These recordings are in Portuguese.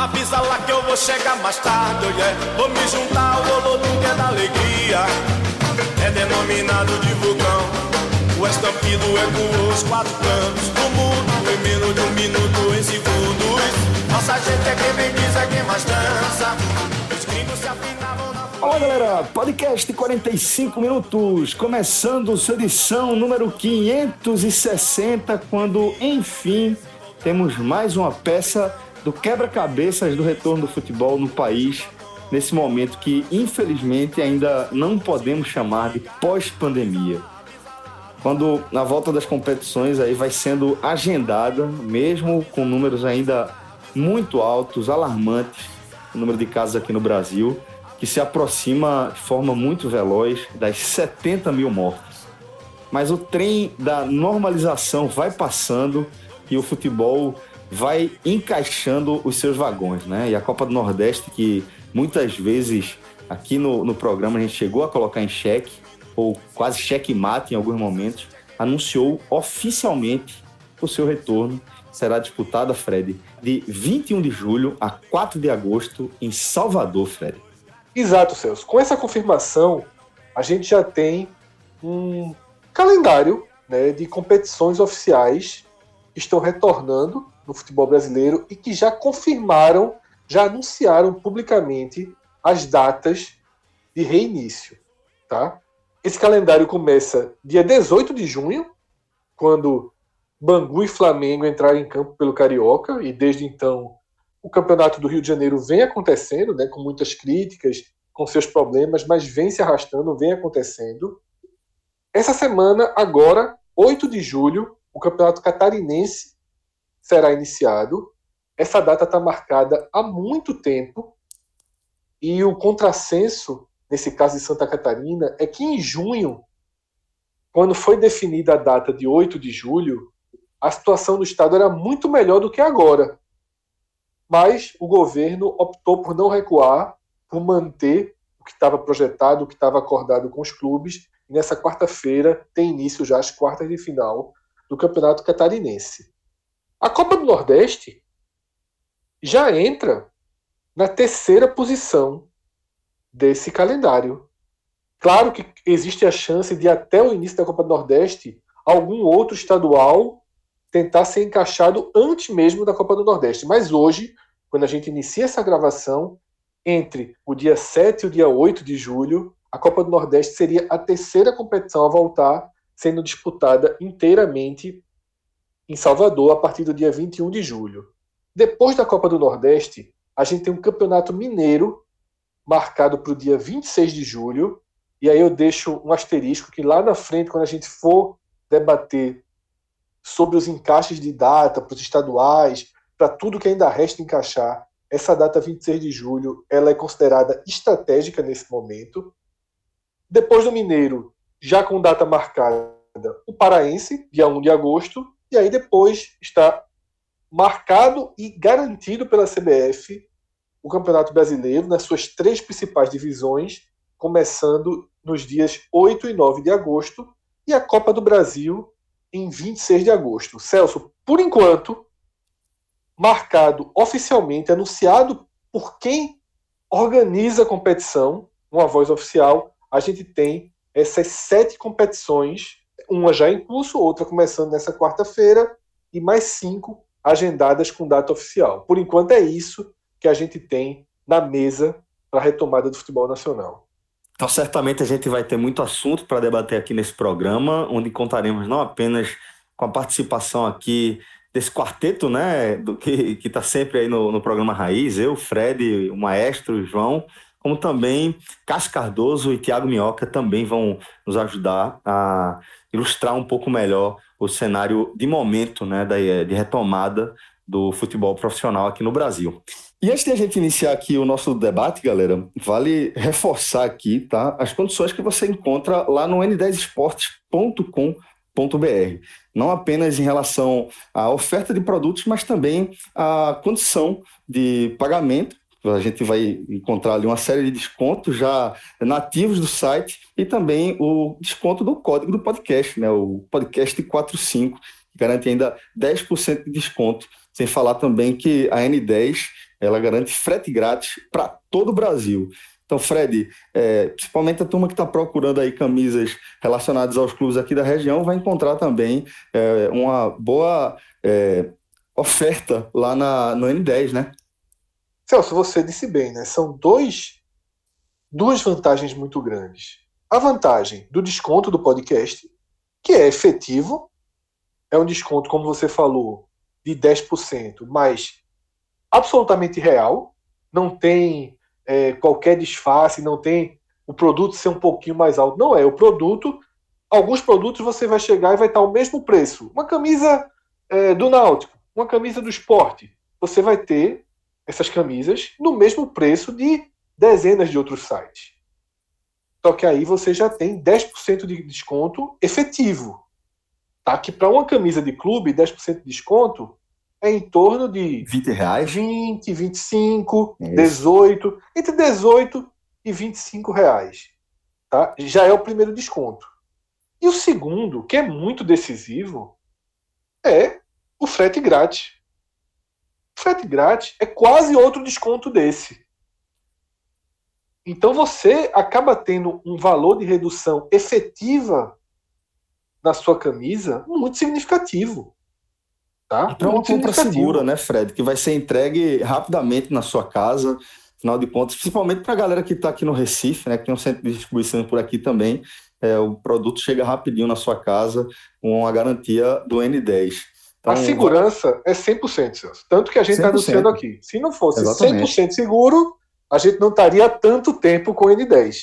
Avisa lá que eu vou chegar mais tarde, yeah. Vou me juntar ao Olodum que é da alegria. É denominado de vulcão. O estampido ecoou os quatro cantos do mundo. Em menos de um minuto, em segundos. Nossa gente é quem vem, diz é quem mais dança. Os gringos se afinavam na... Olá galera, podcast 45 minutos, começando sua edição número 560, quando enfim temos mais uma peça do quebra-cabeças do retorno do futebol no país, nesse momento que, infelizmente, ainda não podemos chamar de pós-pandemia. Quando na volta das competições aí vai sendo agendada, mesmo com números ainda muito altos, alarmantes, o número de casos aqui no Brasil, que se aproxima de forma muito veloz das 70 mil mortes. Mas o trem da normalização vai passando e o futebol vai encaixando os seus vagões, né? E a Copa do Nordeste, que muitas vezes aqui no, no programa a gente chegou a colocar em xeque, ou quase xeque-mate em alguns momentos, anunciou oficialmente o seu retorno. Será disputada, Fred, de 21 de julho a 4 de agosto em Salvador, Fred. Exato, Celso. Com essa confirmação, a gente já tem um calendário né, de competições oficiais que estão retornando no futebol brasileiro e que já confirmaram, já anunciaram publicamente as datas de reinício. Tá? Esse calendário começa dia 18 de junho, quando Bangu e Flamengo entraram em campo pelo Carioca, e desde então o Campeonato do Rio de Janeiro vem acontecendo, né, com muitas críticas, com seus problemas, mas vem se arrastando, vem acontecendo. Essa semana, agora, 8 de julho, o Campeonato Catarinense será iniciado. Essa data está marcada há muito tempo e o contrassenso, nesse caso de Santa Catarina, é que em junho, quando foi definida a data de 8 de julho, a situação do Estado era muito melhor do que agora. Mas o governo optou por não recuar, por manter o que estava projetado, o que estava acordado com os clubes. E nessa quarta-feira tem início já as quartas de final do Campeonato Catarinense. A Copa do Nordeste já entra na terceira posição desse calendário. Claro que existe a chance de, até o início da Copa do Nordeste, algum outro estadual tentar ser encaixado antes mesmo da Copa do Nordeste. Mas hoje, quando a gente inicia essa gravação, entre o dia 7 e o dia 8 de julho, a Copa do Nordeste seria a terceira competição a voltar, sendo disputada inteiramente em Salvador a partir do dia 21 de julho. Depois da Copa do Nordeste, a gente tem um campeonato mineiro marcado para o dia 26 de julho. E aí eu deixo um asterisco que lá na frente, quando a gente for debater sobre os encaixes de data para os estaduais, para tudo que ainda resta encaixar, essa data 26 de julho ela é considerada estratégica nesse momento. Depois do Mineiro, já com data marcada, o Paraense, dia 1 de agosto, e aí depois está marcado e garantido pela CBF o Campeonato Brasileiro nas suas três principais divisões, começando nos dias 8 e 9 de agosto, e a Copa do Brasil em 26 de agosto. Celso, por enquanto, marcado oficialmente, anunciado por quem organiza a competição, uma voz oficial, a gente tem essas sete competições uma já em curso, outra começando nessa quarta-feira, e mais cinco agendadas com data oficial. Por enquanto é isso que a gente tem na mesa para a retomada do futebol nacional. Então, certamente a gente vai ter muito assunto para debater aqui nesse programa, onde contaremos não apenas com a participação aqui desse quarteto, né, do que está sempre aí no, no, programa Raiz, eu, Fred, o maestro, o João, como também Cássio Cardoso e Tiago Minhoca também vão nos ajudar a ilustrar um pouco melhor o cenário de momento, né, de retomada do futebol profissional aqui no Brasil. E antes de a gente iniciar aqui o nosso debate, galera, vale reforçar aqui tá, as condições que você encontra lá no n10esportes.com.br. Não apenas em relação à oferta de produtos, mas também à condição de pagamento a gente vai encontrar ali uma série de descontos já nativos do site e também o desconto do código do podcast, né? O podcast 45, que garante ainda 10% de desconto. Sem falar também que a N10 ela garante frete grátis para todo o Brasil. Então, Fred, é, principalmente a turma que está procurando aí camisas relacionadas aos clubes aqui da região, vai encontrar também é, uma boa é, oferta lá na, no N10, né? Celso, você disse bem, né? São dois, duas vantagens muito grandes. A vantagem do desconto do podcast, que é efetivo, é um desconto, como você falou, de 10%, mas absolutamente real, não tem é, qualquer disfarce, não tem o produto ser um pouquinho mais alto. Não é, o produto, alguns produtos você vai chegar e vai estar ao mesmo preço. Uma camisa é, do Náutico, uma camisa do esporte, você vai ter essas camisas no mesmo preço de dezenas de outros sites. Só que aí você já tem 10% de desconto efetivo. Tá? Que para uma camisa de clube, 10% de desconto é em torno de 20 reais? 20, 25, é 18, entre 18 e 25 reais. Tá? Já é o primeiro desconto. E o segundo, que é muito decisivo, é o frete grátis frete grátis é quase outro desconto desse. Então você acaba tendo um valor de redução efetiva na sua camisa muito significativo. Tá? Para uma compra segura, né, Fred? Que vai ser entregue rapidamente na sua casa, afinal de contas, principalmente para a galera que está aqui no Recife, né, que tem um centro de distribuição por aqui também. É, o produto chega rapidinho na sua casa com a garantia do N10. Então, a segurança é 100%, Celso. Tanto que a gente está anunciando aqui. Se não fosse Exatamente. 100% seguro, a gente não estaria tanto tempo com o N10.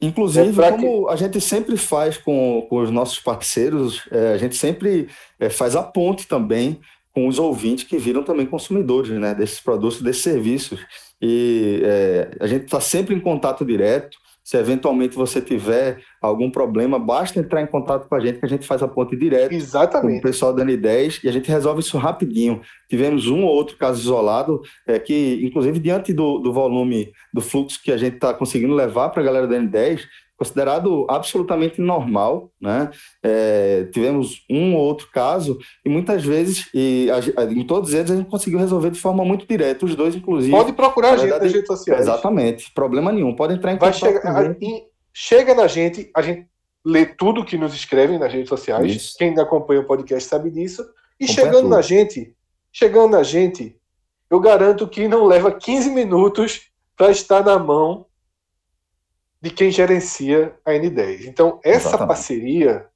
Inclusive, é como que... a gente sempre faz com, com os nossos parceiros, é, a gente sempre é, faz a ponte também com os ouvintes que viram também consumidores né, desses produtos, desses serviços. E é, a gente está sempre em contato direto. Se eventualmente você tiver algum problema, basta entrar em contato com a gente que a gente faz a ponte direto Exatamente. com o pessoal da N10 e a gente resolve isso rapidinho. Tivemos um ou outro caso isolado, é, que inclusive diante do, do volume, do fluxo que a gente está conseguindo levar para a galera da N10, considerado absolutamente normal, né? É, tivemos um ou outro caso e muitas vezes, e a, em todos eles a gente conseguiu resolver de forma muito direta, os dois inclusive. Pode procurar a gente verdade, nas redes sociais. Exatamente, problema nenhum, pode entrar em Vai contato. Chegar, chega na gente, a gente lê tudo que nos escrevem nas redes sociais. Isso. Quem acompanha o podcast sabe disso. E chegando tudo. na gente, chegando na gente, eu garanto que não leva 15 minutos para estar na mão de quem gerencia a N10. Então, essa Exatamente. parceria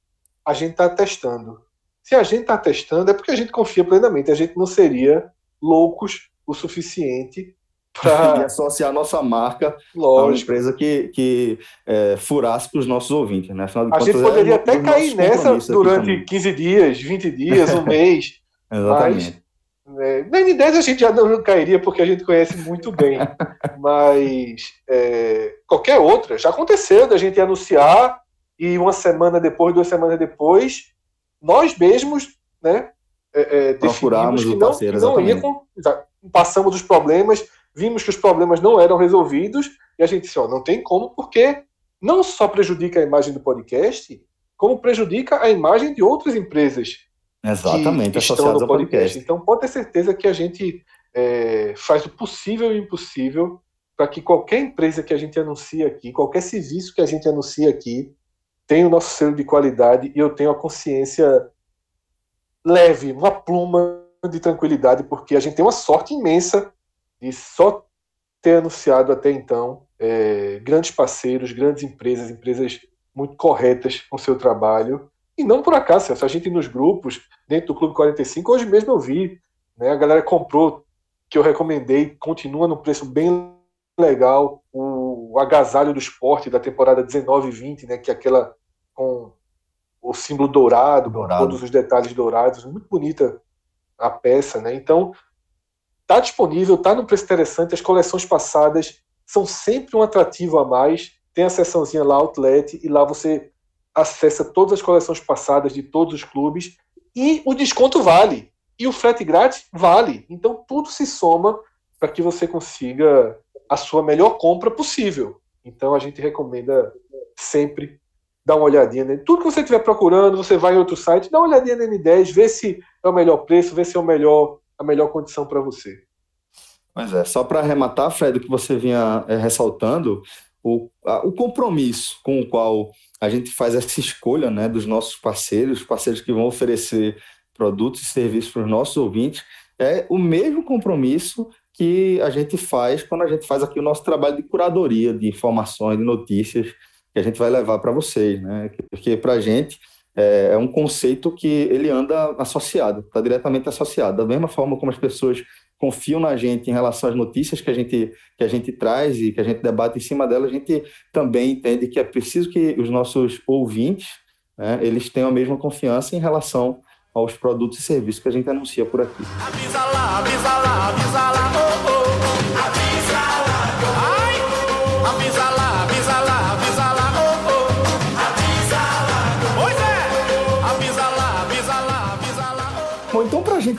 a gente está testando. Se a gente está testando, é porque a gente confia plenamente. A gente não seria loucos o suficiente para associar a nossa marca Lógico. a uma empresa que, que é, furasse para os nossos ouvintes. Né? Afinal de a contas, gente poderia é até cair nessa durante 15 dias, 20 dias, um mês. Exatamente. Mas é, na N10 a gente já não cairia porque a gente conhece muito bem, mas é, qualquer outra já aconteceu da gente anunciar e uma semana depois, duas semanas depois, nós mesmos, né, é, é, definimos que não, que não ia passamos os problemas, vimos que os problemas não eram resolvidos e a gente disse, ó, não tem como porque não só prejudica a imagem do podcast, como prejudica a imagem de outras empresas Exatamente, estão no podcast. podcast. Então pode ter certeza que a gente é, faz o possível e o impossível para que qualquer empresa que a gente anuncia aqui, qualquer serviço que a gente anuncia aqui, tenha o nosso selo de qualidade e eu tenho a consciência leve, uma pluma de tranquilidade, porque a gente tem uma sorte imensa de só ter anunciado até então é, grandes parceiros, grandes empresas, empresas muito corretas com seu trabalho e não por acaso, se a gente nos grupos, dentro do Clube 45, hoje mesmo eu vi, né, a galera comprou, que eu recomendei, continua no preço bem legal, o, o agasalho do esporte da temporada 19 e 20, né, que é aquela com o símbolo dourado, dourado, todos os detalhes dourados, muito bonita a peça, né? Então, tá disponível, tá no preço interessante, as coleções passadas são sempre um atrativo a mais. Tem a seçãozinha lá, Outlet, e lá você acessa todas as coleções passadas de todos os clubes e o desconto vale. E o frete grátis vale. Então tudo se soma para que você consiga a sua melhor compra possível. Então a gente recomenda sempre dar uma olhadinha. Tudo que você estiver procurando, você vai em outro site, dá uma olhadinha no N10, vê se é o melhor preço, vê se é o melhor, a melhor condição para você. Pois é, só para arrematar, Fred, o que você vinha é, ressaltando, o, a, o compromisso com o qual a gente faz essa escolha né, dos nossos parceiros, parceiros que vão oferecer produtos e serviços para os nossos ouvintes, é o mesmo compromisso que a gente faz quando a gente faz aqui o nosso trabalho de curadoria de informações, de notícias que a gente vai levar para vocês, né? Porque para a gente é, é, um conceito que ele anda associado, está diretamente associado. Da mesma forma como as pessoas confiam na gente em relação às notícias que a gente, que a gente traz e que a gente debate em cima delas, a gente também entende que é preciso que os nossos ouvintes né, eles tenham a mesma confiança em relação aos produtos e serviços que a gente anuncia por aqui. Avisa lá, avisa lá, avisa lá, oh.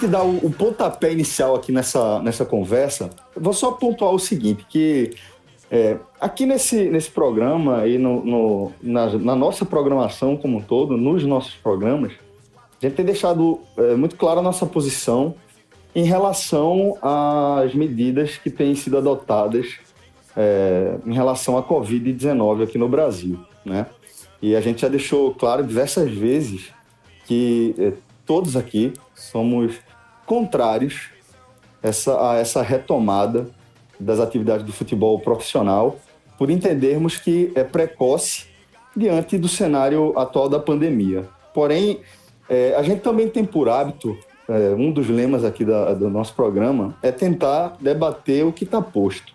Gente dar o, o pontapé inicial aqui nessa, nessa conversa, vou só pontuar o seguinte, que é, aqui nesse, nesse programa e no, no na, na, nossa programação como um todo, nos nossos programas, a gente tem deixado é, muito clara a nossa posição em relação às medidas que têm sido adotadas é, em relação à Covid-19 aqui no Brasil, né? E a gente já deixou claro diversas vezes que é, todos aqui somos contrários essa, a essa retomada das atividades do futebol profissional, por entendermos que é precoce diante do cenário atual da pandemia. Porém, é, a gente também tem por hábito, é, um dos lemas aqui da, do nosso programa é tentar debater o que está posto,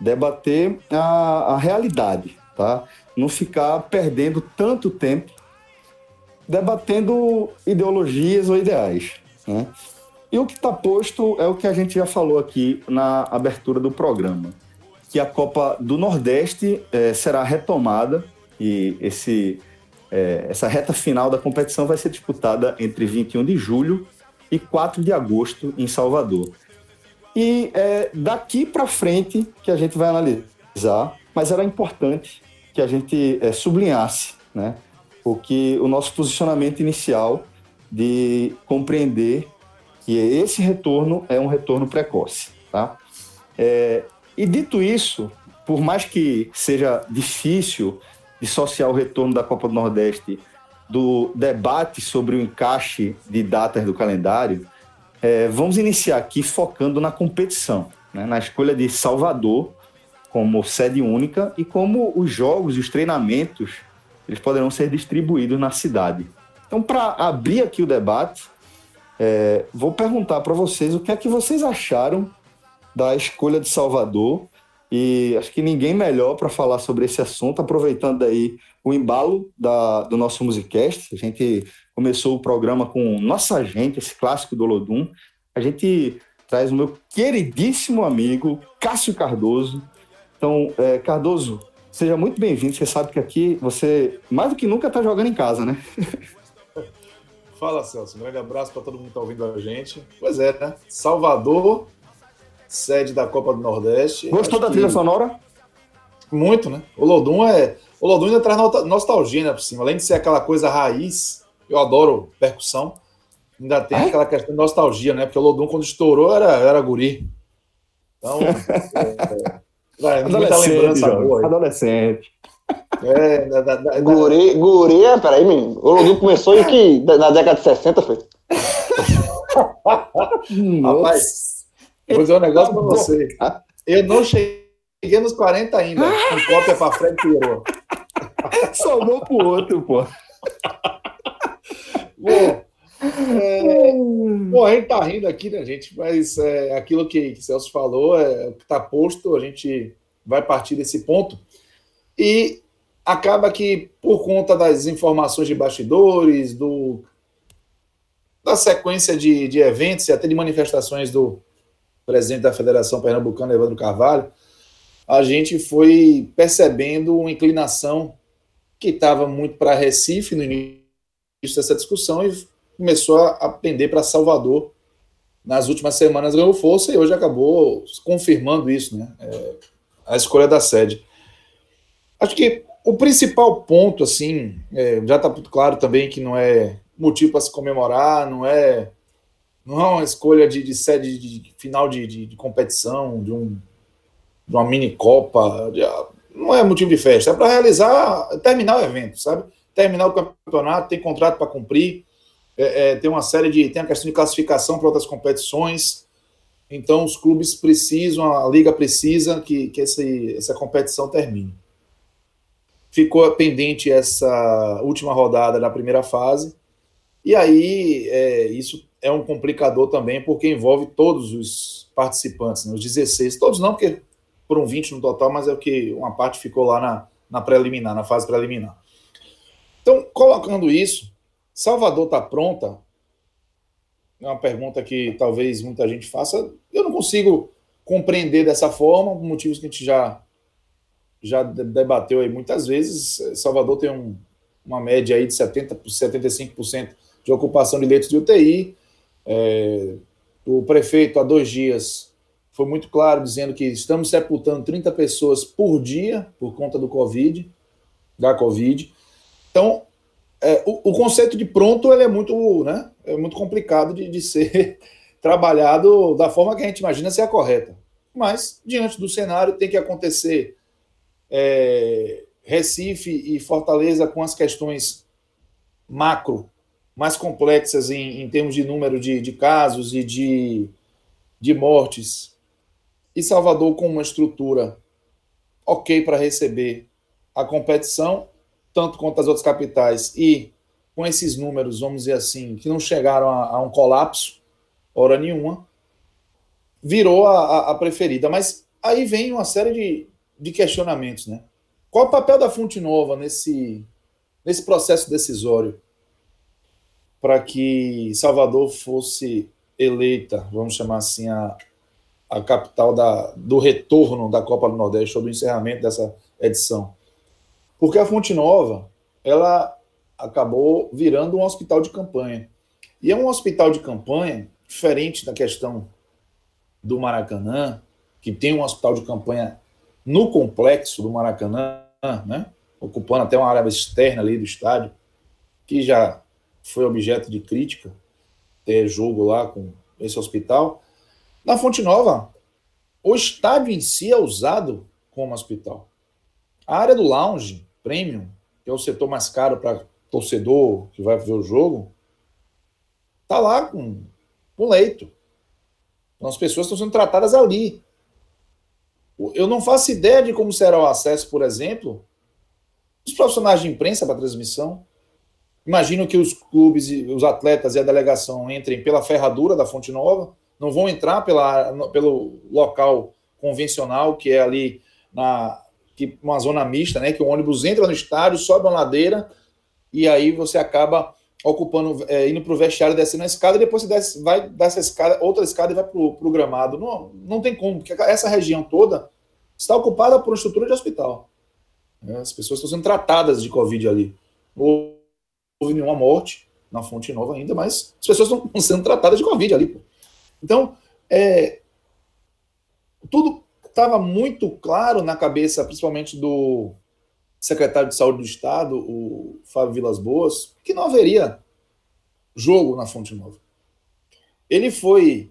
debater a, a realidade, tá? Não ficar perdendo tanto tempo debatendo ideologias ou ideais, né? E o que está posto é o que a gente já falou aqui na abertura do programa, que a Copa do Nordeste é, será retomada e esse é, essa reta final da competição vai ser disputada entre 21 de julho e 4 de agosto em Salvador. E é daqui para frente que a gente vai analisar, mas era importante que a gente é, sublinhasse né, o que o nosso posicionamento inicial de compreender que esse retorno é um retorno precoce. Tá? É, e dito isso, por mais que seja difícil dissociar o retorno da Copa do Nordeste do debate sobre o encaixe de datas do calendário, é, vamos iniciar aqui focando na competição, né, na escolha de Salvador como sede única e como os jogos e os treinamentos eles poderão ser distribuídos na cidade. Então, para abrir aqui o debate, é, vou perguntar para vocês o que é que vocês acharam da escolha de Salvador e acho que ninguém melhor para falar sobre esse assunto, aproveitando aí o embalo da, do nosso Musicast. A gente começou o programa com Nossa Gente, esse clássico do Olodum. A gente traz o meu queridíssimo amigo Cássio Cardoso. Então, é, Cardoso, seja muito bem-vindo. Você sabe que aqui você, mais do que nunca, está jogando em casa, né? Fala, Celso. Um grande abraço para todo mundo que está ouvindo a gente. Pois é, né? Salvador sede da Copa do Nordeste. Gostou da trilha sonora? Muito, né? O Lodum é. O Lodum ainda traz nostalgia, né, por cima. Além de ser aquela coisa raiz, eu adoro percussão. Ainda tem é? aquela questão de nostalgia, né? Porque o Lodum, quando estourou, era, era guri. Então, é, é, muita lembrança boa. Aí. Adolescente. É, da, é, peraí, menino. O Lodum começou em que, na década de 60, foi? Rapaz, Vou dizer um negócio pra você. Eu não cheguei nos 40 ainda, com cópia pra frente tirou. Salvou pro outro, pô. Bom, é, bom, a gente tá rindo aqui, né, gente? Mas é, aquilo que, que Celso falou, é, o que tá posto, a gente vai partir desse ponto. E acaba que, por conta das informações de bastidores, do da sequência de, de eventos e até de manifestações do presidente da Federação Pernambucana, Evandro Carvalho, a gente foi percebendo uma inclinação que estava muito para Recife no início dessa discussão e começou a pender para Salvador. Nas últimas semanas ganhou força e hoje acabou confirmando isso, né? É, a escolha da sede. Acho que o principal ponto, assim, é, já está claro também que não é motivo para se comemorar, não é não é uma escolha de, de sede de final de, de, de competição, de, um, de uma mini copa, de, não é motivo de festa, é para realizar, terminar o evento, sabe? Terminar o campeonato, tem contrato para cumprir, é, é, tem uma série de, tem a questão de classificação para outras competições, então os clubes precisam, a liga precisa que, que esse, essa competição termine. Ficou pendente essa última rodada da primeira fase, e aí é, isso é um complicador também, porque envolve todos os participantes, né, os 16, todos não, porque foram 20 no total, mas é o que uma parte ficou lá na, na preliminar, na fase preliminar. Então, colocando isso, Salvador está pronta? É uma pergunta que talvez muita gente faça. Eu não consigo compreender dessa forma, por motivos que a gente já, já debateu aí muitas vezes. Salvador tem um, uma média aí de 70%, 75% de ocupação de leitos de UTI. É, o prefeito, há dois dias, foi muito claro dizendo que estamos sepultando 30 pessoas por dia por conta do Covid, da Covid. Então, é, o, o, conceito de pronto ele é muito, né, é muito complicado de, de ser trabalhado da forma que a gente imagina ser a correta. Mas, diante do cenário, tem que acontecer é, Recife e Fortaleza com as questões macro mais complexas em, em termos de número de, de casos e de, de mortes, e Salvador com uma estrutura ok para receber a competição, tanto quanto as outras capitais, e com esses números, vamos dizer assim, que não chegaram a, a um colapso, hora nenhuma, virou a, a, preferida. Mas aí vem uma série de, de questionamentos, né? Qual o papel da Fonte Nova nesse, nesse processo decisório? para que Salvador fosse eleita, vamos chamar assim, a, a capital da, do retorno da Copa do Nordeste, ou do encerramento dessa edição. Porque a Fonte Nova, ela acabou virando um hospital de campanha. E é um hospital de campanha diferente da questão do Maracanã, que tem um hospital de campanha no complexo do Maracanã, né, ocupando até uma área externa ali do estádio, que já foi objeto de crítica, ter jogo lá com esse hospital. Na Fonte Nova, o estádio em si é usado como hospital. A área do lounge, premium, que é o setor mais caro para torcedor que vai ver o jogo, tá lá com, com leito. Então, as pessoas estão sendo tratadas ali. Eu não faço ideia de como será o acesso, por exemplo, dos profissionais de imprensa para transmissão. Imagino que os clubes, os atletas e a delegação entrem pela ferradura da Fonte Nova, não vão entrar pela, pelo local convencional, que é ali na que, uma zona mista, né? Que o ônibus entra no estádio, sobe uma ladeira e aí você acaba ocupando, é, indo para o vestiário, descendo a escada, e depois você desce, vai dessa escada, outra escada e vai para o gramado. Não, não tem como, porque essa região toda está ocupada por uma estrutura de hospital. As pessoas estão sendo tratadas de Covid ali. Ou houve nenhuma morte na Fonte Nova ainda, mas as pessoas estão sendo tratadas de Covid ali. Pô. Então, é, tudo estava muito claro na cabeça, principalmente do secretário de Saúde do Estado, o Fábio Vilas Boas, que não haveria jogo na Fonte Nova. Ele foi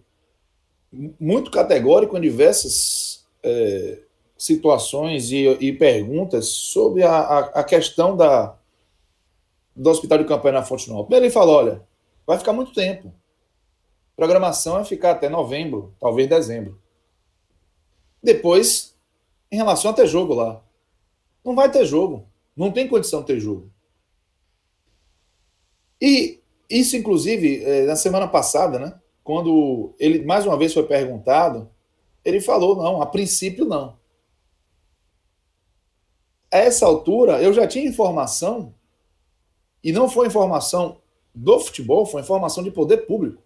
muito categórico em diversas é, situações e, e, perguntas sobre a, a, a questão da, do Hospital de Campanha na Fonte Nova. Primeiro ele falou, olha, vai ficar muito tempo. Programação é ficar até novembro, talvez dezembro. Depois, em relação a ter jogo lá. Não vai ter jogo. Não tem condição de ter jogo. E isso, inclusive, é, na semana passada, né? Quando ele mais uma vez foi perguntado, ele falou: não, a princípio não. A essa altura, eu já tinha informação e não foi informação do futebol foi informação de poder público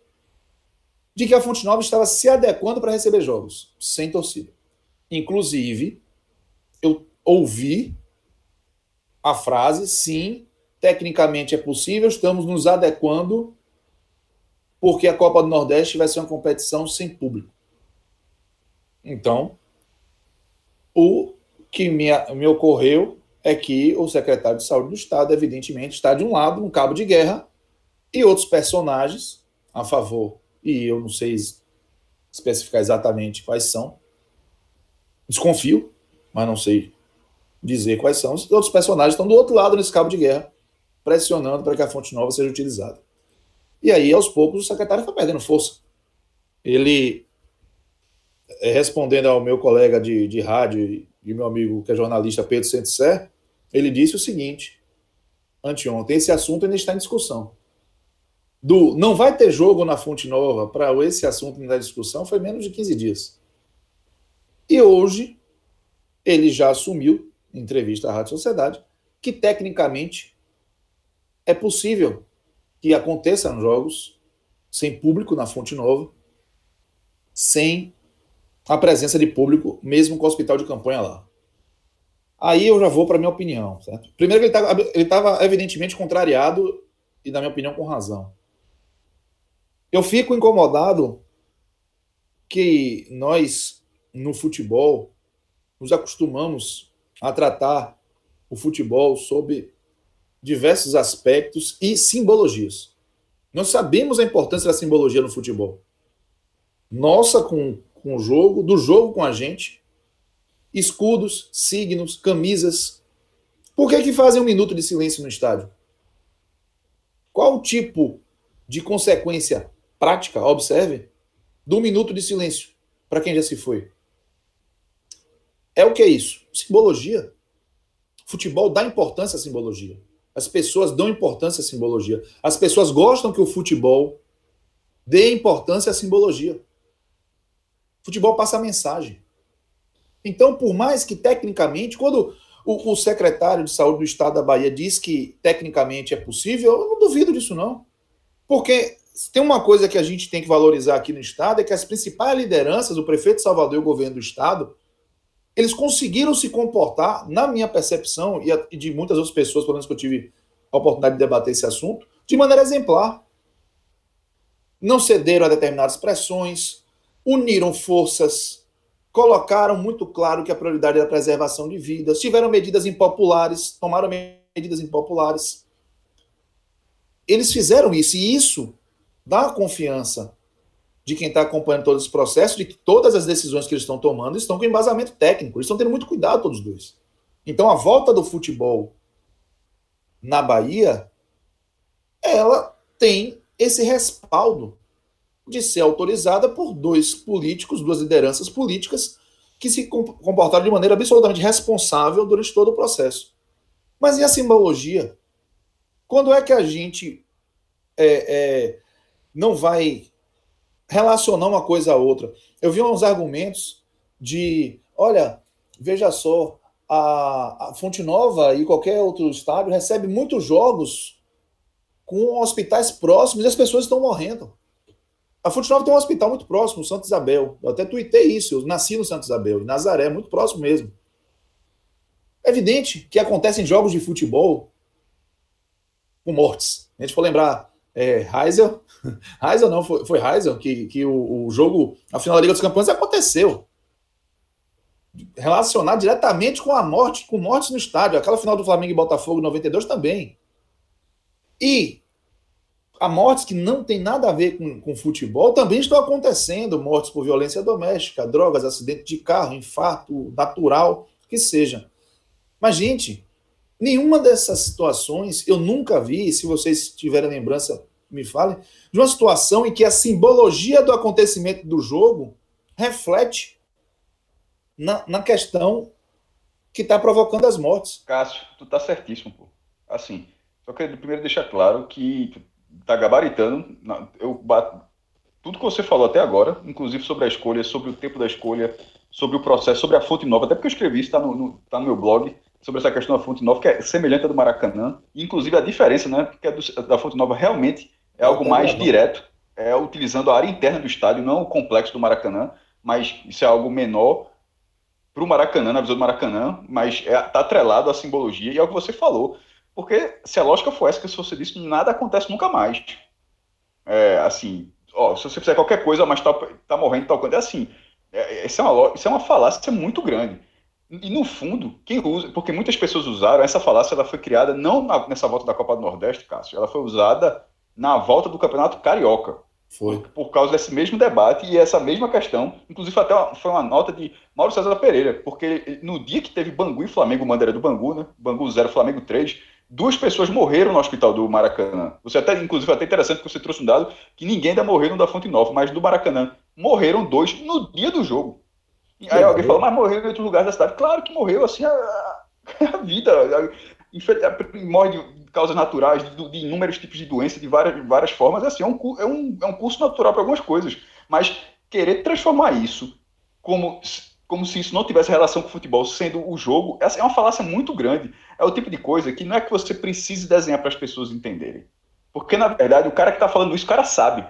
de que a Fonte Nova estava se adequando para receber jogos sem torcida. Inclusive, eu ouvi a frase: sim, tecnicamente é possível, estamos nos adequando, porque a Copa do Nordeste vai ser uma competição sem público. Então, o que me, me ocorreu é que o secretário de Saúde do Estado, evidentemente, está de um lado, um cabo de guerra, e outros personagens a favor, e eu não sei especificar exatamente quais são, desconfio, mas não sei dizer quais são. Os outros personagens estão do outro lado nesse cabo de guerra, pressionando para que a fonte nova seja utilizada. E aí, aos poucos, o secretário foi perdendo força. Ele, eh, respondendo ao meu colega de, de rádio e meu amigo que é jornalista Pedro Santissé, ele disse o seguinte, anteontem, esse assunto ainda está em discussão. Do não vai ter jogo na Fonte Nova para esse assunto ainda em discussão foi menos de 15 dias. E hoje, ele já assumiu, entrevista à Rádio Sociedade, que tecnicamente é possível que aconteçam jogos sem público na Fonte Nova, sem a presença de público, mesmo com o hospital de campanha lá. Aí eu já vou para minha opinião. Certo? Primeiro, ele estava evidentemente contrariado e, na minha opinião, com razão. Eu fico incomodado que nós, no futebol, nos acostumamos a tratar o futebol sob diversos aspectos e simbologias. Nós sabemos a importância da simbologia no futebol. Nossa com, com o jogo, do jogo com a gente, escudos, signos, camisas. Por que, que fazem um minuto de silêncio no estádio? Qual o tipo de consequência prática, observe, do minuto de silêncio para quem já se foi? É o que é isso? Simbologia. Futebol dá importância à simbologia. As pessoas dão importância à simbologia. As pessoas gostam que o futebol dê importância à simbologia. Futebol passa mensagem. Então, por mais que tecnicamente, quando o, o, secretário de saúde do estado da Bahia diz que tecnicamente é possível, eu não duvido disso, não. Porque tem uma coisa que a gente tem que valorizar aqui no estado, é que as principais lideranças, o prefeito de Salvador e o governo do estado, eles conseguiram se comportar, na minha percepção, e de muitas outras pessoas, pelo menos que eu tive a oportunidade de debater esse assunto, de maneira exemplar. Não cederam a determinadas pressões, uniram forças, colocaram muito claro que a prioridade era a preservação de vidas, tiveram medidas impopulares, tomaram medidas impopulares. Eles fizeram isso, e isso dá confiança de quem está acompanhando todo esse processo, de que todas as decisões que eles estão tomando estão com embasamento técnico. Eles estão tendo muito cuidado, todos dois. Então, a volta do futebol na Bahia, ela tem esse respaldo de ser autorizada por dois políticos, duas lideranças políticas, que se comportaram de maneira absolutamente responsável durante todo o processo. Mas e a simbologia? Quando é que a gente é, é, não vai relacionar uma coisa a outra. Eu vi uns argumentos de, olha, veja só, a, a Fonte Nova e qualquer outro estádio recebe muitos jogos com hospitais próximos e as pessoas estão morrendo. A Fonte Nova tem um hospital muito próximo, Santo Isabel. Eu até tuitei isso, eu nasci no Santo Isabel, em Nazaré, muito próximo mesmo. É evidente que acontecem jogos de futebol com mortes. A gente for lembrar é, Heisel, Heisel não, foi, foi Heisel que, que o, o, jogo, a final da Liga dos Campeões aconteceu. Relacionado diretamente com a morte, com mortes no estádio. Aquela final do Flamengo e Botafogo 92 também. E a mortes que não tem nada a ver com, com futebol também estão acontecendo. Mortes por violência doméstica, drogas, acidente de carro, infarto natural, que seja. Mas, gente, Nenhuma dessas situações eu nunca vi, se vocês tiverem lembrança, me falem, de uma situação em que a simbologia do acontecimento do jogo reflete na, na questão que está provocando as mortes. Cássio, tu tá certíssimo, pô. Assim, só queria primeiro deixar claro que tu tá gabaritando, eu bato, tudo que você falou até agora, inclusive sobre a escolha, sobre o tempo da escolha, sobre o processo, sobre a fonte nova, até porque eu escrevi isso, está no, no, tá no meu blog, sobre essa questão da Fonte Nova, que é semelhante à do Maracanã, inclusive a diferença, né, que a do, da Fonte Nova realmente é algo mais direto, é utilizando a área interna do estádio, não o complexo do Maracanã, mas isso é algo menor para o Maracanã, na visão do Maracanã, mas está é, tá atrelado à simbologia, e é o que você falou, porque se a lógica for essa que se você disse, nada acontece nunca mais. É, assim, ó, se você fizer qualquer coisa, mas tá, tá morrendo tal coisa, é assim, é, isso, é uma, isso é uma falácia muito grande. E no fundo, quem usa, porque muitas pessoas usaram, essa falácia ela foi criada não na, nessa volta da Copa do Nordeste, Cássio, ela foi usada na volta do Campeonato Carioca. Foi. Por, causa desse mesmo debate e essa mesma questão. Inclusive, até uma, foi uma nota de Mauro César Pereira, porque no dia que teve Bangu e Flamengo, Bandeira do Bangu, né? Bangu 0, Flamengo 3, duas pessoas morreram no hospital do Maracanã. Você até, inclusive, até interessante que você trouxe um dado que ninguém ainda morreu no da Fonte Nova, mas do Maracanã morreram dois no dia do jogo. E aí alguém falou, mas morreu em outros lugares da cidade. Claro que morreu, assim, a, a vida. A, morre de causas naturais, de, de, inúmeros tipos de doenças, de várias, várias formas. Assim, é um, é, um, é um curso natural para algumas coisas. Mas querer transformar isso como, como se isso não tivesse relação com o futebol, sendo o jogo, é uma falácia muito grande. É o tipo de coisa que não é que você precise desenhar para as pessoas entenderem. Porque, na verdade, o cara que está falando isso, o cara sabe.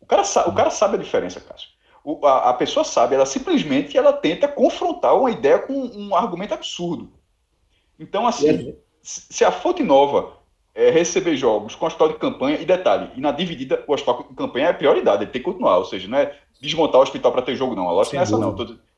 O cara, sa o cara sabe a diferença, Cássio a, a, pessoa sabe, ela simplesmente ela tenta confrontar uma ideia com um argumento absurdo. Então, assim, se a Fonte Nova é, receber jogos com hospital de campanha, e detalhe, e na dividida, o hospital de campanha é prioridade, ele tem que continuar, ou seja, não é desmontar o hospital para ter jogo, não. A lógica não é essa, não.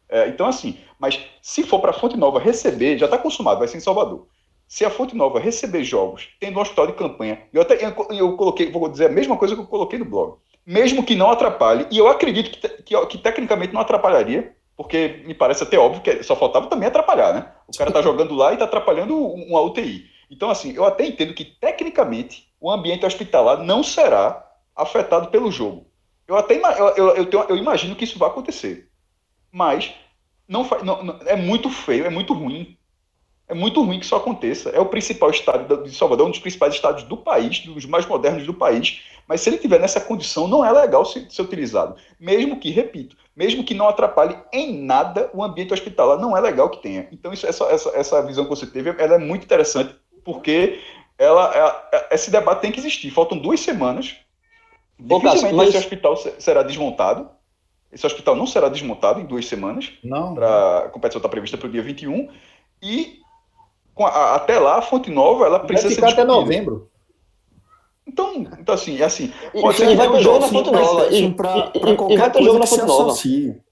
É, então, assim, mas se for para a Fonte Nova receber, já está consumado, vai ser em Salvador. Se a Fonte Nova receber jogos, tendo um hospital de campanha, eu até eu, eu coloquei, vou dizer a mesma coisa que eu coloquei no blog mesmo que não atrapalhe, e eu acredito que, que, que, tecnicamente não atrapalharia, porque me parece até óbvio que só faltava também atrapalhar, né? O cara tá jogando lá e tá atrapalhando uma UTI. Então, assim, eu até entendo que tecnicamente o ambiente hospitalar não será afetado pelo jogo. Eu até eu, eu, eu, tenho, eu imagino que isso vai acontecer. Mas não, não, não, é muito feio, é muito ruim é muito ruim que isso aconteça. É o principal estádio de Salvador, um dos principais estádios do país, dos mais modernos do país. Mas se ele tiver nessa condição, não é legal ser, ser utilizado. Mesmo que, repito, mesmo que não atrapalhe em nada o ambiente hospitalar, não é legal que tenha. Então, isso, essa, essa, essa visão que você teve, ela é muito interessante, porque ela, ela, esse debate tem que existir. Faltam duas semanas. Dificilmente mas... esse hospital será desmontado. Esse hospital não será desmontado em duas semanas. Não. Pra, a competição está prevista para o dia 21. E a, até lá, a Fonte Nova, ela precisa vai ficar ser até novembro. Então, então assim, é assim. Pode ser que vai ter jogo na Fonte Nova. E, pra, e, pra qualquer e vai ter jogo na Fonte Nova.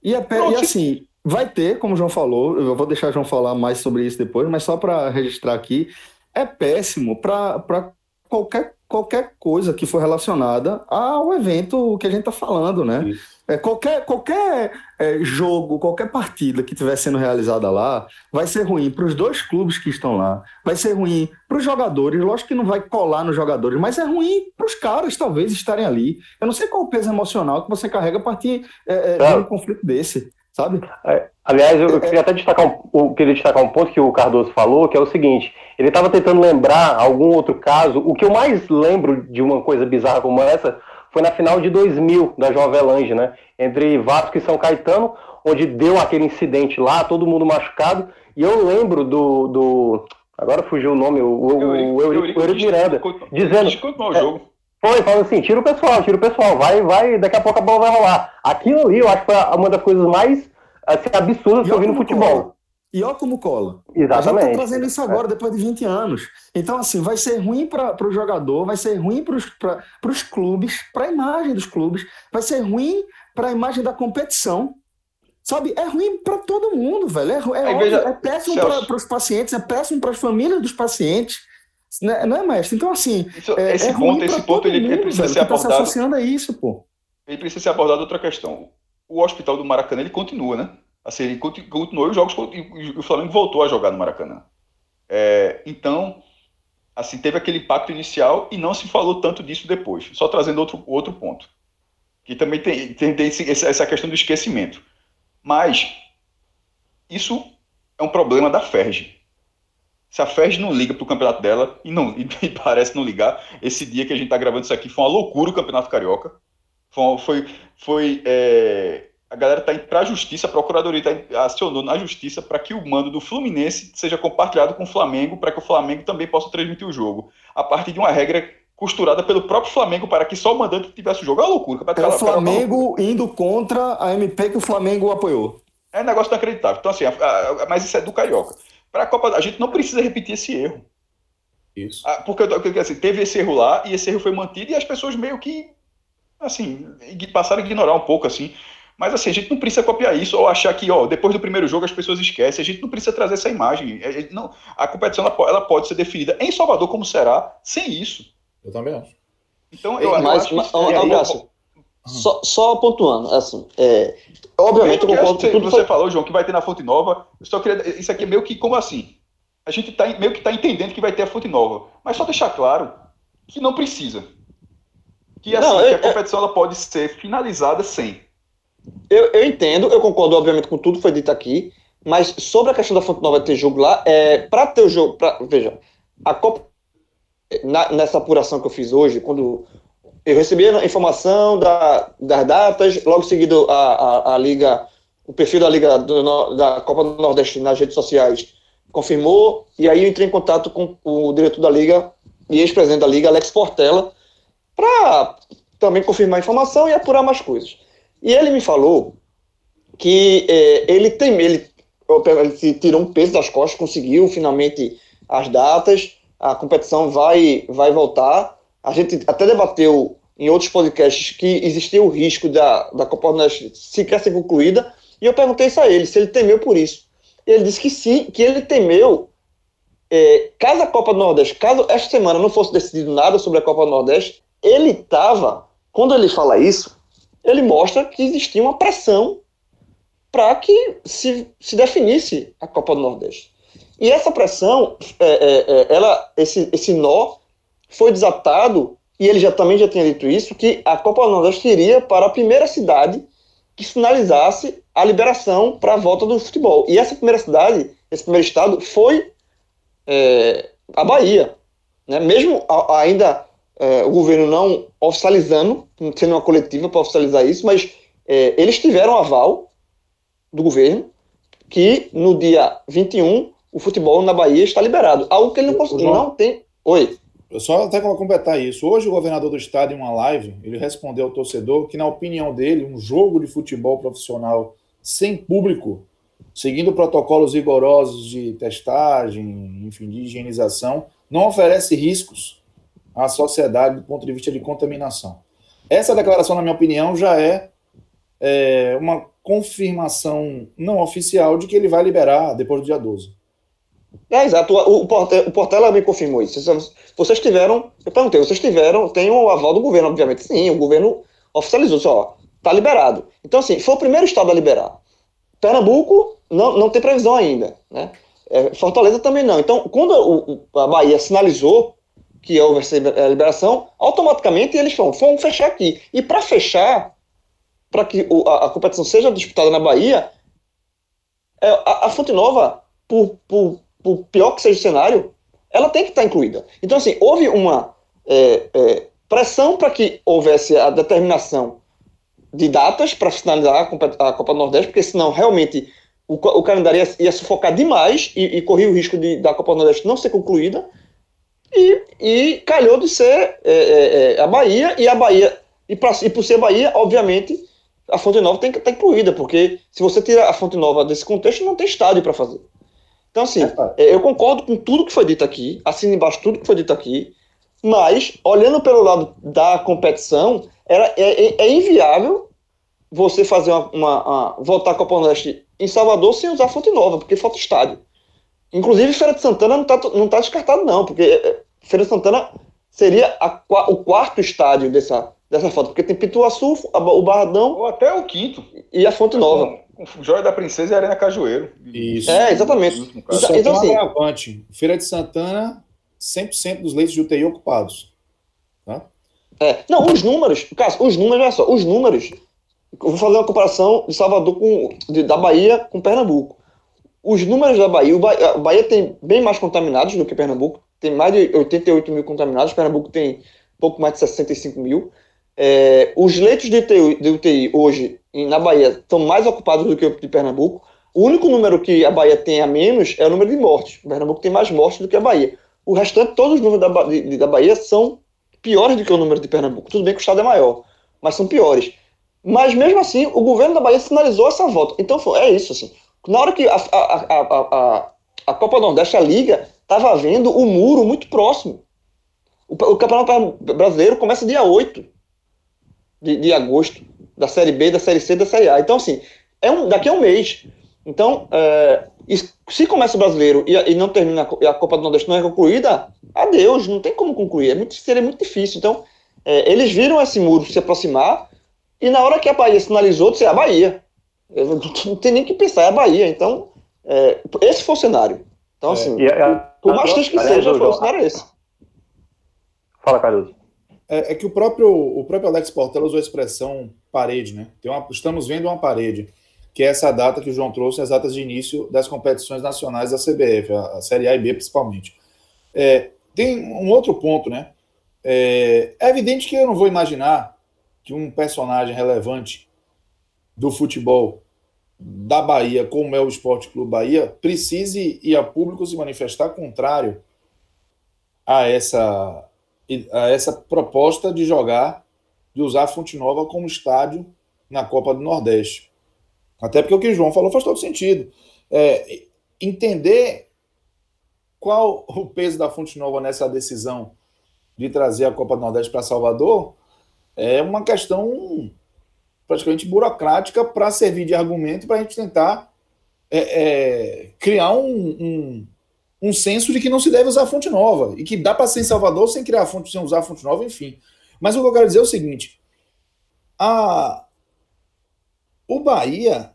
E, é, Pronto, e assim, vai ter, como o João falou, eu vou deixar o João falar mais sobre isso depois, mas só para registrar aqui, é péssimo para qualquer, qualquer coisa que for relacionada ao evento que a gente está falando, né? Isso. É, qualquer qualquer é, jogo, qualquer partida que estiver sendo realizada lá, vai ser ruim para os dois clubes que estão lá, vai ser ruim para os jogadores. Lógico que não vai colar nos jogadores, mas é ruim para os caras talvez estarem ali. Eu não sei qual o peso emocional que você carrega a partir é, é, de um conflito desse, sabe? É, aliás, eu queria até destacar um, eu queria destacar um ponto que o Cardoso falou, que é o seguinte: ele estava tentando lembrar algum outro caso. O que eu mais lembro de uma coisa bizarra como essa foi na final de 2000 da João Avelange, né? Entre Vasco e São Caetano, onde deu aquele incidente lá, todo mundo machucado. E eu lembro do. do agora fugiu o nome, o, o, o Eurico Miranda, dizendo. É, foi, falando assim, tira o pessoal, tira o pessoal, vai, vai, daqui a pouco a bola vai rolar. Aquilo ali, eu acho que foi uma das coisas mais assim, absurdas que eu vi no futebol. E olha como cola. Exatamente. A gente tá trazendo isso agora, é. depois de 20 anos. Então, assim, vai ser ruim para o jogador, vai ser ruim para os clubes, para a imagem dos clubes, vai ser ruim para a imagem da competição. Sabe? É ruim para todo mundo, velho. É, é, óbvio, é péssimo para os pacientes, é péssimo para as famílias dos pacientes. Né? Não é, mestre? Então, assim. Isso, é, esse é ponto, esse ponto ele, mundo, ele, precisa velho, ser abordado. Tá se associando a isso, pô. Ele precisa ser abordado outra questão. O hospital do Maracanã ele continua, né? Assim, ele continuou os jogos e o Flamengo voltou a jogar no Maracanã. É, então, assim, teve aquele impacto inicial e não se falou tanto disso depois. Só trazendo outro, outro ponto. Que também tem, tem, tem essa questão do esquecimento. Mas isso é um problema da FERJ. Se a FERJ não liga para o campeonato dela, e, não, e parece não ligar, esse dia que a gente está gravando isso aqui foi uma loucura o Campeonato Carioca. Foi, foi, foi é, a galera está indo para a justiça, a procuradoria tá, acionou na justiça para que o mando do Fluminense seja compartilhado com o Flamengo, para que o Flamengo também possa transmitir o jogo. A partir de uma regra costurada pelo próprio Flamengo para que só o mandante tivesse o jogo. É uma loucura. É o Flamengo indo contra a MP que o Flamengo apoiou. É um negócio inacreditável. Então, assim, a, a, mas isso é do Carioca. Para a Copa, a gente não precisa repetir esse erro. Isso. Ah, porque, porque assim, teve esse erro lá e esse erro foi mantido e as pessoas meio que, assim, passaram a ignorar um pouco, assim. Mas assim, a gente não precisa copiar isso ou achar que, ó, depois do primeiro jogo as pessoas esquecem. A gente não precisa trazer essa imagem. A, gente não, a competição ela, ela pode ser definida em Salvador como será, sem isso. Eu também acho. Então, eu, mas, eu acho mas, que... Abraço, só, só pontuando, assim, é, obviamente eu concordo com tudo que você foi... falou, João, que vai ter na Fonte Nova. Eu só queria, isso aqui é meio que como assim? A gente tá, meio que está entendendo que vai ter a Fonte Nova, mas só deixar claro que não precisa. Que, assim, não, eu, que a competição ela pode ser finalizada sem. Eu, eu entendo, eu concordo, obviamente, com tudo que foi dito aqui, mas sobre a questão da Fonte Nova ter jogo lá, é, para ter o jogo, pra, veja, a Copa, na, nessa apuração que eu fiz hoje, quando eu recebi a informação da, das datas, logo seguido a, a, a, Liga, o perfil da Liga do, da Copa do Nordeste nas redes sociais confirmou, e aí eu entrei em contato com o diretor da Liga e ex-presidente da Liga, Alex Portela, para também confirmar a informação e apurar mais coisas. E ele me falou que é, ele tem ele, ele tirou um peso das costas, conseguiu finalmente as datas, a competição vai, vai voltar. A gente até debateu em outros podcasts que existia o risco da, da Copa do Nordeste sequer ser concluída, e eu perguntei isso a ele, se ele temeu por isso. Ele disse que sim, que ele temeu, é, caso a Copa do Nordeste, caso esta semana não fosse decidido nada sobre a Copa do Nordeste, ele estava, quando ele fala isso, ele mostra que existia uma pressão para que se, se definisse a Copa do Nordeste. E essa pressão, é, é, é, ela, esse, esse nó foi desatado, e ele já também já tinha dito isso, que a Copa do Nordeste iria para a primeira cidade que finalizasse a liberação para a volta do futebol. E essa primeira cidade, esse primeiro estado, foi é, a Bahia. Né? Mesmo a, ainda é, o governo não oficializando, sendo uma coletiva para oficializar isso, mas é, eles tiveram aval do governo que no dia 21 o futebol na Bahia está liberado. Algo que ele não, não tem. Oi. Eu só até para completar isso. Hoje o governador do estado, em uma live, ele respondeu ao torcedor que, na opinião dele, um jogo de futebol profissional sem público, seguindo protocolos rigorosos de testagem, enfim, de higienização, não oferece riscos à sociedade do ponto de vista de contaminação. Essa declaração, na minha opinião, já é, é uma confirmação não oficial de que ele vai liberar depois do dia 12. É, exato. O, o, Portela me confirmou isso. Vocês tiveram, eu perguntei, vocês tiveram, tem o aval do governo, obviamente. Sim, o governo oficializou, só, tá liberado. Então, assim, foi o primeiro estado a liberar. Pernambuco não, não tem previsão ainda, né? É, Fortaleza também não. Então, quando a Bahia sinalizou que houve essa liberação, automaticamente eles vão, vão fechar aqui. E para fechar, para que a, a, competição seja disputada na Bahia, é, a, a Fonte Nova, por, por, por, pior que seja o cenário, ela tem que estar incluída. Então, assim, houve uma é, é, pressão para que houvesse a determinação de datas para finalizar a, a Copa do Nordeste, porque senão realmente o, o calendário ia, ia sufocar demais e, e corria o risco de, da Copa do Nordeste não ser concluída. E, e calhou de ser é, é, é, a Bahia, e a Bahia, e, pra, e por ser Bahia, obviamente, a Fonte Nova tem que estar incluída, porque se você tira a Fonte Nova desse contexto, não tem estádio para fazer. Então, assim, é, eu concordo com tudo que foi dito aqui, assino embaixo tudo que foi dito aqui, mas, olhando pelo lado da competição, era, é, é, é inviável você fazer uma, uma, uma, voltar a Copa Nordeste em Salvador sem usar Fonte Nova, porque falta estádio. Inclusive, Feira de Santana não está não tá descartado, não, porque é, é, Feira de Santana seria a, o quarto estádio dessa, dessa foto, porque tem Pituaçu, o Barradão. Ou até o quinto. E a Fonte Nova. Com, Joia da Princesa e Arena Cajueiro. Isso. É, exatamente. Isso, então, assim, agravante. Feira de Santana, 100% dos leitos de UTI ocupados. Tá? É. Não, os números, Cássio, os números, olha só, os números. Eu vou fazer uma comparação de Salvador com. De, da Bahia com Pernambuco os números da Bahia, o Bahia, Bahia tem bem mais contaminados do que Pernambuco, tem mais de 88 mil contaminados, Pernambuco tem pouco mais de 65 mil. É, os leitos de UTI, de UTI hoje na Bahia estão mais ocupados do que o de Pernambuco. O único número que a Bahia tem a menos é o número de mortes. O Pernambuco tem mais mortes do que a Bahia. O restante, todos os números da, de- da Bahia são piores do que o número de Pernambuco. Tudo bem que o estado é maior, mas são piores. Mas mesmo assim, o governo da Bahia sinalizou essa volta. Então é isso, assim. Na hora que a, a, a, a, a, Copa Nordeste, a Liga, estava vendo o muro muito próximo. O, o Campeonato Brasileiro começa dia 8 de, de agosto, da Série B, da Série C, da Série A. Então, assim, é um, daqui a um mês. Então, é, se começa o brasileiro e, e não termina, a a Copa do Nordeste não é concluída, adeus, não tem como concluir. É muito, seria muito difícil. Então, é, eles viram esse muro se aproximar e na hora que a Bahia sinalizou, disse, é a Bahia. Eu não, não tem nem que pensar, é a Bahia. Então, é, esse foi o cenário. Então, assim, E a- por mais triste que aliás, seja, foi o cenário esse. Fala, Cardoso. É, é que o próprio, o próprio Alex Portela usou a expressão parede, né? Tem uma- estamos vendo uma parede, que é essa data que o João trouxe, as datas de início das competições nacionais da CBF, a, a Série A e B principalmente. É, tem um outro ponto, né? É, é evidente que eu não vou imaginar que um personagem relevante do futebol da Bahia, como é o Esporte Clube Bahia, precise ir a público se manifestar contrário a essa a essa proposta de jogar, de usar a Fonte Nova como estádio na Copa do Nordeste. Até porque o que o João falou faz todo sentido. É, entender qual o peso da Fonte Nova nessa decisão de trazer a Copa do Nordeste para Salvador é uma questão praticamente burocrática para servir de argumento para a gente tentar é, é, criar um, um, um senso de que não se deve usar fonte nova e que dá para ser em Salvador sem criar fonte, sem usar fonte nova, enfim. Mas o que eu quero dizer é o seguinte: a, o Bahia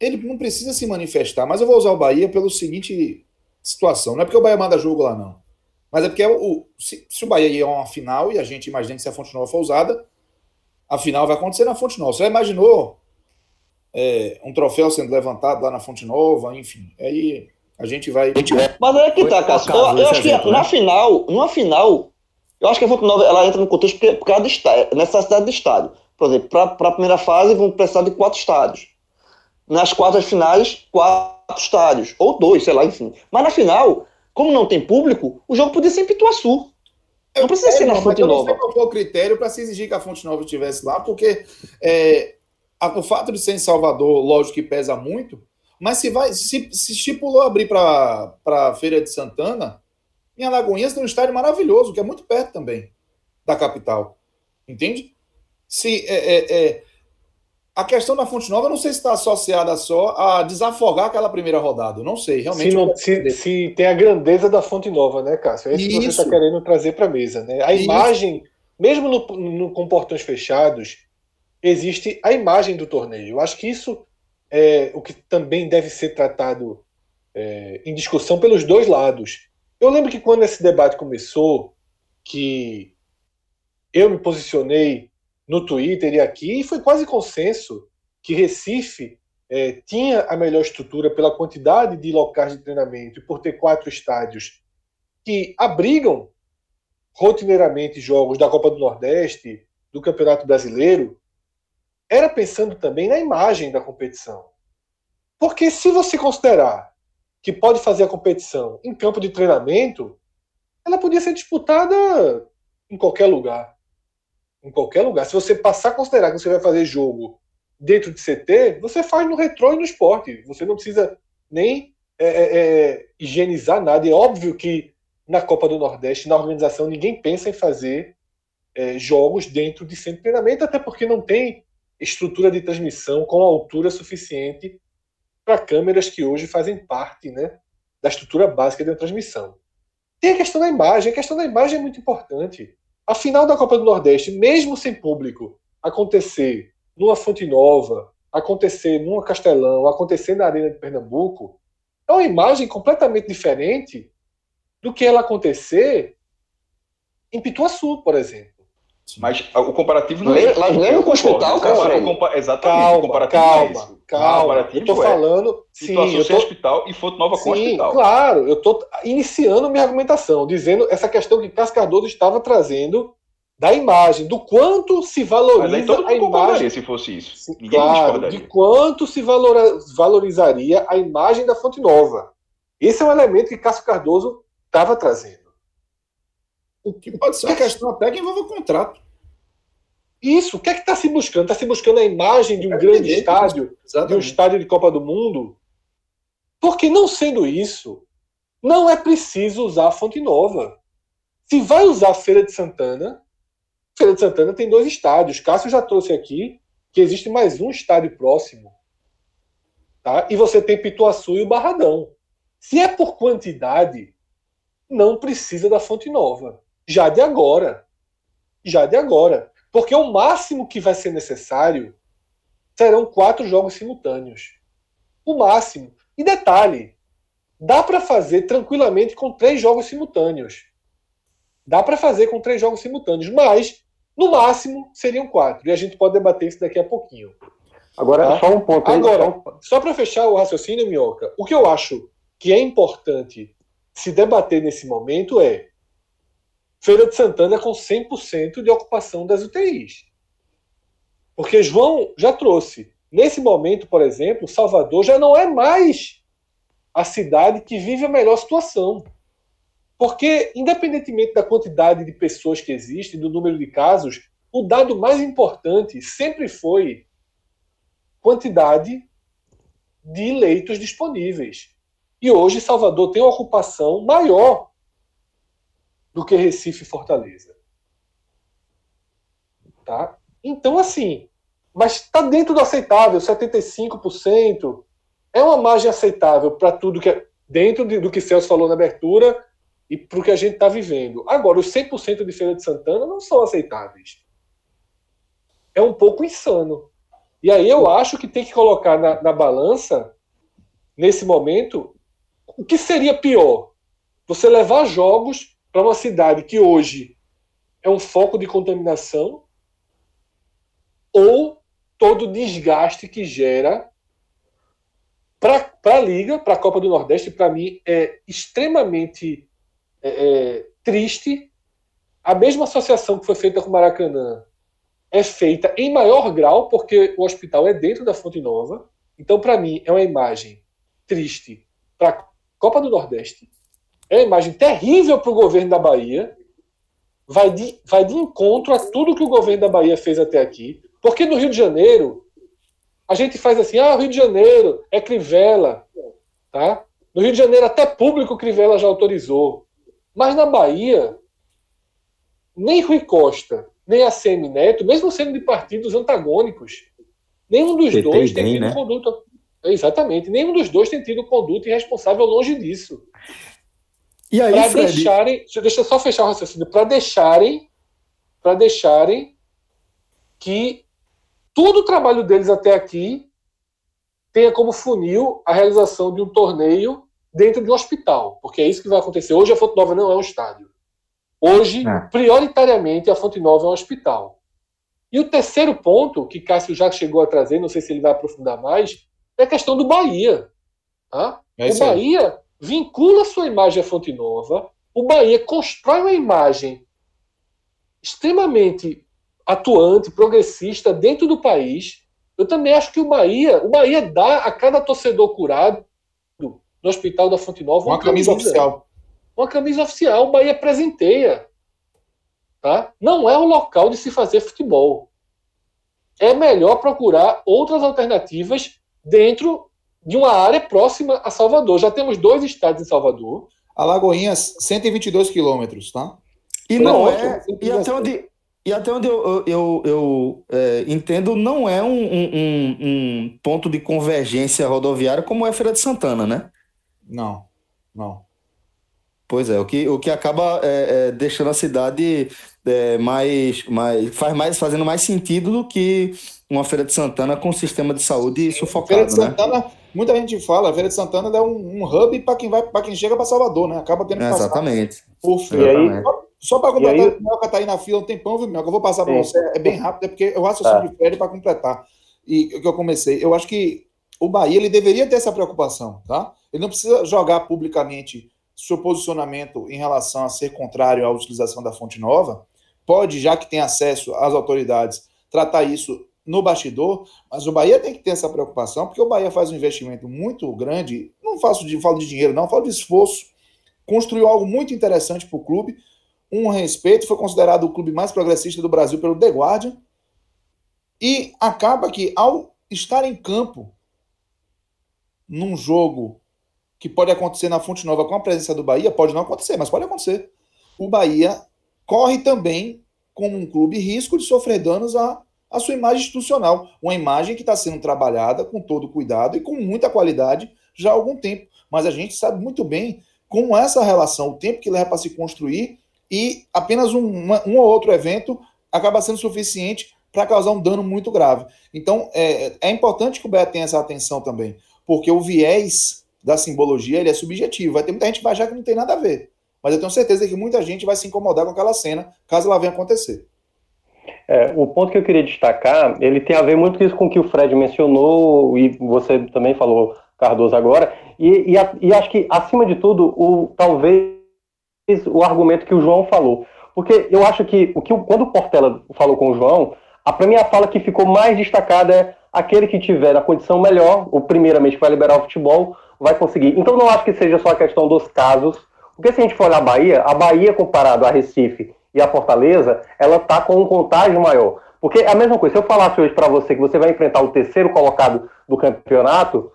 ele não precisa se manifestar, mas eu vou usar o Bahia pelo seguinte situação: não é porque o Bahia manda jogo lá, não. Mas é porque é o, se, se o Bahia ia a uma final e a gente imagina que se a fonte nova for usada, a final vai acontecer na fonte nova. Você já imaginou é, um troféu sendo levantado lá na fonte nova, enfim. Aí a gente vai. Mas é que tá, Cássio. Eu, eu acho que na né? final, numa final, eu acho que a Fonte Nova ela entra no contexto porque, por causa do estádio, necessidade do estádio. Por exemplo, para a primeira fase vão precisar de quatro estádios. Nas quartas finais, quatro estádios. Ou dois, sei lá, enfim. Mas na final, como não tem público, o jogo podia ser em Pituaçu. Não precisa ser na Fonte eu não Nova. sei qual foi o critério para se exigir que a Fonte Nova estivesse lá, porque é, a- o fato de ser em Salvador, lógico que pesa muito, mas se vai, se, se estipulou abrir para a Feira de Santana, em Alagoinhas tem um estádio maravilhoso, que é muito perto também da capital. Entende? Se, é, é, é, a questão da Fonte Nova, eu não sei se está associada só a desafogar aquela primeira rodada. Eu não sei, realmente. Se, não- se- se tem a grandeza da fonte nova, né, Cássio? É isso, que você Isso. está querendo trazer para a mesa. Né? A Isso. imagem, mesmo no, no- com portões fechados, existe a imagem do torneio. Eu acho que isso é o que também deve ser tratado é, em discussão pelos dois lados. Eu lembro que quando esse debate começou, que eu me posicionei no Twitter e aqui, e foi quase consenso que Recife é, tinha a melhor estrutura pela quantidade de locais de treinamento e por ter quatro estádios que abrigam rotineiramente jogos da Copa do Nordeste, do Campeonato Brasileiro, era pensando também na imagem da competição. Porque se você considerar que pode fazer a competição em campo de treinamento, ela podia ser disputada em qualquer lugar. Em qualquer lugar. Se você passar a considerar que você vai fazer jogo dentro de CT, você faz no retrô e no esporte. Você não precisa nem é, é, é, higienizar nada. É óbvio que na Copa do Nordeste, na organização, ninguém pensa em fazer é, jogos dentro de centro de treinamento, até porque não tem estrutura de transmissão com altura suficiente para câmeras que hoje fazem parte né, da estrutura básica da transmissão. Tem a questão da imagem. A questão da imagem é muito importante. A final da Copa do Nordeste, mesmo sem público, acontecer numa Fonte Nova, acontecer numa Castelão, acontecer na Arena de Pernambuco, é uma imagem completamente diferente do que ela acontecer em Pituaçu, por exemplo. Mas o comparativo não Le- é mas lembra com o hospital, concordo. cara, o compa- Exatamente, o Calma, comparativo não é esse. calma, O calma. comparativo Eu tô é falando. Sim, situação eu tô, hospital e Fonte Nova com Sim, hospital. claro, eu estou iniciando minha argumentação, dizendo essa questão que Cássio Cardoso estava trazendo da imagem, do quanto se valoriza Mas aí todo a mundo concordaria imagem. se fosse isso. Sim, Ninguém claro, discordaria. de quanto se valora- valorizaria a imagem da Fonte Nova. Esse é um elemento que Cássio Cardoso estava trazendo. O Que pode ser uma questão até que envolva contrato. Isso, o que é que está se buscando? Está se buscando a imagem de um É grande evidente, estádio, de um Exatamente. estádio de Copa do Mundo? Porque não sendo isso, não é preciso usar a Fonte Nova. Se vai usar a Feira de Santana, Feira de Santana tem dois estádios. Cássio já trouxe aqui que existe mais um estádio próximo. Tá? E você tem Pituaçu e o Barradão. Se é por quantidade, não precisa da Fonte Nova. Já de agora. Já de agora. Porque o máximo que vai ser necessário serão quatro jogos simultâneos. O máximo. E detalhe, dá para fazer tranquilamente com três jogos simultâneos. Dá para fazer com três jogos simultâneos, mas no máximo seriam quatro. E a gente pode debater isso daqui a pouquinho. Agora, Tá. só um ponto aí. Agora, só um- Só para fechar o raciocínio, Minhoca, o que eu acho que é importante se debater nesse momento é Feira de Santana com 100% de ocupação das UTIs. Porque João já trouxe. Nesse momento, por exemplo, Salvador já não é mais a cidade que vive a melhor situação. Porque, independentemente da quantidade de pessoas que existem, do número de casos, o dado mais importante sempre foi quantidade de leitos disponíveis. E hoje Salvador tem uma ocupação maior do que Recife e Fortaleza. Tá? Então, assim, mas está dentro do aceitável, 75%. É uma margem aceitável para tudo que é dentro de- do que Celso falou na abertura e para o que a gente está vivendo. Agora, os 100% de Feira de Santana não são aceitáveis. É um pouco insano. E aí eu acho que tem que colocar na, na balança, nesse momento, o que seria pior? Você levar jogos para uma cidade que hoje é um foco de contaminação ou todo o desgaste que gera para a Liga, para a Copa do Nordeste, para mim é extremamente é, é, triste. A mesma associação que foi feita com o Maracanã é feita em maior grau, porque o hospital é dentro da Fonte Nova. Então, para mim, é uma imagem triste para a Copa do Nordeste. É uma imagem terrível para o governo da Bahia. Vai de, vai de encontro a tudo que o governo da Bahia fez até aqui. Porque no Rio de Janeiro, a gente faz assim: ah, Rio de Janeiro é Crivella. Tá? No Rio de Janeiro, até público Crivella já autorizou. Mas na Bahia, nem Rui Costa, nem a CM Neto, mesmo sendo de partidos antagônicos, nenhum dos PT dois tem tido né? conduta. Exatamente, nenhum dos dois tem tido conduta irresponsável longe disso. E aí, Para Fred, deixarem. Deixa eu só fechar o raciocínio. Para deixarem. Para deixarem que todo o trabalho deles até aqui tenha como funil a realização de um torneio dentro de um hospital. Porque é isso que vai acontecer. Hoje a Fonte Nova não é um estádio. Hoje, É. prioritariamente, a Fonte Nova é um hospital. E o terceiro ponto, que Cássio já chegou a trazer, não sei se ele vai aprofundar mais, é a questão do Bahia. Tá? É o. Bahia vincula sua imagem à Fonte Nova, o Bahia constrói uma imagem extremamente atuante, progressista dentro do país. Eu também acho que o Bahia, o Bahia dá a cada torcedor curado no Hospital da Fonte Nova Uma camisa oficial. Uma camisa oficial, o Bahia presenteia. Tá? Não é o local de se fazer futebol. É melhor procurar outras alternativas dentro de uma área próxima a Salvador. Já temos dois estádios em Salvador. Alagoinhas, 122 quilômetros, tá? E não é. sempre E até onde, e até onde eu, eu, eu, eu, é, entendo, não é um, um- um- ponto de convergência rodoviária como é Feira de Santana, né? Não, não. Pois é, o que, o que acaba é, é, deixando a cidade é, mais, mais. faz mais fazendo mais sentido do que uma Feira de Santana com um sistema de saúde Feira sufocado, de né? Muita gente fala, Feira de Santana é um, um hub para quem vai, para quem chega para Salvador, né? Acaba tendo que É, passar exatamente. por E aí. Só para completar, aí- o Minhoca tá aí na fila um tempão, viu, Minhoca? Eu vou passar para você, é bem rápido, é porque eu raciocínio Tá. de Fred para completar. E o que eu comecei, eu acho que o Bahia ele deveria ter essa preocupação, tá? Ele não precisa jogar publicamente seu posicionamento em relação a ser contrário à utilização da fonte nova, pode, já que tem acesso às autoridades, tratar isso no bastidor, mas o Bahia tem que ter essa preocupação, porque o Bahia faz um investimento muito grande, não faço de, falo de dinheiro, não, falo de esforço, construiu algo muito interessante para o clube, um respeito, foi considerado o clube mais progressista do Brasil pelo The Guardian, e acaba que, ao estar em campo, num jogo que pode acontecer na Fonte Nova com a presença do Bahia, pode não acontecer, mas pode acontecer. O Bahia corre também, como um clube, risco de sofrer danos à, à sua imagem institucional. Uma imagem que está sendo trabalhada com todo cuidado e com muita qualidade já há algum tempo. Mas a gente sabe muito bem como essa relação, o tempo que leva para se construir, e apenas um, uma, um ou outro evento acaba sendo suficiente para causar um dano muito grave. Então, é, é importante que o Beto tenha essa atenção também, porque o viés da simbologia ele é subjetivo. Vai ter muita gente que vai achar que não tem nada a ver. Mas eu tenho certeza que muita gente vai se incomodar com aquela cena, caso ela venha acontecer. É, o ponto que eu queria destacar, ele tem a ver muito isso com o que o Fred mencionou, e você também falou, Cardoso, agora, e, e, e acho que, acima de tudo, o, talvez o argumento que o João falou. Porque eu acho que, o que quando o Portela falou com o João, a para mim a fala que ficou mais destacada é aquele que tiver na condição melhor, ou primeiramente vai liberar o futebol, vai conseguir. Então não acho que seja só a questão dos casos, porque se a gente for olhar a Bahia, a Bahia comparado a Recife e a Fortaleza, ela tá com um contágio maior. Porque é a mesma coisa, se eu falasse hoje para você que você vai enfrentar o terceiro colocado do campeonato,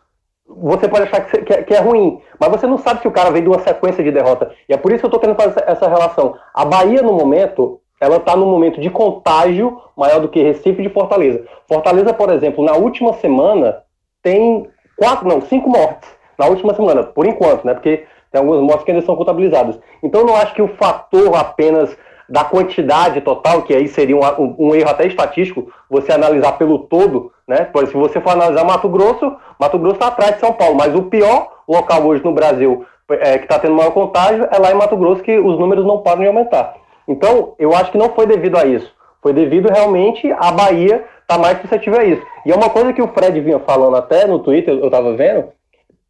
você pode achar que, é, que, é, ruim, mas você não sabe se o cara vem de uma sequência de derrota. E é por isso que eu estou querendo fazer essa, relação. A Bahia, no momento, ela está num momento de contágio maior do que Recife de Fortaleza. Fortaleza, por exemplo, na última semana tem quatro, não, cinco mortes na última semana, por enquanto, né? Porque tem algumas mortes que ainda são contabilizadas. Então, não acho que o fator apenas da quantidade total, que aí seria um, um, erro até estatístico, você analisar pelo todo, né? Por se você for analisar Mato Grosso, Mato Grosso está atrás de São Paulo, mas o pior local hoje no Brasil é, que está tendo maior contágio é lá em Mato Grosso, que os números não param de aumentar. Então, eu acho que não foi devido a isso. Foi devido realmente a Bahia estar tá mais suscetível a isso. E é uma coisa que o Fred vinha falando até no Twitter, eu estava vendo,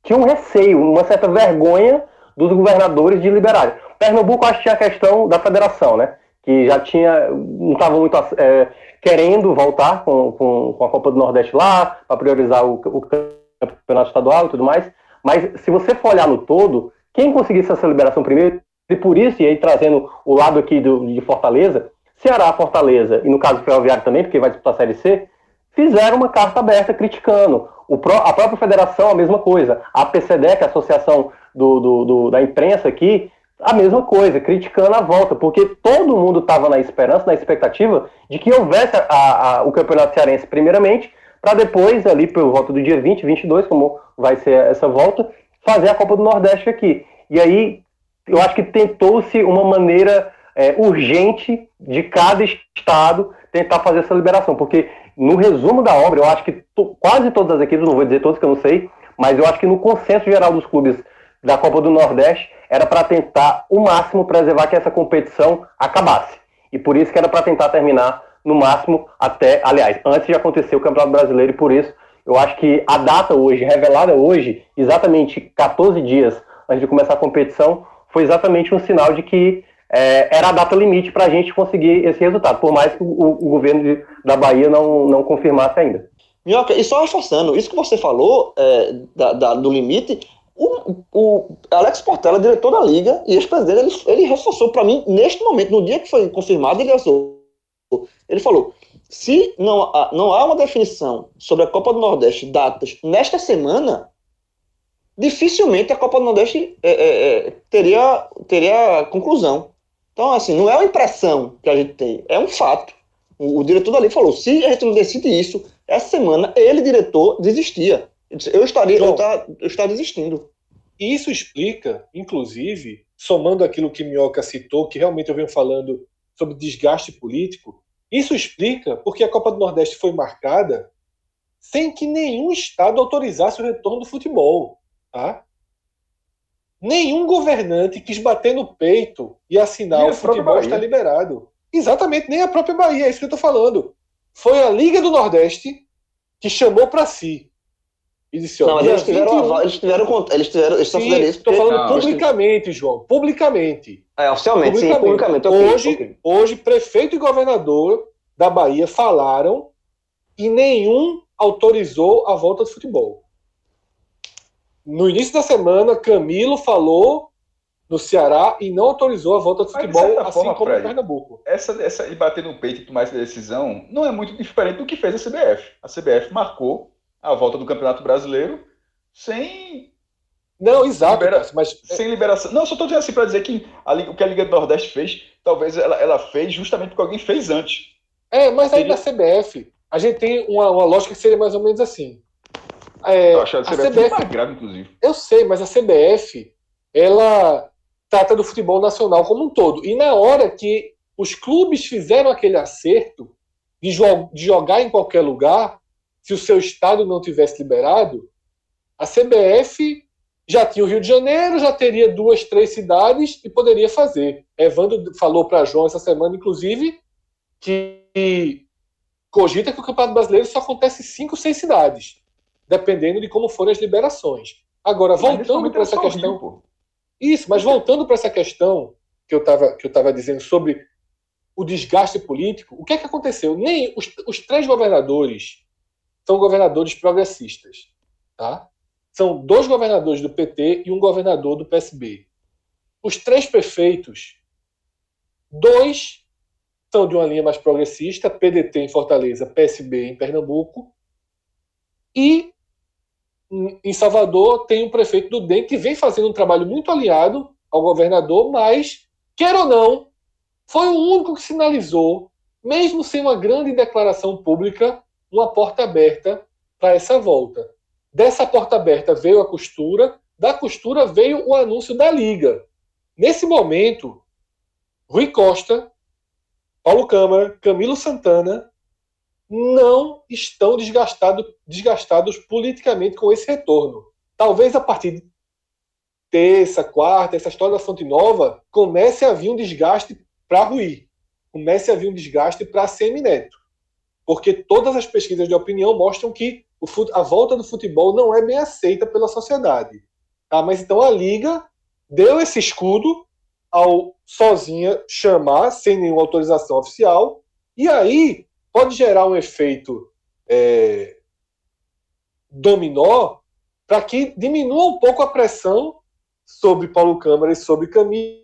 tinha um receio, uma certa vergonha dos governadores de liberarem. Pernambuco, acho que tinha a questão da federação, né? Que já tinha, não estava muito é, querendo voltar com, com, com, a Copa do Nordeste lá, para priorizar o, o campeonato estadual e tudo mais. Mas se você for olhar no todo, quem conseguisse essa liberação primeiro, e por isso, e aí trazendo o lado aqui do, de Fortaleza, Ceará, Fortaleza, e no caso Ferroviário também, porque vai disputar a Série C, fizeram uma carta aberta criticando. O pró a própria federação, a mesma coisa. A PCD, que é a Associação do, do, do, da Imprensa aqui, a mesma coisa, criticando a volta, porque todo mundo estava na esperança, na expectativa de que houvesse a, a, o Campeonato Cearense primeiramente, para depois, ali pelo volta do dia 20, 22, como vai ser essa volta, fazer a Copa do Nordeste aqui. E aí, eu acho que tentou-se uma maneira é, urgente de cada estado tentar fazer essa liberação, porque no resumo da obra, eu acho que quase todas as equipes, não vou dizer todas que eu não sei, mas eu acho que no consenso geral dos clubes da Copa do Nordeste era para tentar o máximo preservar que essa competição acabasse. E por isso que era para tentar terminar no máximo até, aliás, antes de acontecer o Campeonato Brasileiro, e por isso eu acho que a data hoje, revelada hoje, exatamente 14 dias antes de começar a competição, foi exatamente um sinal de que é, era a data limite para a gente conseguir esse resultado, por mais que o, o governo de, da Bahia não, não confirmasse ainda. Minhoca, e só reforçando, isso que você falou é, da, da, do limite, o, o, Alex Portela, diretor da liga e ex-presidente, ele, ele reforçou para mim, neste momento, no dia que foi confirmado, ele reforçou. Ele falou: se não, não há uma definição sobre a Copa do Nordeste, datas, nesta semana, dificilmente a Copa do Nordeste é, é, é, teria, teria conclusão. Então, assim, não é uma impressão que a gente tem, é um fato. O, o diretor dali falou: se a gente não decide isso, essa semana ele, diretor, desistia. Eu estaria, João, eu, tá, eu estaria desistindo. Isso explica, inclusive, somando aquilo que Minhoca citou, que realmente eu venho falando sobre desgaste político, isso explica porque a Copa do Nordeste foi marcada sem que nenhum estado autorizasse o retorno do futebol. Tá? Nenhum governante quis bater no peito e assinar o futebol está liberado. Exatamente, nem a própria Bahia, é isso que eu estou falando. Foi a Liga do Nordeste que chamou para si. E Não, mas eles tiveram, 21, aval- eles tiveram, eles tiveram, eles estão fazendo isso. porque- falando Não, publicamente, João. Publicamente. É, oficialmente, sim, publicamente. hoje, ok. hoje, prefeito e governador da Bahia falaram e nenhum autorizou a volta do futebol. No início da semana, Camilo falou no Ceará e não autorizou a volta do futebol, assim forma, como Fred, Pernambuco. essa, essa e bater no peito e tomar essa decisão não é muito diferente do que fez a CBF. A CBF marcou a volta do Campeonato Brasileiro sem, Não, exato, Libera- mas sem liberação. Não, só estou dizendo assim para dizer que a Liga- o que a Liga do Nordeste fez, talvez ela, ela fez justamente porque alguém fez antes. É, mas aí na CBF, a gente tem uma, uma lógica que seria mais ou menos assim. É, Eu acho a a CBF, muito CBF mais grave, inclusive. Eu sei, mas a CBF, ela trata do futebol nacional como um todo. E na hora que os clubes fizeram aquele acerto de, jo- de jogar em qualquer lugar, se o seu estado não tivesse liberado, a CBF já tinha o Rio de Janeiro, já teria duas, três cidades e poderia fazer. Evandro falou para João essa semana, inclusive, que cogita que o Campeonato Brasileiro só acontece em cinco, seis cidades, dependendo de como forem as liberações. Agora, Mas voltando para era essa questão. Rio. Isso, mas voltando para essa questão que eu estava dizendo sobre o desgaste político, o que é que aconteceu? Nem os, os três governadores são governadores progressistas, tá? São dois governadores do PT e um governador do PSB. Os três prefeitos, dois são de uma linha mais progressista, PDT em Fortaleza, PSB em Pernambuco, e em Salvador tem um prefeito do DEM que vem fazendo um trabalho muito aliado ao governador, mas, quer ou não, foi o único que sinalizou, mesmo sem uma grande declaração pública, uma porta aberta para essa volta. Dessa porta aberta veio a costura, da costura veio o anúncio da Liga. Nesse momento, Rui Costa, Paulo Câmara, Camilo Santana não estão desgastado, desgastados politicamente com esse retorno. Talvez a partir de terça, quarta, essa história da Fonte Nova, comece a vir um desgaste para Rui, comece a vir um desgaste para Semineto. Porque todas as pesquisas de opinião mostram que a volta do futebol não é bem aceita pela sociedade. Tá? Mas então a Liga deu esse escudo ao sozinha chamar, sem nenhuma autorização oficial, e aí pode gerar um efeito é, dominó para que diminua um pouco a pressão sobre Paulo Câmara e sobre Camilo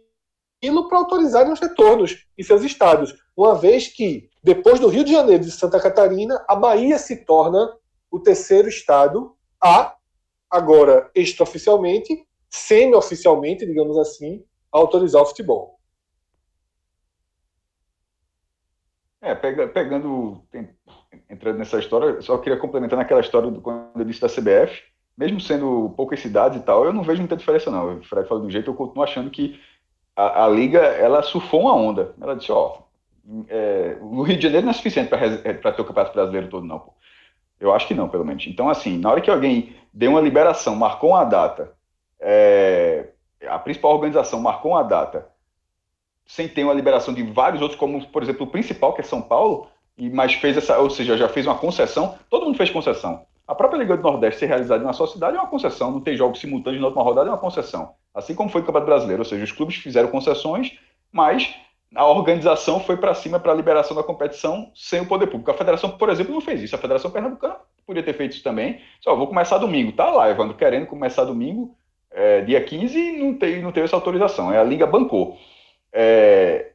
para autorizarem os retornos em seus estados, uma vez que, depois do Rio de Janeiro e de Santa Catarina, a Bahia se torna o terceiro estado a, agora extraoficialmente, semi-oficialmente, digamos assim, autorizar o futebol. É, pega- pegando, entrando nessa história, só queria complementar naquela história do, quando eu disse da CBF, mesmo sendo poucas cidades e tal, eu não vejo muita diferença não. O Fred do jeito, eu continuo achando que a, a Liga, ela surfou uma onda. Ela disse, ó, é, o Rio de Janeiro não é suficiente para ter o Campeonato Brasileiro todo não, pô. Eu acho que não, pelo menos. Então, assim, na hora que alguém deu uma liberação, marcou uma data, é, a principal organização marcou uma data, sem ter uma liberação de vários outros, como, por exemplo, o principal, que é São Paulo, e mas fez essa, ou seja, já fez uma concessão, todo mundo fez concessão. A própria Liga do Nordeste ser realizada em uma só cidade é uma concessão, não ter jogos simultâneos na última rodada é uma concessão. Assim como foi o Campeonato Brasileiro, ou seja, os clubes fizeram concessões, mas a organização foi para cima para a liberação da competição sem o poder público. A federação, por exemplo, não fez isso. A Federação Pernambucana podia ter feito isso também. Só vou começar domingo. Tá lá, Evandro, querendo começar domingo, é, dia 15, e não teve, não teve essa autorização. A Liga bancou. É,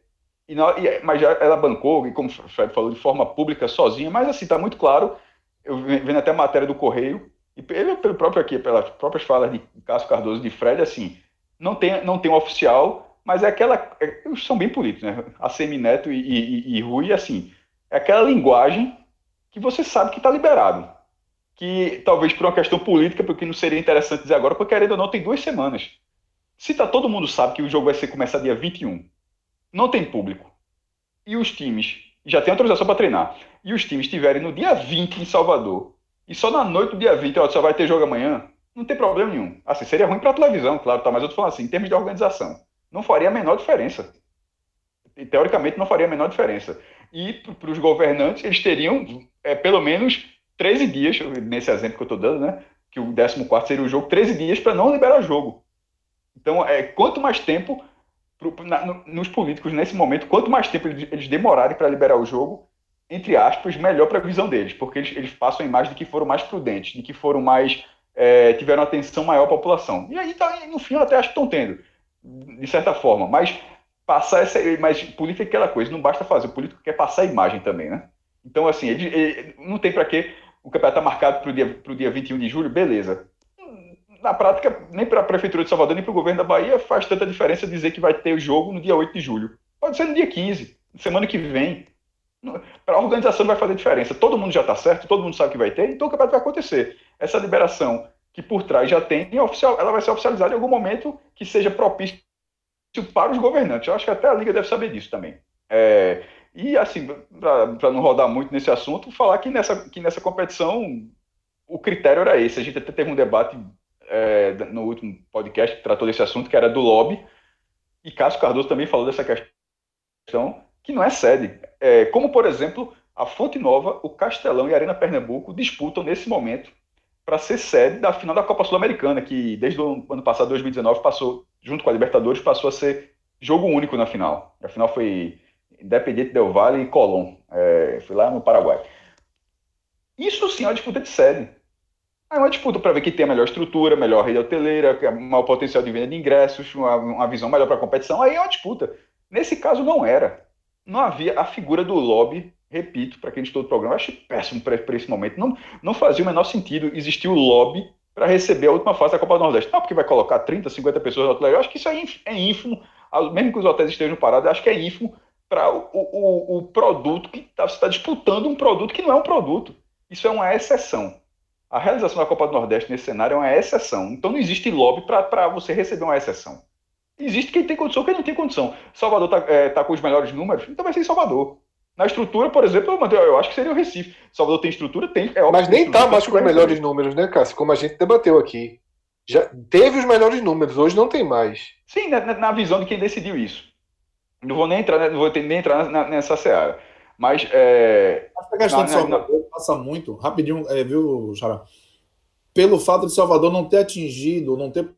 e na- e- mas ela bancou, e como o Fred falou, de forma pública, sozinha, mas assim, está muito claro, eu ve- vendo até a matéria do Correio, e pelo pelo próprio aqui, pelas próprias falas de Cássio Cardoso de Fred, assim, não tem, não tem um oficial, mas é aquela. é- são bem políticos, né? A Semineto e, e, e Rui, assim, é aquela linguagem que você sabe que está liberado. Que talvez por uma questão política, porque não seria interessante dizer agora, porque querendo ou não, tem duas semanas. Se tá, todo mundo sabe que o jogo vai ser começar dia 21, não tem público, e os times já têm autorização para treinar, e os times estiverem no dia 20 em Salvador, e só na noite do dia 20, ó, só vai ter jogo amanhã, não tem problema nenhum. Assim, seria ruim para a televisão, claro, tá, mas eu tô falando assim, em termos de organização, não faria a menor diferença. E, teoricamente, não faria a menor diferença. E para os governantes, eles teriam é, pelo menos 13 dias, nesse exemplo que eu estou dando, né? que o 14 seria o jogo, 13 dias para não liberar jogo. Então, é, quanto mais tempo, pro, na, no, nos políticos nesse momento, quanto mais tempo eles, eles demorarem para liberar o jogo, entre aspas, melhor para a visão deles, porque eles, eles passam a imagem de que foram mais prudentes, de que foram mais. É, tiveram atenção maior à população. E aí, tá, no fim, eu até acho que estão tendo, de certa forma. Mas passar essa. Mas política é aquela coisa, não basta fazer, o político quer passar a imagem também, né? Então, assim, ele, ele não tem para quê. O campeonato está marcado para o dia, dia 21 de julho, beleza. Na prática, nem para a Prefeitura de Salvador, nem para o governo da Bahia faz tanta diferença dizer que vai ter o jogo no dia 8 de julho. Pode ser no dia 15, semana que vem. Para a organização vai fazer diferença. Todo mundo já está certo, todo mundo sabe que vai ter, então o campeonato vai acontecer. Essa liberação que por trás já tem, ela vai ser oficializada em algum momento que seja propício para os governantes. Eu acho que até a Liga deve saber disso também. É, e, assim, para não rodar muito nesse assunto, falar que nessa, que nessa competição o critério era esse. A gente até teve um debate é, no último podcast que tratou desse assunto, que era do lobby, e Cássio Cardoso também falou dessa questão, que não é sede. É, como, por exemplo, a Fonte Nova, o Castelão e a Arena Pernambuco disputam nesse momento para ser sede da final da Copa Sul-Americana, que desde o ano passado, 2019, passou, junto com a Libertadores, passou a ser jogo único na final. A final foi Independiente Del Valle e Colón. É, fui lá no Paraguai. Isso sim é uma disputa de sede. É uma disputa para ver quem tem a melhor estrutura, melhor rede hoteleira, maior potencial de venda de ingressos, uma, uma visão melhor para a competição. Aí é uma disputa. Nesse caso, não era. Não havia a figura do lobby, repito, para quem estou do programa, achei péssimo para esse momento. Não, não fazia o menor sentido existir o lobby para receber a última fase da Copa do Nordeste. Não, porque vai colocar 30, 50 pessoas no hotel. Eu acho que isso é, é ínfimo. Mesmo que os hotéis estejam parados, acho que é ínfimo para o, o, o, produto que tá, está disputando um produto que não é um produto. Isso é uma exceção. A realização da Copa do Nordeste nesse cenário é uma exceção. Então não existe lobby para você receber uma exceção. Existe quem tem condição, quem não tem condição. Salvador está é, tá com os melhores números, então vai ser Salvador. Na estrutura, por exemplo, eu acho que seria o Recife. Salvador tem estrutura? Tem. É Mas nem está mais com os melhores números, né, Cássio? Como a gente debateu aqui. Já teve os melhores números, hoje não tem mais. Sim, na, na visão de quem decidiu isso. Não vou nem entrar, não vou nem entrar nessa seara. Mas. É, Essa questão na, de Salvador na... passa muito, rapidinho, é, viu, Xará? Pelo fato de Salvador não ter atingido, não ter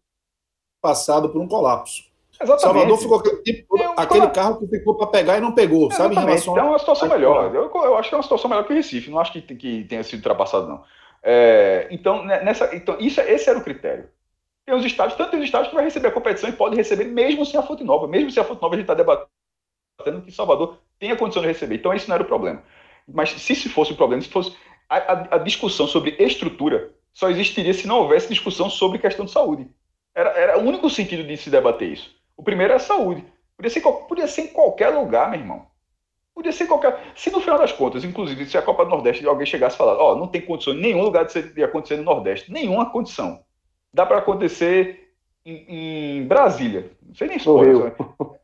passado por um colapso. Exatamente. Salvador ficou aquele, tipo, é aquele carro que ficou para pegar e não pegou, Exatamente. sabe? Em relação então é uma situação melhor. Eu, eu, acho que é uma situação melhor que o Recife. Não acho que, que tenha sido ultrapassado, não. É, então, né, nessa, então isso, esse era o critério. Tem os estádios, tanto tem os estádios que vai receber a competição e pode receber mesmo sem a Fonte Nova. Mesmo sem a Fonte Nova, a gente está debatendo que Salvador tem a condição de receber. Então, esse não era o problema. Mas se, se fosse o problema, se fosse a, a, a, discussão sobre estrutura, só existiria se não houvesse discussão sobre questão de saúde. Era, era o único sentido de se debater isso. O primeiro é a saúde. Podia ser, podia ser em qualquer lugar, meu irmão. Podia ser em qualquer. Se no final das contas, inclusive, se a Copa do Nordeste alguém chegasse e falasse, ó, oh, não tem condição em nenhum lugar de, ser, de acontecer no Nordeste, nenhuma condição dá para acontecer em, em, Brasília. Não sei nem se no Rio.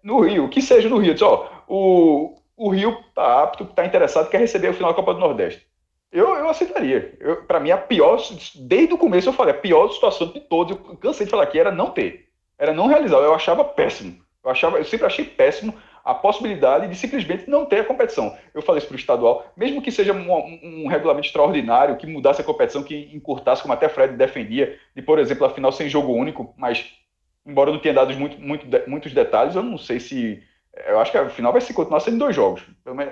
No Rio, que seja no Rio. Diz, ó, o, o Rio está apto, está interessado, quer receber o final da Copa do Nordeste. Eu, eu aceitaria. Para mim, a pior, desde o começo eu falei, a pior situação de todos, eu cansei de falar aqui, era não ter. Era não realizar. Eu achava péssimo. Eu, achava, eu sempre achei péssimo a possibilidade de simplesmente não ter a competição. Eu falei isso para o estadual, mesmo que seja um, um, regulamento extraordinário, que mudasse a competição, que encurtasse, como até Fred defendia, de, por exemplo, a final sem jogo único, mas, embora não tenha dado muito, muito, muitos detalhes, eu não sei se. Eu acho que a final vai se continuar sendo dois jogos.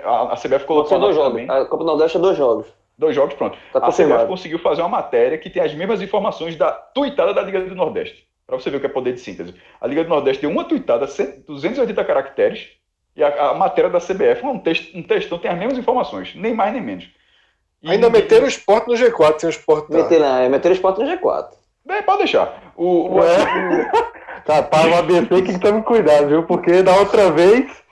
A, a CBF colocou. São dois jogos. Também. A Copa Nordeste é dois jogos. Dois jogos, pronto. Tá a CBF conseguiu fazer uma matéria que tem as mesmas informações da tuitada da Liga do Nordeste. Para você ver o que é poder de síntese. A Liga do Nordeste deu uma tuitada, 280 caracteres, e a, a matéria da CBF, um, texto, um textão, tem as mesmas informações, nem mais nem menos. E, Ainda meteram o esporte no G4, sem o esporte. Meteram, é, meteram o esporte no G4. Bem, pode deixar. O, o, é. tá, para o ABC que tem que tomar cuidado, viu? Porque da outra vez.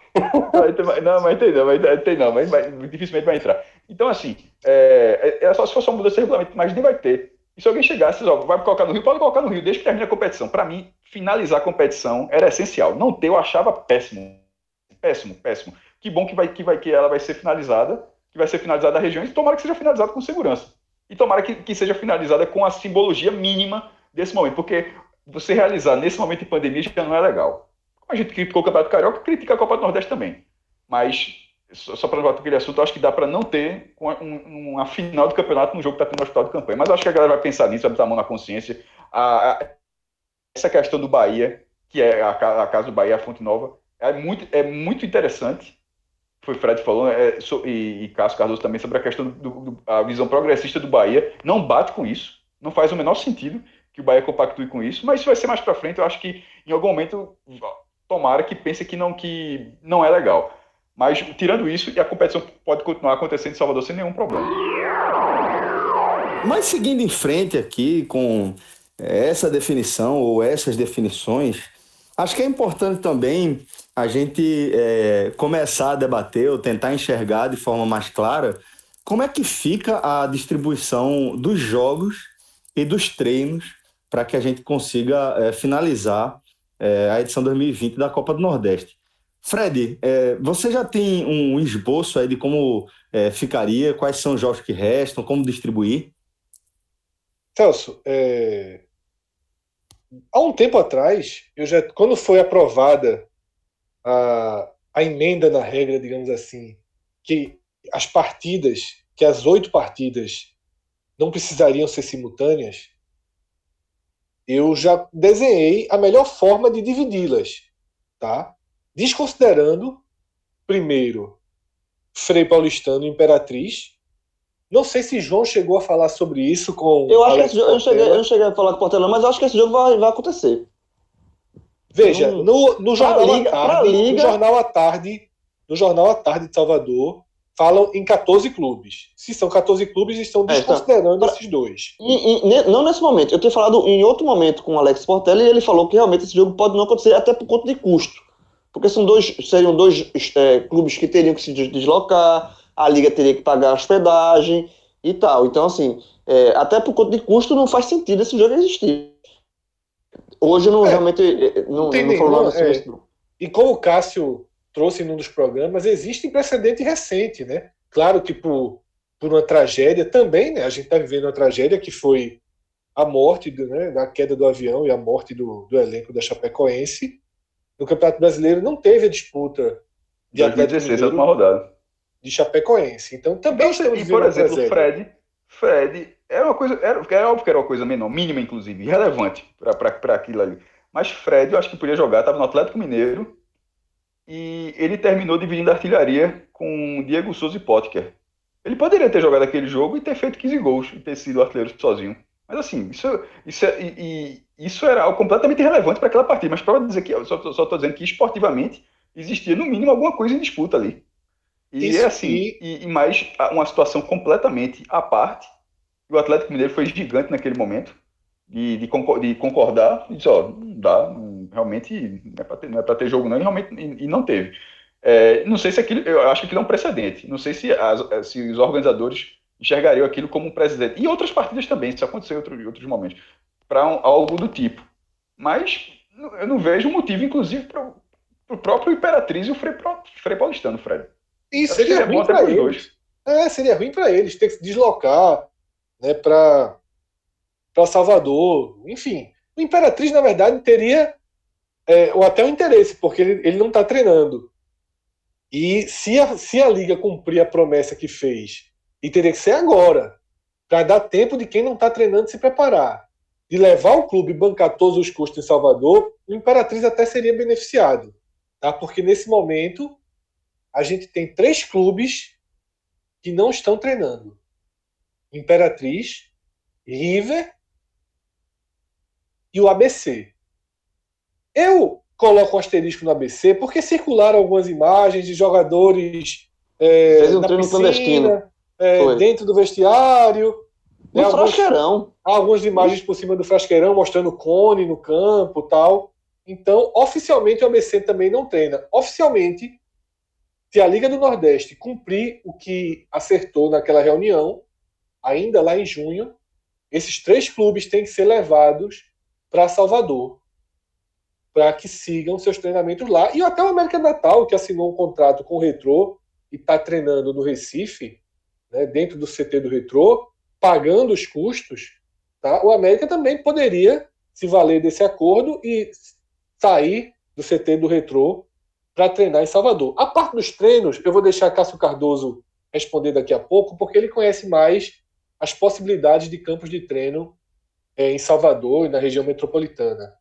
não, mas tem não, mas, tem não, mas, mas dificilmente vai entrar. Então, assim, é, é, é só se fosse uma mudança de regulamento, mas nem vai ter. E se alguém chegasse, ó, vai colocar no Rio, pode colocar no Rio, desde que termine a competição. Para mim, finalizar a competição era essencial. Não ter, eu achava péssimo péssimo, péssimo. Que bom que vai que vai que ela vai ser finalizada, que vai ser finalizada a região e tomara que seja finalizada com segurança. E tomara que, que seja finalizada com a simbologia mínima desse momento, porque você realizar nesse momento de pandemia já não é legal. A gente criticou o Campeonato Carioca, critica a Copa do Nordeste também. Mas só, só para voltar aquele assunto, acho que dá para não ter uma, uma, final de campeonato no jogo que está tendo no hospital de campanha. Mas acho que a galera vai pensar nisso, vai botar a mão na consciência. A, a, essa questão do Bahia, que é a, a casa do Bahia, a Fonte Nova, é muito, é muito interessante. Foi o Fred falando, é, so, e, e Cássio Cardoso também, sobre a questão do, do, a visão progressista do Bahia. Não bate com isso, não faz o menor sentido que o Bahia compactue com isso, mas isso vai ser mais para frente. Eu acho que em algum momento, tomara que pense que não, que não é legal. Mas, tirando isso, a competição pode continuar acontecendo em Salvador sem nenhum problema. Mas seguindo em frente aqui com essa definição ou essas definições, acho que é importante também a gente é, começar a debater ou tentar enxergar de forma mais clara como é que fica a distribuição dos jogos e dos treinos para que a gente consiga é, finalizar é, a edição 2020 da Copa do Nordeste. Fred, é, você já tem um esboço aí de como é, ficaria, quais são os jogos que restam, como distribuir? Celso, é... há um tempo atrás, eu já, quando foi aprovada a, a emenda na regra, digamos assim, que as partidas, que as oito partidas não precisariam ser simultâneas, eu já desenhei a melhor forma de dividi-las, tá? Desconsiderando, primeiro, Frei Paulistano e Imperatriz. Não sei se João chegou a falar sobre isso com. Eu acho Alex que esse jogo, eu não, cheguei, eu não cheguei a falar com o Portela, mas eu acho que esse jogo vai, vai acontecer. Veja, no, no jornal Liga, à tarde, Liga... no jornal à tarde, no jornal à tarde de Salvador, falam em 14 clubes. Se são 14 clubes, estão desconsiderando é, então, esses dois. E, e, não nesse momento. Eu tinha falado em outro momento com o Alex Portela e ele falou que realmente esse jogo pode não acontecer até por conta de custo porque são dois, seriam dois é, clubes que teriam que se deslocar, a liga teria que pagar a hospedagem e tal. Então, assim, é, até por conta de custo, não faz sentido esse jogo existir. Hoje não é, realmente é, não, não, tem não falou nada sobre isso. E como o Cássio trouxe em um dos programas, existe precedente recente, né? Claro que por, por uma tragédia também, né? A gente está vivendo uma tragédia que foi a morte do, né, da queda do avião e a morte do, do elenco da Chapecoense no Campeonato Brasileiro não teve a disputa de 2016, a última rodada. De Chapecoense. Então também então, E, por exemplo, o Fred, Fred era uma coisa, era, era óbvio que era uma coisa menor, mínima, inclusive, irrelevante para aquilo ali. Mas Fred, eu acho que podia jogar, estava no Atlético Mineiro e ele terminou dividindo a artilharia com Diego Souza e Potker. Ele poderia ter jogado aquele jogo e ter feito 15 gols e ter sido artilheiro sozinho. Mas assim, isso, isso, é, e isso era algo completamente irrelevante para aquela partida. Mas para dizer que, eu só estou dizendo que esportivamente existia no mínimo alguma coisa em disputa ali. E isso, é assim, e, e mais uma situação completamente à parte. O Atlético Mineiro foi gigante naquele momento de, de, de concordar e disse, ó, não dá, não, realmente não é para ter, é ter, jogo não, e realmente e, e não teve. É, não sei se aquilo, eu acho que aquilo é um precedente. Não sei se, as, se os organizadores enxergariam aquilo como um precedente. E outras partidas também, isso aconteceu em outro, outros momentos, para um, algo do tipo. Mas eu não vejo motivo, inclusive, para o próprio Imperatriz e o Frei, Frei Paulistano, Fred. E seria, seria ruim para eles. Dois. É, seria ruim para eles ter que se deslocar né, para Salvador, enfim. O Imperatriz, na verdade, teria é, ou até o interesse, porque ele, ele não está treinando. E se a, se a Liga cumprir a promessa que fez e teria que ser agora, para dar tempo de quem não está treinando se preparar. De levar o clube e bancar todos os custos em Salvador, o Imperatriz até seria beneficiado. Tá? Porque nesse momento, a gente tem três clubes que não estão treinando: Imperatriz, River e o ABC. Eu coloco um asterisco no ABC porque circularam algumas imagens de jogadores. É, Fez um treino piscina, clandestino é, dentro do vestiário. No né, frasqueirão. Algumas imagens por cima do frasqueirão mostrando cone no campo tal. Então, oficialmente, o ABC também não treina. Oficialmente, se a Liga do Nordeste cumprir o que acertou naquela reunião, ainda lá em junho, esses três clubes têm que ser levados para Salvador para que sigam seus treinamentos lá. E até o América Natal, que assinou um contrato com o Retrô e está treinando no Recife, né, dentro do CT do Retrô, pagando os custos, tá? o América também poderia se valer desse acordo e sair do CT do Retrô para treinar em Salvador. A parte dos treinos, eu vou deixar Cássio Cardoso responder daqui a pouco, porque ele conhece mais as possibilidades de campos de treino é, em Salvador e na região metropolitana.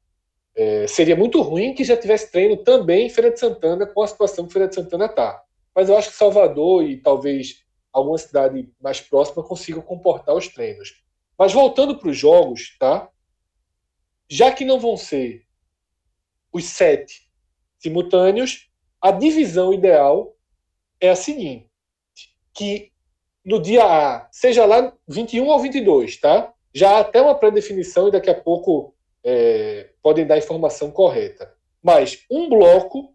É, seria muito ruim que já tivesse treino também em Feira de Santana, com a situação que Feira de Santana está. Mas eu acho que Salvador e talvez alguma cidade mais próxima consigam comportar os treinos. Mas voltando para os jogos, tá? Já que não vão ser os sete simultâneos, a divisão ideal é a seguinte: que no dia A, seja lá 21 ou 22, tá? Já há até uma pré-definição e daqui a pouco é, podem dar a informação correta. Mas um bloco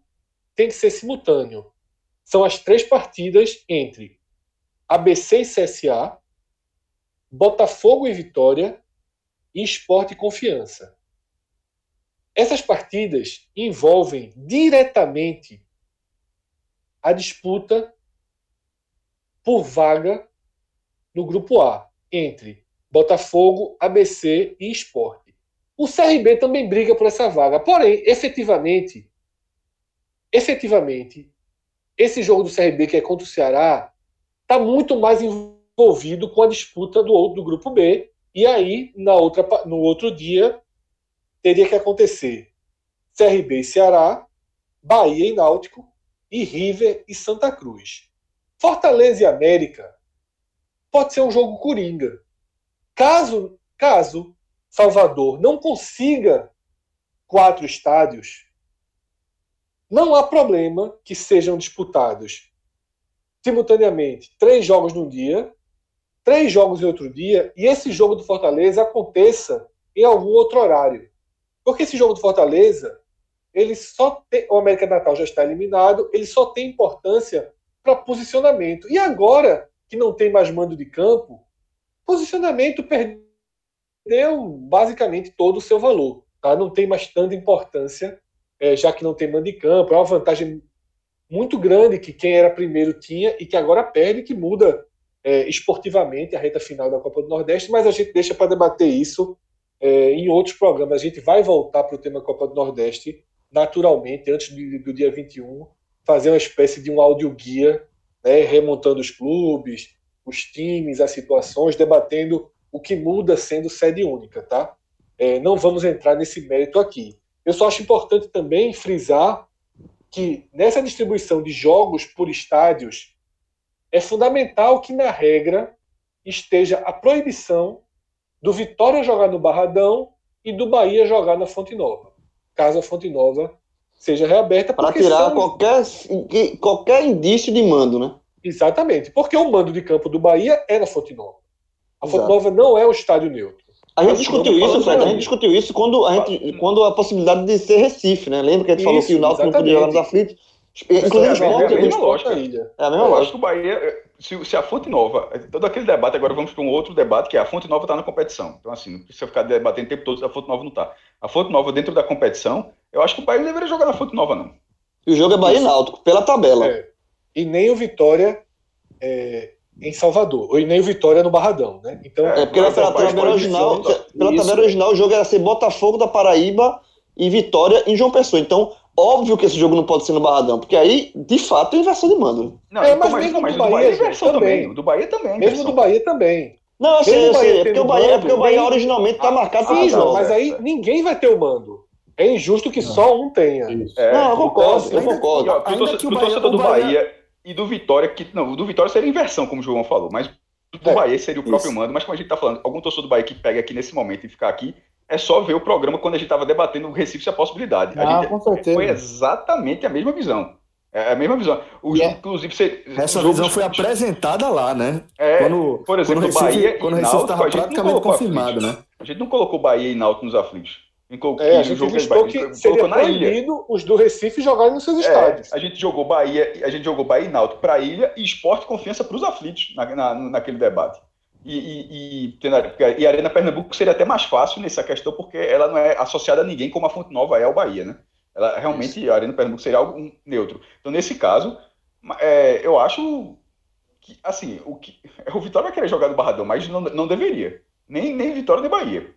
tem que ser simultâneo. São as três partidas entre ABC e CSA, Botafogo e Vitória e Esporte e Confiança. Essas partidas envolvem diretamente a disputa por vaga no grupo A entre Botafogo, ABC e Esporte. O CRB também briga por essa vaga, porém, efetivamente, efetivamente, esse jogo do CRB que é contra o Ceará está muito mais envolvido com a disputa do outro do grupo B e aí na outra no outro dia teria que acontecer CRB e Ceará, Bahia e Náutico e River e Santa Cruz. Fortaleza e América pode ser um jogo coringa. Caso, caso Salvador não consiga quatro estádios, não há problema que sejam disputados simultaneamente três jogos num dia, três jogos em outro dia, e esse jogo do Fortaleza aconteça em algum outro horário. Porque esse jogo do Fortaleza, ele só tem, o América Natal já está eliminado, ele só tem importância para posicionamento. E agora que não tem mais mando de campo, posicionamento perdeu basicamente todo o seu valor. Tá? Não tem mais tanta importância, é, já que não tem mando de campo. É uma vantagem muito grande que quem era primeiro tinha e que agora perde, que muda é, esportivamente a reta final da Copa do Nordeste, mas a gente deixa para debater isso é, em outros programas. A gente vai voltar para o tema Copa do Nordeste naturalmente, antes do, do dia 21, fazer uma espécie de um audioguia, né, remontando os clubes, os times, as situações, debatendo o que muda sendo sede única, tá? É, não vamos entrar nesse mérito aqui. Eu só acho importante também frisar que nessa distribuição de jogos por estádios é fundamental que na regra esteja a proibição do Vitória jogar no Barradão e do Bahia jogar na Fonte Nova, caso a Fonte Nova seja reaberta. Para tirar são... qualquer, qualquer indício de mando, né? Exatamente, porque o mando de campo do Bahia é na Fonte Nova. A Fonte Nova não é o estádio neutro. A gente discutiu isso, Fred, a gente discutiu isso quando a, gente, quando a possibilidade de ser Recife, né? Lembra que a gente isso, falou que o Náutico não podia jogar nos aflitos? Inclusive, é, a, mesma, é a mesma lógica. É a mesma lógica. acho que o Bahia, se, se, a Fonte Nova, todo aquele debate, agora vamos para um outro debate, que é a Fonte Nova está na competição. Então, assim, não precisa ficar debatendo o tempo todo se a Fonte Nova não está. A Fonte Nova dentro da competição, eu acho que o Bahia não deveria jogar na Fonte Nova, não. E o jogo é Bahia e Náutico, pela tabela. É. E nem o Vitória é, em Salvador, ou nem o Vitória no Barradão, né? Então, é, porque pela, tabela original, pela tabela original, o jogo era ser Botafogo da Paraíba e Vitória em João Pessoa. Então, Óbvio que esse jogo não pode ser no Barradão, porque aí, de fato, é inversão de mando. Não, é, mas, mas mesmo mas do, Bahia, Bahia é inversão também. também. Do Bahia também. Mesmo do Bahia também. Não, eu sei, eu sei. É porque, o Bahia, é porque o Bahia originalmente está ah, marcado para Sim, mas aí ninguém vai ter o mando. É injusto que não. só um tenha. É, não, eu concordo, eu concordo. Para o torcedor do Bahia e do Vitória, que. Não, o do Vitória seria inversão, como o João falou, mas do é, Bahia seria o próprio isso. mando. Mas como a gente está falando, algum torcedor do Bahia que pega aqui nesse momento e ficar aqui, é só ver o programa quando a gente estava debatendo o Recife a possibilidade. Ah, a gente, com certeza. Foi exatamente a mesma visão. É a mesma visão. O, yeah. inclusive, você, essa visão foi apresentada lá, né? É, quando, por exemplo, quando o Recife, Bahia quando o Recife estava praticamente confirmado, né? A gente não colocou Bahia e Náutico nos aflitos. É, a gente listou que seria proibido os do Recife jogarem nos seus é, estádios. A gente jogou Bahia, a gente jogou Bahia e Náutico para a ilha e esporte confiança para os aflitos na, na, naquele debate. E, e, e, e, a Arena Pernambuco seria até mais fácil nessa questão, porque ela não é associada a ninguém como a Fonte Nova é ao Bahia, né? Ela realmente, Isso. a Arena Pernambuco seria algo neutro. Então, nesse caso, é, eu acho que, assim, o, que, o Vitória vai querer jogar no Barradão, mas não, não deveria. Nem, nem Vitória nem Bahia.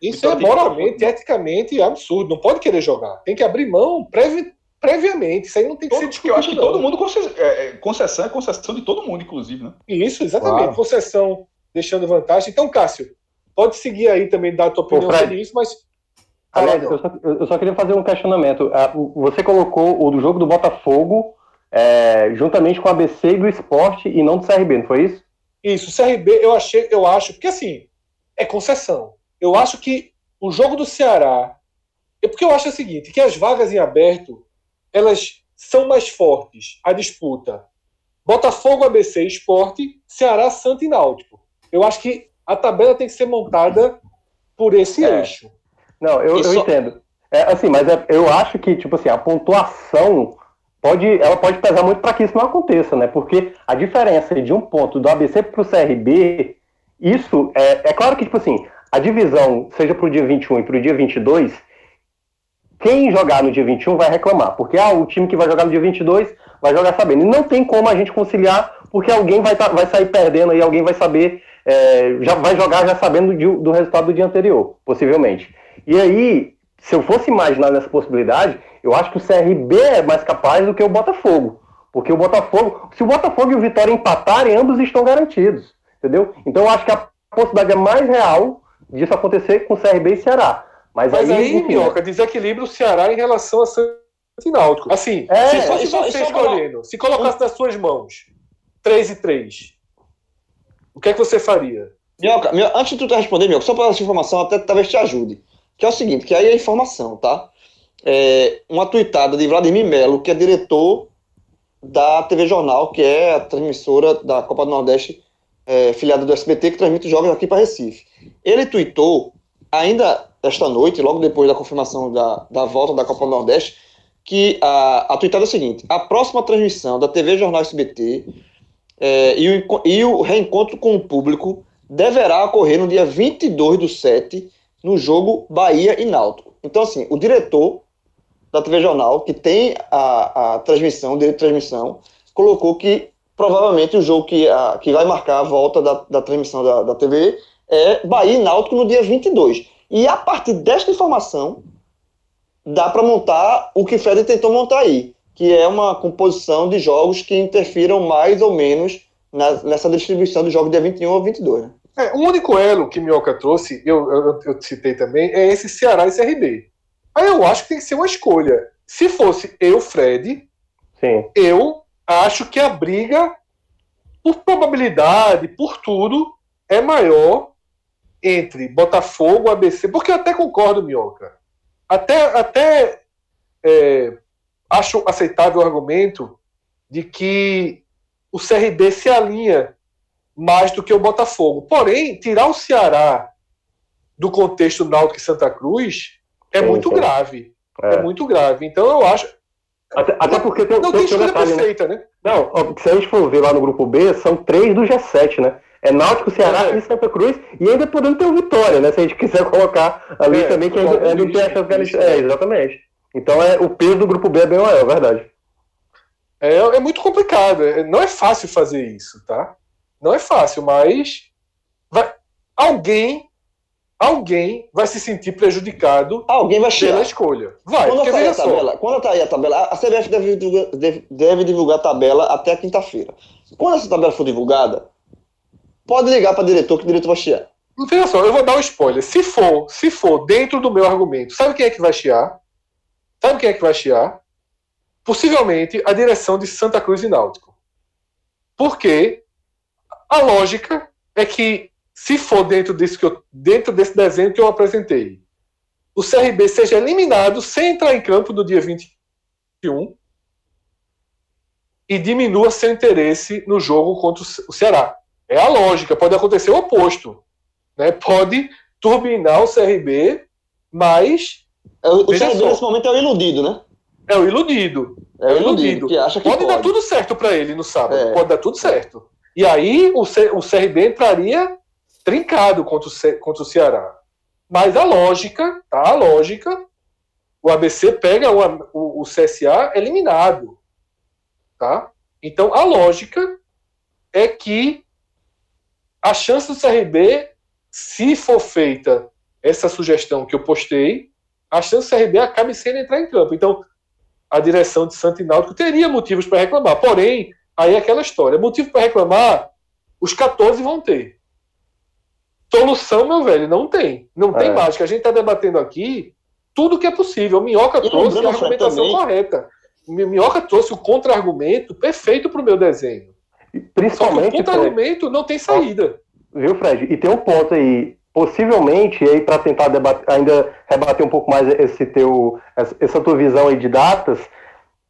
Isso Vitória é moralmente, que... eticamente absurdo. Não pode querer jogar. Tem que abrir mão previamente. Isso aí não tem que Todo, ser porque eu acho que discutido, todo não. mundo conce- é, é, concessão é concessão de todo mundo, inclusive, né? Isso, exatamente. Claro. Concessão deixando vantagem. Então, Cássio, pode seguir aí também, dar a tua opinião Fred. sobre isso, mas. Aliás, eu só, eu só queria fazer um questionamento. Ah, Você colocou o do jogo do Botafogo é, juntamente com o ABC e do esporte e não do CRB, não foi isso? Isso, o CRB, eu achei, eu acho, porque assim, é concessão. Eu acho que o jogo do Ceará. É porque eu acho o seguinte, que as vagas em aberto, elas são mais fortes. A disputa. Botafogo, ABC, Esporte, Ceará, Santa e Náutico. Eu acho que a tabela tem que ser montada por esse É. eixo. Não, eu, eu só- entendo. É, assim, mas é- eu acho que, tipo assim, a pontuação pode, ela pode pesar muito para que isso não aconteça, né? Porque a diferença de um ponto do ABC para o CRB, isso é, é claro que, tipo assim, a divisão, seja para o dia 21 e para o dia 22, quem jogar no dia 21 vai reclamar, porque ah, o time que vai jogar no dia 22 vai jogar sabendo. E não tem como a gente conciliar, porque alguém vai, tá- vai sair perdendo e alguém vai saber, é, já vai jogar já sabendo de- do resultado do dia anterior, possivelmente. E aí, se eu fosse imaginar nessa possibilidade, eu acho que o CRB é mais capaz do que o Botafogo. Porque o Botafogo, se o Botafogo e o Vitória empatarem, ambos estão garantidos. Entendeu? Então eu acho que a possibilidade é mais real disso acontecer com CRB e Ceará. Mas, Mas aí, enfim, Minhoca, desequilibra o Ceará em relação a Santa e Náutico. Assim, É, se fosse só- você escolhendo, se colocasse nas suas mãos 3 e 3, o que é que você faria? Minhoca, Minhoca, antes de tu responder, Minhoca, só para essa informação, até talvez te ajude. Que é o seguinte, que aí é informação, tá? É uma tuitada de Vladimir Melo, que é diretor da TV Jornal, que é a transmissora da Copa do Nordeste, é, filiada do SBT, que transmite os jogos aqui para Recife. Ele tuitou, ainda esta noite, logo depois da confirmação da, da volta da Copa do Nordeste, que a, a tuitada é o seguinte, a próxima transmissão da TV Jornal SBT é, e, o, e o reencontro com o público deverá ocorrer no dia 22 do 7, no jogo Bahia e Náutico. Então, assim, o diretor da TV Jornal, que tem a, a transmissão, o direito de transmissão, colocou que provavelmente o jogo que, a, que vai marcar a volta da, da transmissão da, da TV é Bahia e Náutico no dia 22. E a partir desta informação, dá para montar o que o Fred tentou montar aí, que é uma composição de jogos que interfiram mais ou menos na- nessa distribuição dos jogos dia 21 ou 22. Né? É, o único elo que Minhoca trouxe, eu, eu, eu citei também, é esse Ceará e CRB. Aí eu acho que tem que ser uma escolha. Se fosse eu, Fred, sim. eu acho que a briga, por probabilidade, por tudo, é maior entre Botafogo, ABC, porque eu até concordo, Minhoca. Até, até é, acho aceitável o argumento de que o CRB se alinha mais do que o Botafogo. Porém, tirar o Ceará do contexto Náutico e Santa Cruz é Sim, muito sim. grave. É. É. muito grave. Então eu acho. Até, até porque tem, Não tem, tem escolha detalhe, né? perfeita, né? Não, ó, se a gente for ver lá no grupo B, são três do G7, né? É Náutico, Ceará É. e Santa Cruz, e ainda podendo ter o Vitória, né? Se a gente quiser colocar ali É, também, que ainda, ainda não tem a isso, chance de isso. É, exatamente. Então é, o peso do grupo B é bem maior, é verdade. É, é muito complicado. É- não é fácil fazer isso, tá? Não é fácil, mas vai- alguém, alguém vai se sentir prejudicado Alguém vai pela escolha. Vai, Quando sair a tabela, quando sair a tabela, a CBF deve divulgar, deve- deve divulgar a tabela até quinta-feira. Quando essa tabela for divulgada, pode ligar para o diretor que o diretor vai chiar. Veja só, eu vou dar um spoiler. Se for, se for dentro do meu argumento, sabe quem é que vai chiar? Sabe quem é que vai chiar? Possivelmente a direção de Santa Cruz e Náutico. Porque a lógica é que, se for dentro desse, que eu, dentro desse desenho que eu apresentei, o CRB seja eliminado sem entrar em campo no dia 21 e diminua seu interesse no jogo contra o Ce- o Ceará. É a lógica, pode acontecer o oposto. Né? Pode turbinar o CRB, mas É, O, CRB só. nesse momento é o iludido, né? é o iludido. É o iludido, que acha que Pode, pode. dar tudo certo para ele no sábado. É. Pode dar tudo certo. E aí o, C- o CRB entraria trincado contra o, Ce- contra o Ceará. Mas a lógica, tá? A lógica, o ABC pega o, o, o CSA eliminado. Tá? Então a lógica é que a chance do CRB, se for feita essa sugestão que eu postei, a chance do CRB acabe ele entrar em campo. Então, a direção de Santo e Náutico teria motivos para reclamar. Porém, aí é aquela história. Motivo para reclamar, os 14 vão ter. Solução, meu velho, não tem. Não tem é. mágica. A gente está debatendo aqui tudo que é possível. Minhoca e trouxe a argumentação correta. Minhoca trouxe o contra-argumento perfeito para o meu desenho. Principalmente. o contra-argumento não tem saída. Viu, Fred? E tem um ponto aí. Possivelmente, aí para tentar debater, ainda rebater um pouco mais esse teu, essa tua visão aí de datas,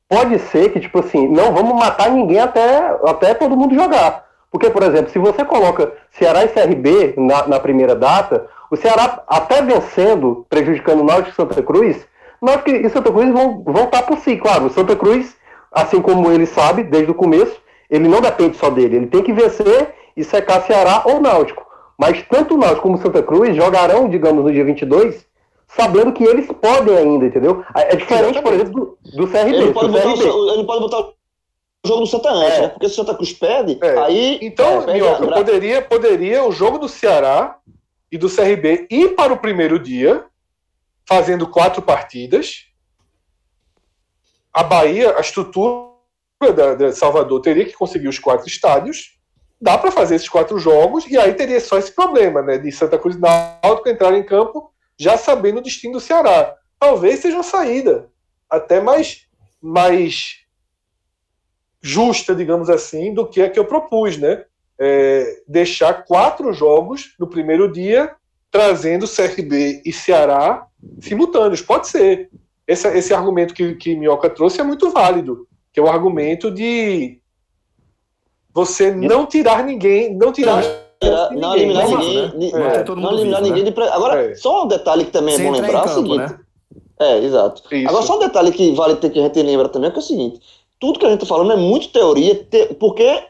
pode ser que, tipo assim, não vamos matar ninguém até, até todo mundo jogar. Porque, por exemplo, se você coloca Ceará e CRB na, na primeira data, o Ceará até vencendo, prejudicando o Náutico e Santa Cruz, Náutico e Santa Cruz vão, estar por si, claro. O Santa Cruz, assim como ele sabe desde o começo, ele não depende só dele, ele tem que vencer e secar Ceará ou Náutico. Mas tanto o Náutico como o Santa Cruz jogarão, digamos, no dia 22, sabendo que eles podem ainda, entendeu? É diferente, por exemplo, do, do CRB. Ele pode, botar CRB. O, ele pode botar jogo do Santa antes, é. né? Porque se o Santa Cruz perde, é. aí. Então, é, Minhoca, poderia, poderia o jogo do Ceará e do CRB ir para o primeiro dia, fazendo quatro partidas. A Bahia, a estrutura da, da Salvador teria que conseguir os quatro estádios. Dá para fazer esses quatro jogos e aí teria só esse problema, né? De Santa Cruz e Náutico entrar em campo já sabendo o destino do Ceará. Talvez seja uma saída até mais, mais justa, digamos assim, do que a que eu propus, né? É, deixar quatro jogos no primeiro dia, trazendo CRB e Ceará simultâneos. Pode ser. Esse, esse argumento que, que Minhoca trouxe é muito válido, que é o argumento de você não tirar ninguém, não tirar. Não, não eliminar ninguém. Né? É, não eliminar ninguém de Agora, é. só um detalhe que também é bom lembrar campo, é o seguinte. Né? É, exato. Isso. Agora, só um detalhe que vale ter que a gente lembrar também é, que é o seguinte: tudo que a gente está falando é muito teoria, porque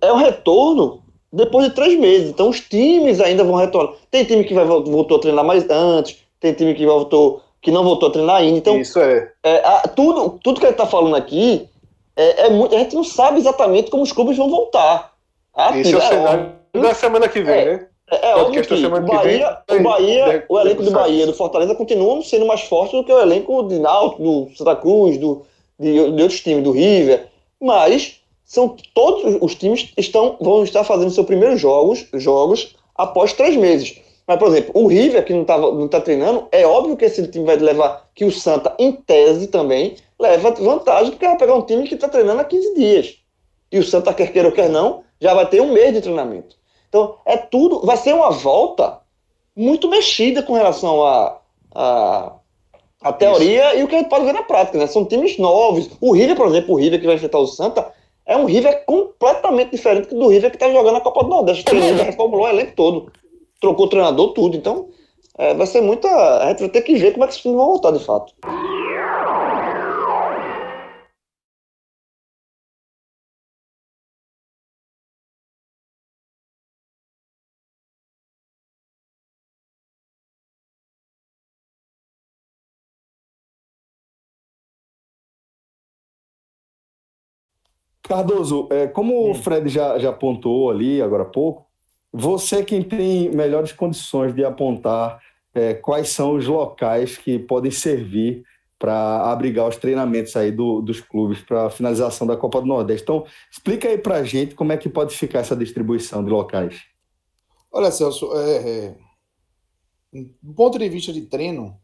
é o retorno depois de três meses. Então os times ainda vão retornar. Tem time que vai, voltou a treinar mais antes, tem time que voltou que não voltou a treinar ainda. Então, Isso é. é a, tudo, tudo que a gente está falando aqui é, é, muito. A gente não sabe exatamente como os clubes vão voltar. Ah, Isso é o cenário da semana que vem, é, né? É, é óbvio que, o Bahia, vem, o, Bahia o elenco do Bahia, do Fortaleza, continua sendo mais forte do que o elenco de Náutico, do Santa Cruz, do, de, de outros times, do River, mas são todos os times estão vão estar fazendo seus primeiros jogos, jogos após três meses. Mas, por exemplo, o River, que não está não tá treinando, é óbvio que esse time vai levar, que o Santa, em tese também, leva vantagem, porque vai pegar um time que está treinando há 15 dias. E o Santa, quer queira ou quer não, já vai ter um mês de treinamento. Então, é tudo, vai ser uma volta muito mexida com relação a, a a teoria Isso. e o que a gente pode ver na prática, né? São times novos. O River, por exemplo, o River que vai enfrentar o Santa, é um River completamente diferente do River que está jogando a Copa do Nordeste. O River reformulou o elenco todo. Trocou o treinador, tudo. Então, é, vai ser muita. A gente vai ter que ver como é que esses times vão voltar de fato. Cardoso, é, como o Fred já, já apontou ali agora há pouco, você é quem tem melhores condições de apontar é, quais são os locais que podem servir para abrigar os treinamentos aí do, dos clubes para a finalização da Copa do Nordeste. Então, explica aí para a gente como é que pode ficar essa distribuição de locais. Olha, Celso, é, é, do ponto de vista de treino,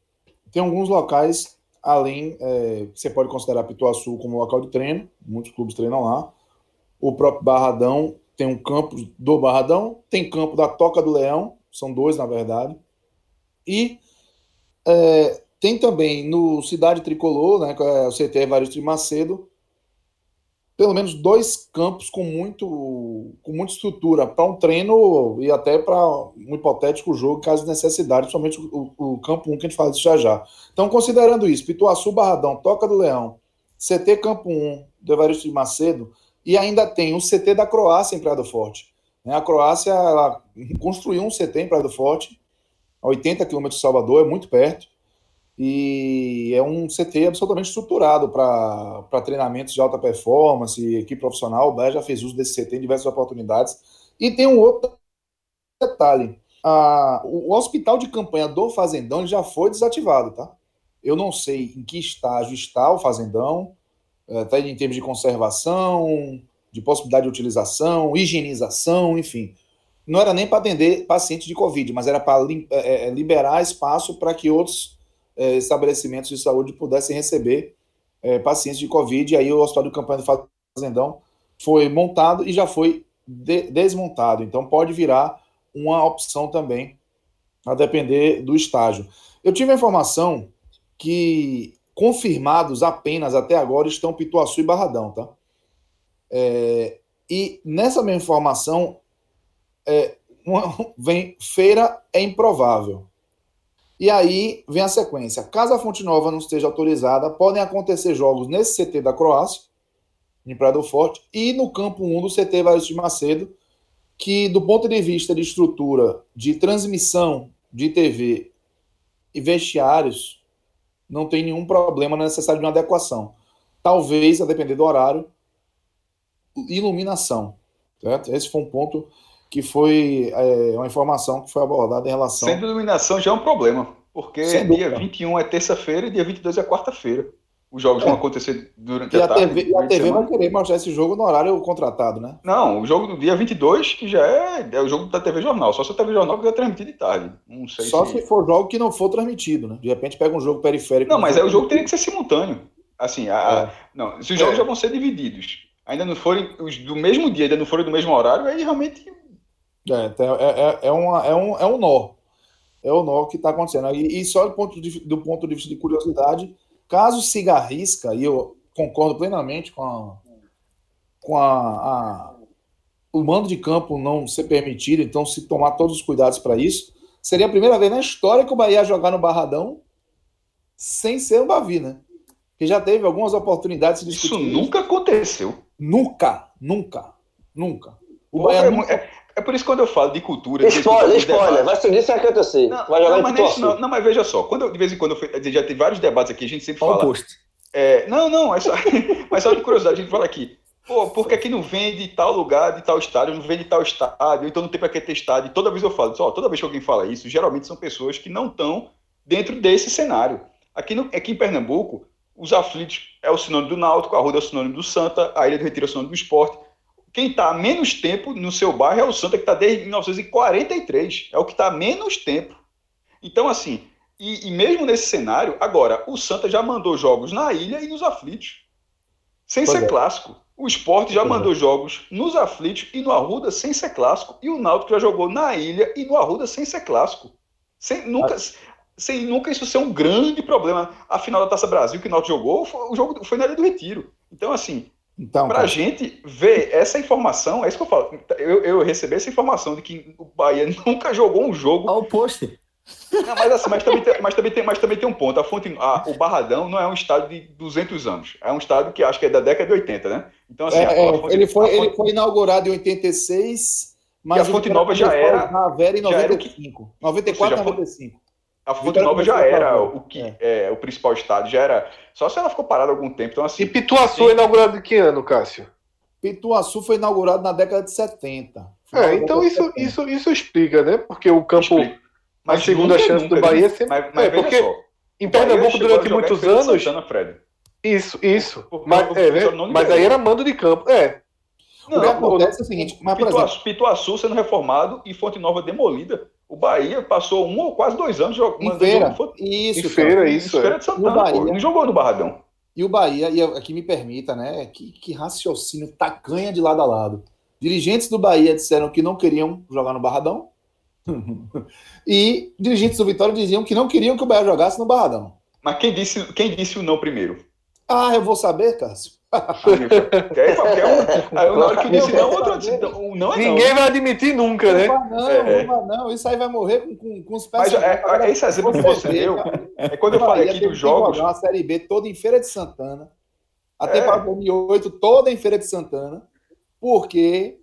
tem alguns locais além, é, você pode considerar Pituaçu como local de treino, muitos clubes treinam lá. O próprio Barradão tem um campo do Barradão, tem campo da Toca do Leão, são dois na verdade. E é, tem também no Cidade Tricolor, né, é o CT Evaristo de Macedo, pelo menos dois campos com muito com muita estrutura para um treino e até para um hipotético jogo, caso de necessidade, principalmente o, o campo 1 que a gente fala disso já já. Então, considerando isso, Pituaçu, Barradão, Toca do Leão, CT Campo 1 do Evaristo de Macedo e ainda tem o CT da Croácia em Praia do Forte. Né, a Croácia construiu um CT em Praia do Forte, a 80 quilômetros de Salvador, é muito perto e é um CT absolutamente estruturado para treinamentos de alta performance, equipe profissional. O Bahia já fez uso desse CT em diversas oportunidades. E tem um outro detalhe: a, o hospital de campanha do Fazendão já foi desativado, tá? Eu não sei em que estágio está o fazendão, até em termos de conservação, de possibilidade de utilização, higienização, enfim. Não era nem para atender pacientes de Covid, mas era para é, é, liberar espaço para que outros é, estabelecimentos de saúde pudessem receber é, pacientes de Covid. E aí o Hospital de Campanha do Fazendão foi montado e já foi de desmontado. Então pode virar uma opção também, a depender do estágio. Eu tive a informação que confirmados apenas até agora estão Pituaçu e Barradão, tá? É, e nessa mesma informação, é, uma, vem feira é improvável. E aí vem a sequência. Caso a Fonte Nova não esteja autorizada, podem acontecer jogos nesse CT da Croácia, em Praia do Forte, e no campo 1 do CT Varese de Macedo, que do ponto de vista de estrutura de transmissão de TV e vestiários, não tem nenhum problema necessário de uma adequação. Talvez, a depender do horário, iluminação. Certo? Esse foi um ponto que foi é, uma informação que foi abordada em relação. Sendo iluminação já é um problema, porque dia 21 é terça-feira e dia 22 é quarta-feira. Os jogos é. vão acontecer durante e a, tarde. TV, e a TV vai querer mostrar esse jogo no horário contratado, né? Não, o jogo do dia 22, que já é, é o jogo da TV Jornal. Só se a TV Jornal quiser transmitir de tarde. Não sei Só se... se for jogo que não for transmitido, né? De repente pega um jogo periférico. Não, mas é o jogo teria que ser simultâneo. Assim, a, é. não, se os jogos é. já vão ser divididos, ainda não forem os do mesmo dia, ainda não forem do mesmo horário, aí realmente. É, é, é, é, uma, é, um, é um nó. É o nó que está acontecendo. E, e só do ponto, de, do ponto de vista de curiosidade Caso siga a risca, e eu concordo plenamente com a, com a, a, o mando de campo não ser permitido, então se tomar todos os cuidados para isso, seria a primeira vez na história que o Bahia ia jogar no Barradão sem ser o Bavi, né? Que já teve algumas oportunidades de Isso nunca aconteceu. Nunca, nunca, nunca. O Bahia é, nunca... É, é, por isso que quando eu falo de cultura. Spoiler, spoiler, vai seguir sem acontecer. Não, vai jogar não, mas não, não, mas veja só, quando eu, de vez em quando eu, já tem vários debates aqui, a gente sempre fala. Post. É, não, não, é só, mas só de curiosidade, a gente fala aqui. Pô, por que aqui não vende tal lugar, de tal estádio, não vende tal estádio, então não tem para que ter estádio. E toda vez eu falo, ó, toda vez que alguém fala isso, geralmente são pessoas que não estão dentro desse cenário. Aqui, no, aqui em Pernambuco, os aflitos é o sinônimo do Náutico, a Ruda é o sinônimo do Santa, a Ilha do Retiro é o sinônimo do esporte. Quem está há menos tempo no seu bairro é o Santa, que está desde 1943. É o que está há menos tempo. Então, assim, e, e, mesmo nesse cenário, agora, o Santa já mandou jogos na ilha e nos aflitos. Sem pois ser é. clássico. O esporte já pois mandou é. jogos nos aflitos e no Arruda sem ser clássico. E o Náutico já jogou na ilha e no Arruda sem ser clássico. Sem nunca, ah. sem nunca isso ser um grande problema. A final da Taça Brasil que o Náutico jogou, foi, o jogo foi na Ilha do Retiro. Então, assim, então, para a gente ver essa informação, é isso que eu falo. Eu, eu recebi essa informação de que o Bahia nunca jogou um jogo. Ao poste. Não, mas, assim, mas, também tem, mas, também tem, mas também tem um ponto. A fonte, a, o Barradão não é um estádio de 200 anos. É um estádio que acho que é da década de 80, né? Então, assim, é, a, a fonte, ele, foi, fonte, ele foi inaugurado em 86, mas a Fonte Nova já era. Na Vera em 95. 94 seja, 95. A Fonte Nova já era o que é. é. o principal estádio, já era. Só se ela ficou parada algum tempo. Então, assim, e Pituaçu sim. inaugurado em que ano, Cássio? Pituaçu foi inaugurado na década de 70. É, então isso, 70. isso, isso explica, né? Porque o campo. Mas a segunda chance nunca, do Bahia sempre. Mas, mas é, porque só, em Pernambuco, durante muitos anos. Santana, Fred. Isso, isso. mas, é, né? mas aí era mando de campo. É. Não, o que acontece é o seguinte: mas, Pituaçu, exemplo, Pituaçu sendo reformado e Fonte Nova demolida. O Bahia passou um ou quase dois anos jogando. Em feira. Jogo, isso, em feira, isso. Em feira de Santana, Bahia, não jogou no Barradão. E o Bahia, e aqui me permita, né? Que, que raciocínio tacanha de lado a lado. Dirigentes do Bahia disseram que não queriam jogar no Barradão. e dirigentes do Vitória diziam que não queriam que o Bahia jogasse no Barradão. Mas quem disse, quem disse o não primeiro? Ah, eu vou saber, Cássio. Quer, qualquer um. Aí, na hora que eu disse não, outro disse não, não é Ninguém não. vai admitir nunca, né? Não, é. não, não, isso aí vai morrer com, com, com os pés. Mas é, é, esse exemplo que você deu, é quando eu falei aqui dos jogos. A Série B toda em Feira de Santana, a temporada 2008 toda em Feira de Santana, porque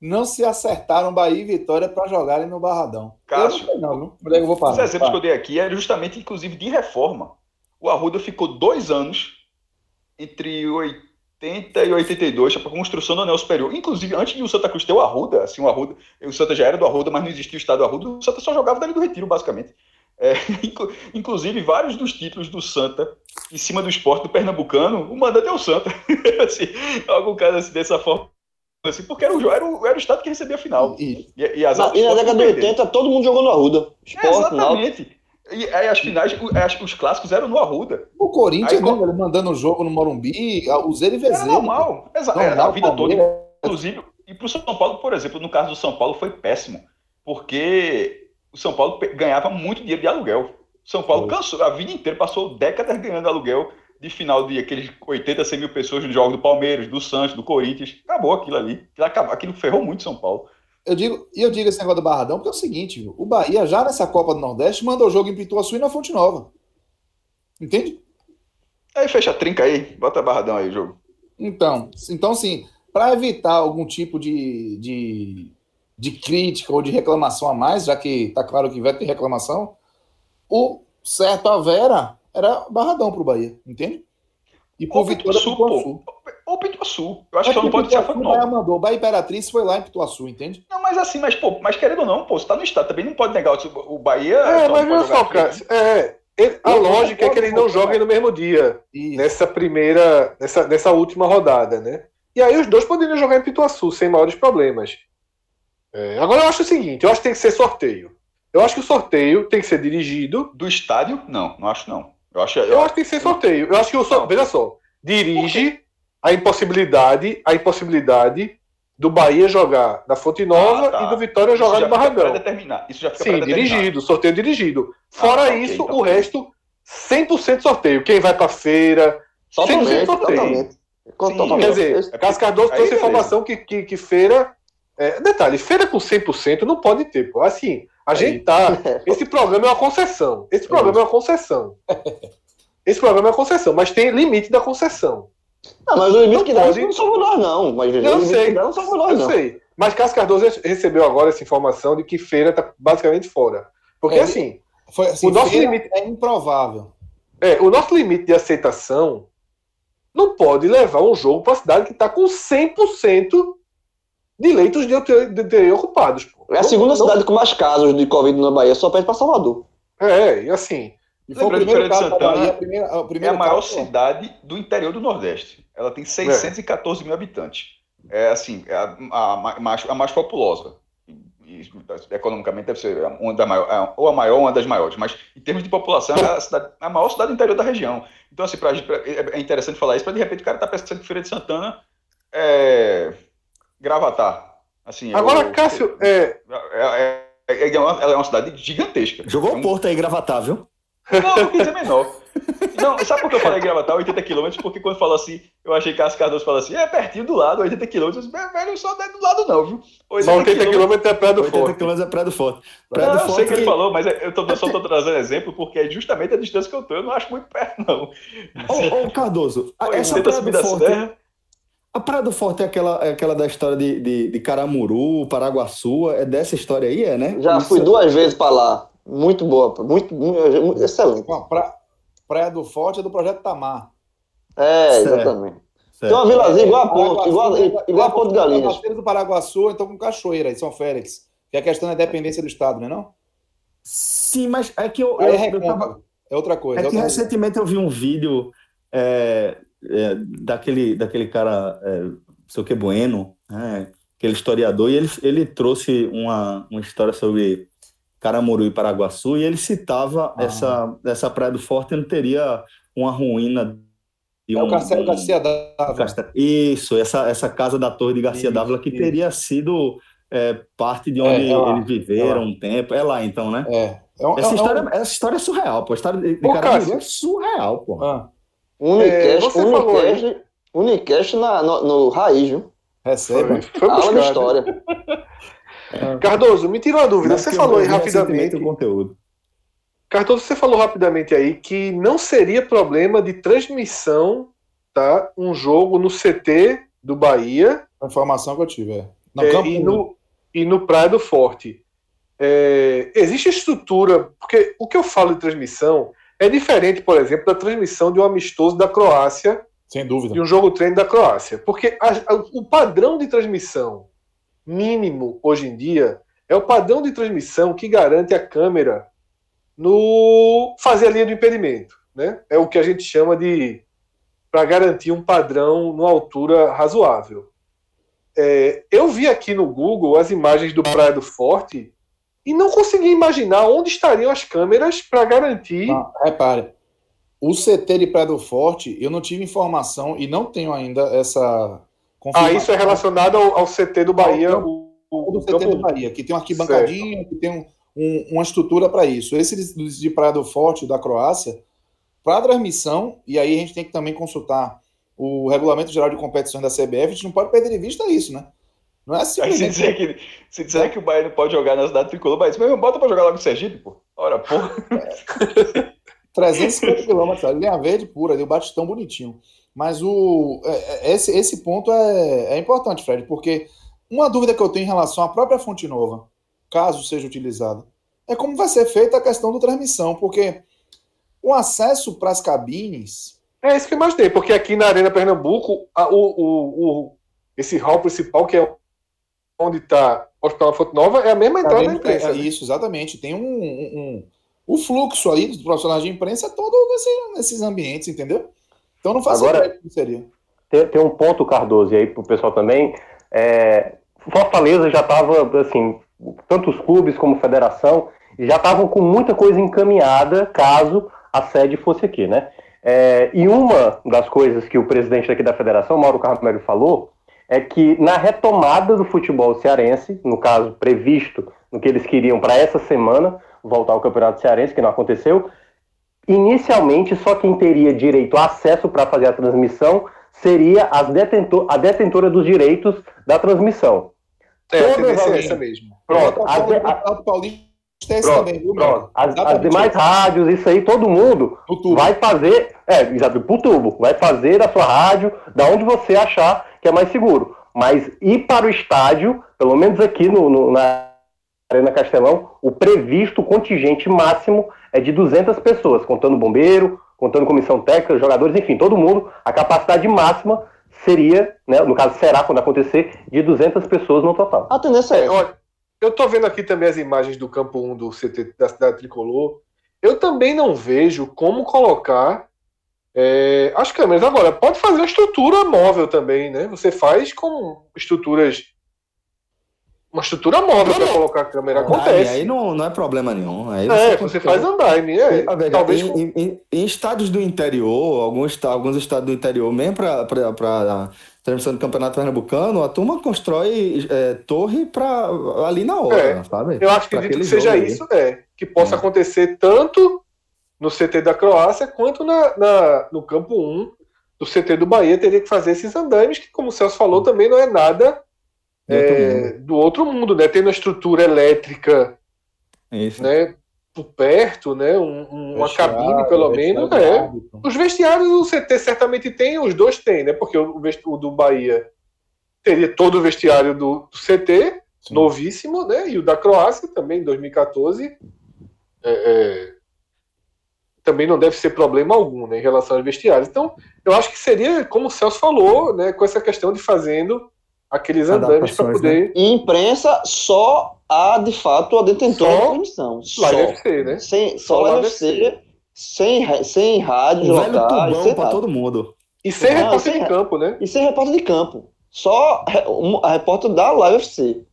não se acertaram Bahia e Vitória para jogarem no Barradão. Cássio, eu não, não, não. Eu vou falar, os exemplos que eu dei aqui é justamente, inclusive, de reforma. O Arruda ficou dois anos entre 80 e 82 para a construção do anel superior. Inclusive, antes de o Santa Cruz ter o Arruda, assim, o Arruda, o Santa já era do Arruda, mas não existia o estado do Arruda, o Santa só jogava dali do Retiro, basicamente. É, inclusive, vários dos títulos do Santa em cima do esporte do Pernambucano, o mandante é o Santa. assim, algum caso assim, dessa forma. Assim, porque era o, era, o, era o estado que recebia a final. E, e, e, as na, e na década de 80, todo mundo jogou no Arruda. Esporte, é, exatamente. E aí as finais, os clássicos eram no Arruda. O Corinthians, aí, né, mandando o jogo no Morumbi, o e Vezé. Era normal. Exato. Era a vida toda. Inclusive, e para o São Paulo, por exemplo, no caso do São Paulo, foi péssimo. Porque o São Paulo ganhava muito dinheiro de aluguel. O São Paulo cansou, a vida inteira passou décadas ganhando aluguel de final de aqueles 80, 100 mil pessoas no jogo do Palmeiras, do Santos, do Corinthians. Acabou aquilo ali. Aquilo, aquilo ferrou muito São Paulo. Eu digo, e eu digo esse negócio do Barradão, porque é o seguinte, o Bahia, já nessa Copa do Nordeste, mandou o jogo em Pituaçu e na Fonte Nova. Entende? Aí fecha a trinca aí, bota Barradão aí o jogo. Então, então sim, para evitar algum tipo de, de, de, crítica ou de reclamação a mais, já que tá claro que vai ter reclamação, o certo a Vera era Barradão pro Bahia, entende? E por Vitória Sul, Pituaçu. Ou Pituaçu. Eu acho é que só não pode ser a Fonte Nova. Mandou. O Bahia Imperatriz foi lá em Pituaçu, entende? Não, mas assim, mas, pô, mas querendo ou não, pô, você tá no estado, também não pode negar o, o Bahia. É, mas veja só, cara, é, ele, a lógica é que eles não joguem no mesmo dia. Isso. Nessa primeira, nessa, nessa última rodada, né? E aí os dois poderiam jogar em Pituaçu sem maiores problemas. É, agora eu acho o seguinte, eu acho que tem que ser sorteio. Eu acho que o sorteio tem que ser dirigido. Do estádio? Não, não acho não. Eu acho, eu, eu acho que tem que ser sorteio. Eu acho que o sorteio. Veja só, dirige a impossibilidade, a impossibilidade do Bahia jogar na Fonte Nova ah, tá. e do Vitória jogar no Barradão. Isso já fica Sim, dirigido, sorteio dirigido. Fora ah, tá, isso, okay, o resto, 100% sorteio. Quem vai para feira, 100% sorteio. Totalmente. Sim, quer dizer, é Cássio Cardoso trouxe informação que, que, que feira. É, detalhe, feira com 100% não pode ter, pô. Assim, a Aí. gente tá. Esse programa é uma concessão. Esse programa é uma concessão. Esse programa é uma concessão, mas tem limite da concessão. Não, mas o limite não que dá não somos nós, não. Mas eu sei. não somos nós, eu não. sei. Mas Cássio Cardoso recebeu agora essa informação de que feira está basicamente fora. Porque é, assim, foi, assim, o nosso limite é improvável. É, o nosso limite de aceitação não pode levar um jogo para a cidade que está com 100% de leitos de UTI ocupados. Pô. É a segunda não, cidade não... com mais casos de Covid na Bahia, só pede para Salvador. É, e assim, e foi Lembrando o primeiro caso Santana, Bahia, a primeira, a primeira é a maior caso, cidade do interior do Nordeste. Ela tem 614 é. mil habitantes. É assim, é a, a, a, mais, a mais populosa. E, economicamente deve ser uma da maior, é, ou a maior ou uma das maiores, mas em termos de população é a, cidade, a maior cidade do interior da região. Então, assim, pra, pra, é interessante falar isso, para de repente o cara tá pensando que Feira de Santana é Gravatar. Assim, Agora, eu, Cássio, é... É, é, é, uma, ela é uma cidade gigantesca. Jogou o Porto aí, Gravatar, viu? Não, não quis dizer menor. Não, sabe por que eu falei Gravatar 80 km? Porque quando falou assim, eu achei que as Cardoso falou assim, é pertinho do lado, 80 km. Eu disse, velho, só não é do lado não, viu? 80, 80 km é Praia do Forte. 80 km é Praia do Forte. Praia não, do Forte eu sei que ele falou, mas eu, tô, eu só tô trazendo exemplo porque é justamente a distância que eu tô. Eu não acho muito perto, não. Ô, ô Cardoso, essa Praia do Forte... A Praia do Forte é aquela, é aquela da história de, de, de Caramuru, Paraguaçu, é dessa história aí, é, né? Já Isso fui duas vezes para lá. Muito boa, muito, muito excelente. pra, Praia do Forte é do Projeto Tamar. É, exatamente. Certo. Tem uma vilazinha igual a Ponte, igual, igual a Ponte de Galinhas. do Paraguaçu, então com Cachoeira, em São Félix. Que é a questão da dependência do Estado, não é não? Sim, mas é que eu... É, eu, eu tava... é outra coisa. É, é que outra recentemente coisa. eu vi um vídeo é, é, daquele, daquele cara, é, não sei o que, Bueno, né, aquele historiador, e ele, ele trouxe uma, uma história sobre Caramuru e Paraguaçu, e ele citava ah. essa, essa Praia do Forte não teria uma ruína. De um, é o Castelo Garcia Dávila. Isso, essa, essa casa da Torre de Garcia Dávila, que isso. teria sido é, parte de onde é, é eles viveram é um tempo. É lá, então, né? É. é essa, história, essa história é surreal, pô. A história de, de pô, Caramuru é surreal, pô. Ah. Unicast, Unicast, Unicast na, no, no raiz, viu? Receba. Foi, foi Aula de história. É. Cardoso, me tira uma dúvida. Você falou aí rapidamente. O conteúdo. Cardoso, você falou rapidamente aí que não seria problema de transmissão, tá? Um jogo no CT do Bahia. A informação que eu tive, é. No é e, no, e no Praia do Forte. É, existe estrutura, porque o que eu falo de transmissão é diferente, por exemplo, da transmissão de um amistoso da Croácia. Sem dúvida. De um jogo treino da Croácia. Porque a, a, o padrão de transmissão mínimo hoje em dia é o padrão de transmissão que garante a câmera no fazer a linha do impedimento. Né? É o que a gente chama de para garantir um padrão numa altura razoável. É, eu vi aqui no Google as imagens do Praia do Forte e não consegui imaginar onde estariam as câmeras para garantir. Ah, repare, o CT de Praia do Forte, eu não tive informação e não tenho ainda essa Ah, isso é relacionado ao, ao CT do Bahia. o, o, do CT do Bahia, que tem uma arquibancadinha, certo. que tem um, um, uma estrutura para isso. Esse de, de Praia do Forte, da Croácia, para transmissão, e aí a gente tem que também consultar o regulamento geral de competições da CBF, a gente não pode perder de vista isso, né? Não é assim. Se dizer, que, se dizer que o Bahia não pode jogar na cidade tricolor, mas mesmo bota para jogar lá com o Sergipe, pô. Ora, pô. 350 quilômetros, linha verde pura, ali, o batistão bonitinho. Mas o, é, é, esse, esse ponto é, é importante, Fred, porque uma dúvida que eu tenho em relação à própria Fonte Nova, caso seja utilizada, é como vai ser feita a questão do transmissão, porque o acesso para as cabines. É isso que eu imaginei, porque aqui na Arena Pernambuco, a, o, o, o, esse hall principal, que é onde está o Hospital Fonte Nova, é a mesma entrada da imprensa. É, né? Isso, exatamente. Tem um, um, um, O fluxo ali dos profissionais de imprensa é todo nesse, nesses ambientes, entendeu? Então não faz Agora, que seria. Tem, tem, um ponto, Cardoso, e aí para o pessoal também. É, Fortaleza já estava, assim, tanto os clubes como a federação, já estavam com muita coisa encaminhada caso a sede fosse aqui, né? É, e uma das coisas que o presidente aqui da federação, Mauro Carmelo, falou é que na retomada do futebol cearense, no caso previsto no que eles queriam para essa semana, voltar ao Campeonato Cearense, que não aconteceu, inicialmente só quem teria direito a acesso para fazer a transmissão seria detentor, a detentora dos direitos da transmissão. É, Todas a essa mesmo. Pronto. A, a, a, pronto, também, viu, pronto. As, as demais rádios, isso aí, todo mundo vai fazer, é, exato, pro tubo, vai fazer da sua rádio, da onde você achar que é mais seguro. Mas ir para o estádio, pelo menos aqui no, no na Arena Castelão, o previsto contingente máximo é de 200 pessoas, contando bombeiro, contando comissão técnica, jogadores, enfim, todo mundo. A capacidade máxima seria, né, no caso será quando acontecer, de 200 pessoas no total. A tendência é, olha, eu estou vendo aqui também as imagens do campo 1 do CT da cidade tricolor. Eu também não vejo como colocar é, as câmeras. Agora, pode fazer uma estrutura móvel também, né? Você faz com estruturas. Uma estrutura móvel para colocar a câmera. Acontece. Aí não, não é problema nenhum. Aí é, você, você faz andaime. É, talvez em, em, em, estados do interior, alguns, alguns estados do interior, mesmo para transmissão do Campeonato Pernambucano, a turma constrói é, torre para ali na hora, é, sabe? Eu acho que, que seja isso, é, que possa é. acontecer tanto no CT da Croácia quanto na, na, no campo 1 do CT do Bahia. Teria que fazer esses andames, que, como o Celso falou, também não é nada do outro, é, do outro mundo, né? Tendo a estrutura elétrica isso. né, por perto, né? Um, um, uma cabine, pelo menos, é. Os vestiários o CT certamente tem, os dois têm, né? Porque o, o do Bahia teria todo o vestiário do, do CT, Sim. novíssimo, né? E o da Croácia também, em 2014. É, é, também não deve ser problema algum né, em relação aos vestiários. Então, eu acho que seria, como o Celso falou, né, com essa questão de fazendo aqueles andames para poder. Né? E imprensa só a, de fato, a detentora da transmissão. Só. UFC, né? Sem, só, só UFC, sem, sem rádio, o locais. para todo mundo. E sem Não, repórter sem, de campo, né? E sem repórter de campo. Só a repórter da Live UFC.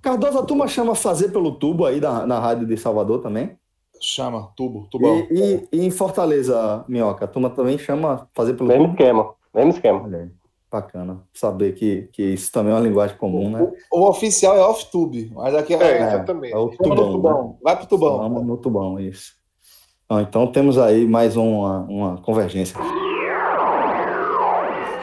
Cardoso, a turma chama fazer pelo tubo aí da, na rádio de Salvador também? Chama, tubo, tubão. E, e, e, em Fortaleza, Minhoca, a turma também chama fazer pelo mesmo tubo? Esquema, mesmo esquema. Olha aí. Bacana saber que, que isso também é uma linguagem comum, né? O, o oficial é off-tube, mas aqui é, é exatamente. É o tubão, tubão. Né? Vai pro tubão. Vamos no tubão, isso. Então temos aí mais uma, uma convergência.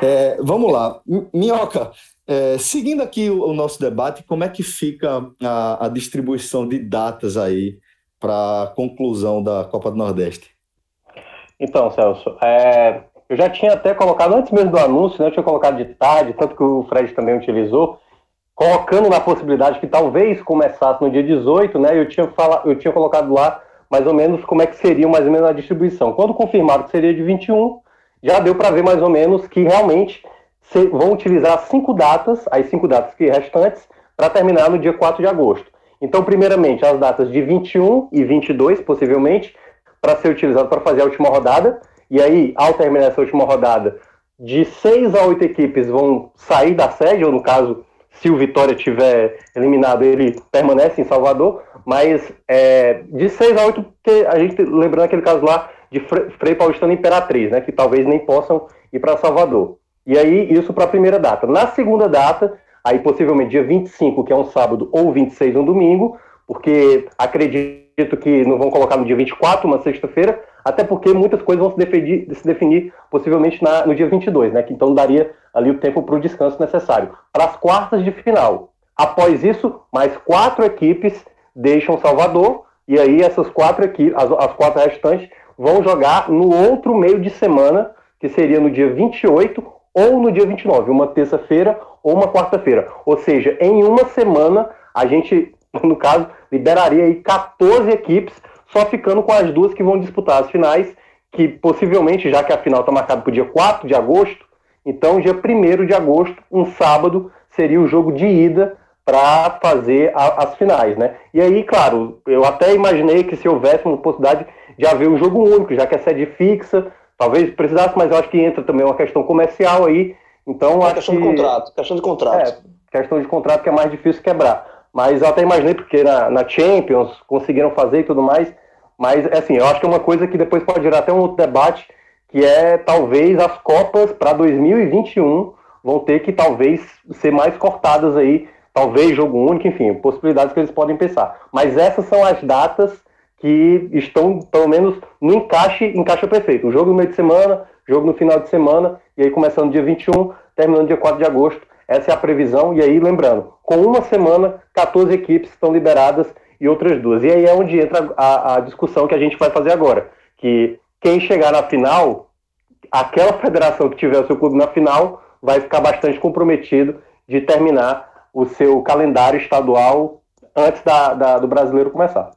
É, vamos lá. Minhoca, é, seguindo aqui o, o, nosso debate, como é que fica a, a distribuição de datas aí para a conclusão da Copa do Nordeste? Então, Celso, é, eu já tinha até colocado, antes mesmo do anúncio, né, eu tinha colocado de tarde, tanto que o Fred também utilizou, colocando na possibilidade que talvez começasse no dia 18, né, eu tinha, eu tinha colocado lá mais ou menos como é que seria mais ou menos a distribuição. Quando confirmado que seria de 21, já deu para ver mais ou menos que realmente vão utilizar cinco datas, as cinco datas que restantes, para terminar no dia 4 de agosto. Então, primeiramente, as datas de 21 e 22, possivelmente, para ser utilizado para fazer a última rodada. E aí, ao terminar essa última rodada, de seis a oito equipes vão sair da sede, ou no caso, se o Vitória tiver eliminado, ele permanece em Salvador. Mas é, de seis a oito, porque a gente lembrando aquele caso lá de Frei Paulistano Imperatriz, né, que talvez nem possam ir para Salvador. E aí, isso para a primeira data. Na segunda data, aí possivelmente dia 25, que é um sábado, ou 26, um domingo, porque acredito que não vão colocar no dia 24, uma sexta-feira, até porque muitas coisas vão se definir, se definir possivelmente na, no dia 22, né? Que então daria ali o tempo para o descanso necessário. Para as quartas de final. Após isso, mais quatro equipes deixam Salvador, e aí essas quatro equipes, as, as quatro restantes, vão jogar no outro meio de semana, que seria no dia 28 ou no dia 29, uma terça-feira ou uma quarta-feira. Ou seja, em uma semana, a gente, no caso, liberaria aí 14 equipes, só ficando com as duas que vão disputar as finais, que possivelmente, já que a final está marcada para o dia 4 de agosto, então dia 1 de agosto, um sábado, seria o jogo de ida para fazer a, as finais, né? E aí, claro, eu até imaginei que se houvesse uma possibilidade de haver um jogo único, já que a sede fixa, talvez precisasse, mas eu acho que entra também uma questão comercial aí, então, é questão que... de contrato, questão de contrato. É, questão de contrato que é mais difícil quebrar. Mas eu até imaginei, porque na, na Champions conseguiram fazer e tudo mais. Mas, assim, eu acho que é uma coisa que depois pode gerar até um outro debate, que é talvez as Copas para 2021 vão ter que talvez ser mais cortadas aí, talvez jogo único, enfim, possibilidades que eles podem pensar. Mas essas são as datas que estão, pelo menos, no encaixe, encaixe perfeito. O jogo no meio de semana, jogo no final de semana, e aí começando dia 21, terminando dia 4 de agosto. Essa é a previsão, e aí lembrando, com uma semana, 14 equipes estão liberadas e outras duas. E aí é onde entra a, a discussão que a gente vai fazer agora, que quem chegar na final, aquela federação que tiver o seu clube na final, vai ficar bastante comprometido de terminar o seu calendário estadual antes da, da do brasileiro começar.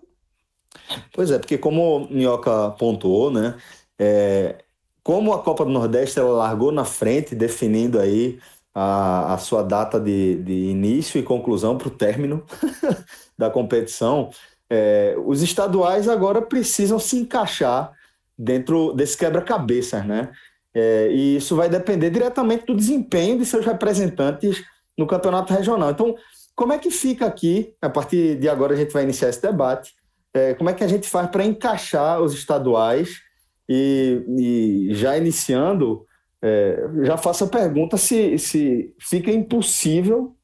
Pois é, porque como o Minhoca pontuou, né? É, como a Copa do Nordeste ela largou na frente, definindo aí a, a sua data de, de início e conclusão para o término da competição, é, os estaduais agora precisam se encaixar dentro desse quebra-cabeças, né? É, e isso vai depender diretamente do desempenho de seus representantes no campeonato regional. Então, como é que fica aqui, a partir de agora a gente vai iniciar esse debate, é, como é que a gente faz para encaixar os estaduais e, e já iniciando, é, já faço a pergunta se, se fica impossível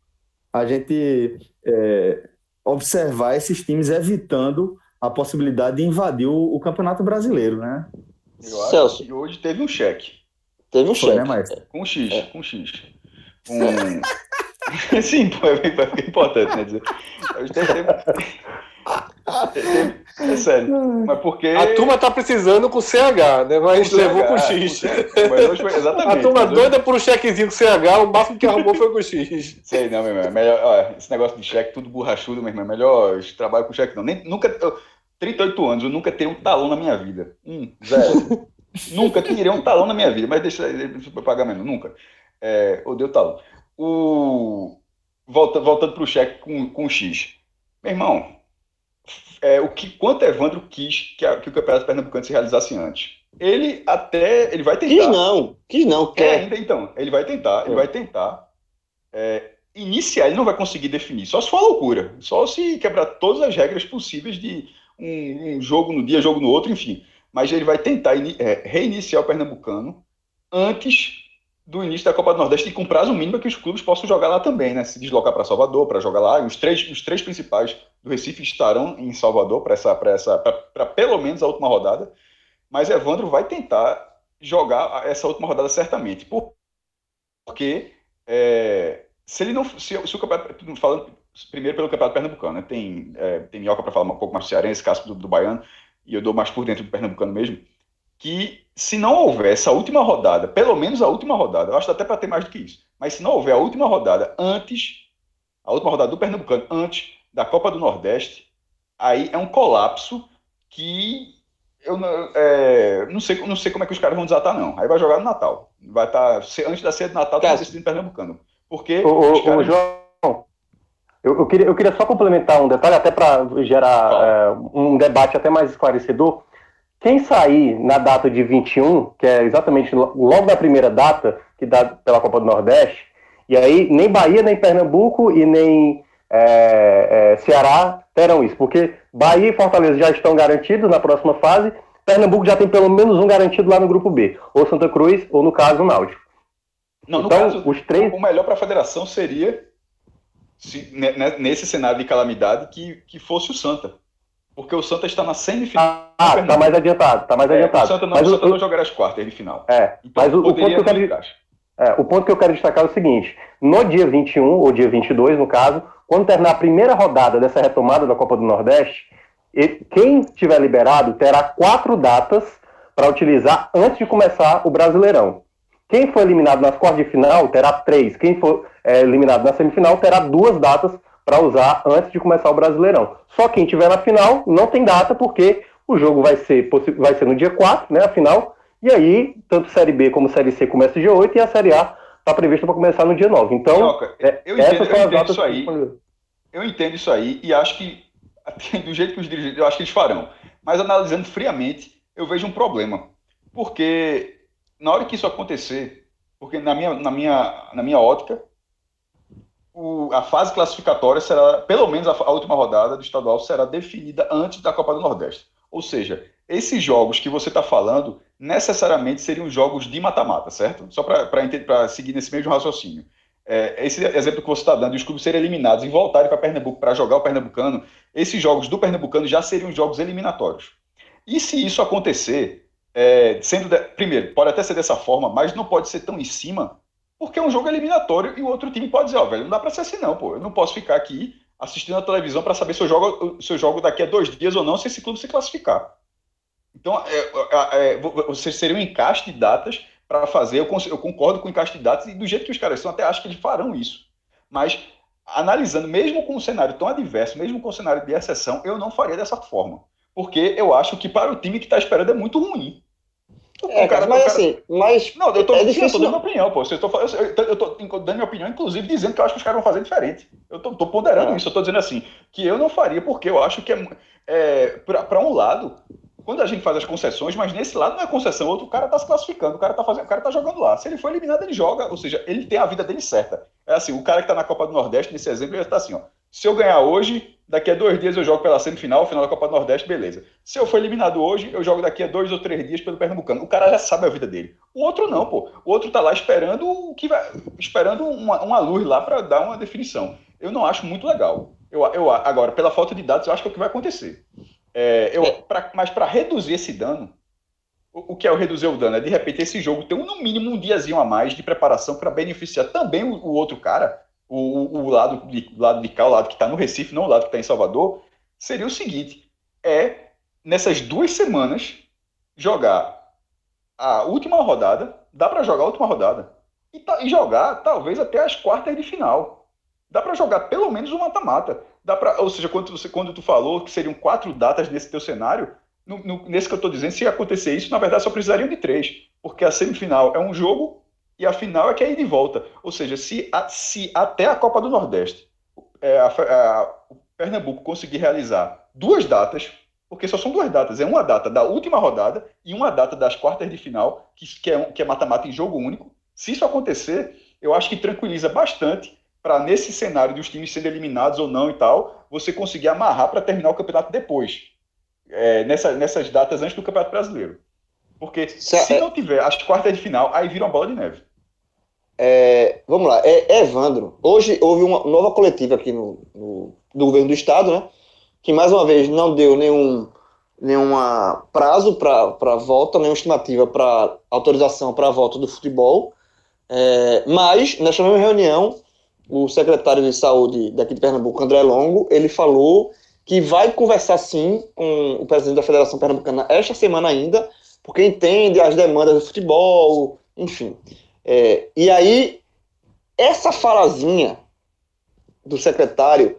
a gente é, observar esses times evitando a possibilidade de invadir o, o Campeonato Brasileiro, né? Eu acho Celso. que hoje teve um cheque. Teve um Foi, cheque. Né, com X, é. com X. Um... Sim, pô, é, importante, né? Dizer. Hoje teve, é sério. Mas porque. A turma tá precisando com CH, né? Mas com levou CH, com X. Com mas hoje foi exatamente. A turma doida por um chequezinho com CH, o máximo que arrumou foi com X. Sei não, meu irmão. É melhor, olha, esse negócio de cheque, tudo borrachudo, meu irmão. É melhor trabalho com cheque, não. Nem, nunca. Eu, 38 anos, eu nunca tenho um talão na minha vida. Um, zero. nunca tirei um talão na minha vida, mas deixa, deixa eu pagar menos, nunca. É, odeio talão. O, volta, voltando para o cheque com, com X. Meu irmão, é, o que quanto Evandro quis que, a, que o Campeonato Pernambucano se realizasse antes. Ele até. Ele vai tentar. Quis não, quis não. Quer. É, ainda então. Ele vai tentar, ele é. vai tentar. É, iniciar, ele não vai conseguir definir. Só se for loucura. Só se quebrar todas as regras possíveis de um, um jogo no dia, jogo no outro, enfim. Mas ele vai tentar é, reiniciar o Pernambucano antes do início da Copa do Nordeste e com prazo mínimo para que os clubes possam jogar lá também, né? Se deslocar para Salvador para jogar lá. Os três, os três principais do Recife estarão em Salvador para essa, para essa, para pelo menos a última rodada. Mas Evandro vai tentar jogar essa última rodada certamente, porque é, se ele não, se, se o campeonato, falando primeiro pelo campeonato pernambucano, né? Tem é, tem Minhoca para falar um pouco mais do cearense, caso do, do baiano, e eu dou mais por dentro do pernambucano mesmo que se não houver essa última rodada, pelo menos a última rodada, eu acho até para ter mais do que isso, mas se não houver a última rodada antes, a última rodada do Pernambucano antes da Copa do Nordeste, aí é um colapso que eu não, é, não, sei, não sei como é que os caras vão desatar, não. Aí vai jogar no Natal. Vai estar, tá, antes da ceia do Natal, tá decidindo Pernambucano. Porque. Ô, caras... João, Eu, eu, queria, eu queria só complementar um detalhe, até para gerar é, um debate até mais esclarecedor. Quem sair na data de 21, que é exatamente logo da primeira data, que dá pela Copa do Nordeste, e aí nem Bahia, nem Pernambuco e nem é, é, Ceará terão isso, porque Bahia e Fortaleza já estão garantidos na próxima fase, Pernambuco já tem pelo menos um garantido lá no grupo B, ou Santa Cruz, ou no caso o Náutico. Não, então, caso, os três... o melhor para a federação seria, se, nesse cenário de calamidade, que, que fosse o Santa. Porque o Santa está na semifinal. Ah, está mais adiantado, tá mais é, adiantado. O Santa não, mas o Santa o, não jogará as quartas de final. É, então, mas o, o, ponto que eu quero, é, o ponto que eu quero destacar é o seguinte: no dia 21, ou dia 22, no caso, quando terminar a primeira rodada dessa retomada da Copa do Nordeste, quem tiver liberado terá quatro datas para utilizar antes de começar o Brasileirão. Quem for eliminado nas quartas de final terá três. Quem for é, eliminado na semifinal terá duas datas para usar antes de começar o Brasileirão. Só quem tiver na final não tem data, porque o jogo vai ser, vai ser no dia 4, né, a final, e aí tanto Série B como Série C começa dia 8 e a Série A está prevista para começar no dia 9. Então, Joca, é, eu entendo, essas são as datas isso aí. Eu entendo isso aí e acho que, do jeito que os dirigentes, eu acho que eles farão. Mas analisando friamente, eu vejo um problema. Porque na hora que isso acontecer, porque na minha, na minha, na minha ótica, o, a fase classificatória será, pelo menos a, a, última rodada do estadual será definida antes da Copa do Nordeste. Ou seja, esses jogos que você está falando necessariamente seriam jogos de mata-mata, certo? Só para seguir nesse mesmo raciocínio. É, esse exemplo que você está dando, os clubes serem eliminados e voltarem para Pernambuco para jogar o Pernambucano, esses jogos do Pernambucano já seriam jogos eliminatórios. E se isso acontecer, é, sendo de, primeiro, pode até ser dessa forma, mas não pode ser tão em cima, porque é um jogo eliminatório e o outro time pode dizer, ó, oh, velho, não dá para ser assim não, pô, eu não posso ficar aqui assistindo a televisão para saber se eu, jogo, se eu jogo daqui a dois dias ou não, se esse clube se classificar. Então, é, é, é, você seria um encaixe de datas para fazer, eu, eu, concordo com o encaixe de datas, e do jeito que os caras são, até acho que eles farão isso. Mas, analisando, mesmo com um cenário tão adverso, mesmo com um cenário de exceção, eu não faria dessa forma. Porque eu acho que para o time que está esperando é muito ruim. É, cara, mas cara... assim, mas. Não, eu tô, é difícil, eu tô dando minha opinião, pô. Eu tô, eu, eu tô dando minha opinião, inclusive dizendo que eu acho que os caras vão fazer diferente. Eu tô, tô ponderando é. isso, eu tô dizendo assim, que eu não faria, porque eu acho que é, é para um lado, quando a gente faz as concessões, mas nesse lado não é concessão, outro cara tá se classificando, o cara tá fazendo, o cara tá jogando lá. Se ele for eliminado, ele joga, ou seja, ele tem a vida dele certa. É assim, o cara que tá na Copa do Nordeste, nesse exemplo, ele tá assim, ó. Se eu ganhar hoje, daqui a dois dias eu jogo pela semifinal, final da Copa do Nordeste, beleza. Se eu for eliminado hoje, eu jogo daqui a dois ou três dias pelo Pernambucano. O cara já sabe a vida dele. O outro não, pô. O outro tá lá esperando o que vai, esperando uma, uma luz lá para dar uma definição. Eu não acho muito legal. Eu, eu, agora, pela falta de dados, eu acho que é o que vai acontecer. É, eu, pra, mas para reduzir esse dano, o, o, que é o reduzir o dano? É de repente esse jogo ter um, no mínimo um diazinho a mais de preparação para beneficiar também o, o outro cara o, o lado, de, lado de cá, o lado que está no Recife, não o lado que está em Salvador, seria o seguinte: é nessas duas semanas jogar a última rodada, dá para jogar a última rodada e, tá, e, jogar talvez até as quartas de final. Dá para jogar pelo menos um mata-mata. Dá para, ou seja, quando você quando tu falou que seriam quatro datas nesse teu cenário, no, no, nesse que eu estou dizendo, se acontecer isso, na verdade só precisariam de três, porque a semifinal é um jogo e a final é que é ir de volta. Ou seja, se, a, se até a Copa do Nordeste é, a, a, o Pernambuco conseguir realizar duas datas, porque só são duas datas, é uma data da última rodada e uma data das quartas de final, que, que é que é mata-mata em jogo único. Se isso acontecer, eu acho que tranquiliza bastante para nesse cenário dos times sendo eliminados ou não e tal, você conseguir amarrar para terminar o campeonato depois, é, nessa, nessas datas antes do Campeonato Brasileiro. Porque se, se é... não tiver as quartas de final, aí vira uma bola de neve. É, vamos lá, é, Evandro. Hoje houve uma nova coletiva aqui no, no, do governo do estado, né? Que mais uma vez não deu nenhum nenhuma prazo para volta, nenhuma estimativa para autorização para a volta do futebol. É, mas, nessa mesma reunião, o secretário de saúde daqui de Pernambuco, André Longo, ele falou que vai conversar sim com o presidente da Federação Pernambucana esta semana ainda, porque entende as demandas do futebol, enfim. É, e aí, essa falazinha do secretário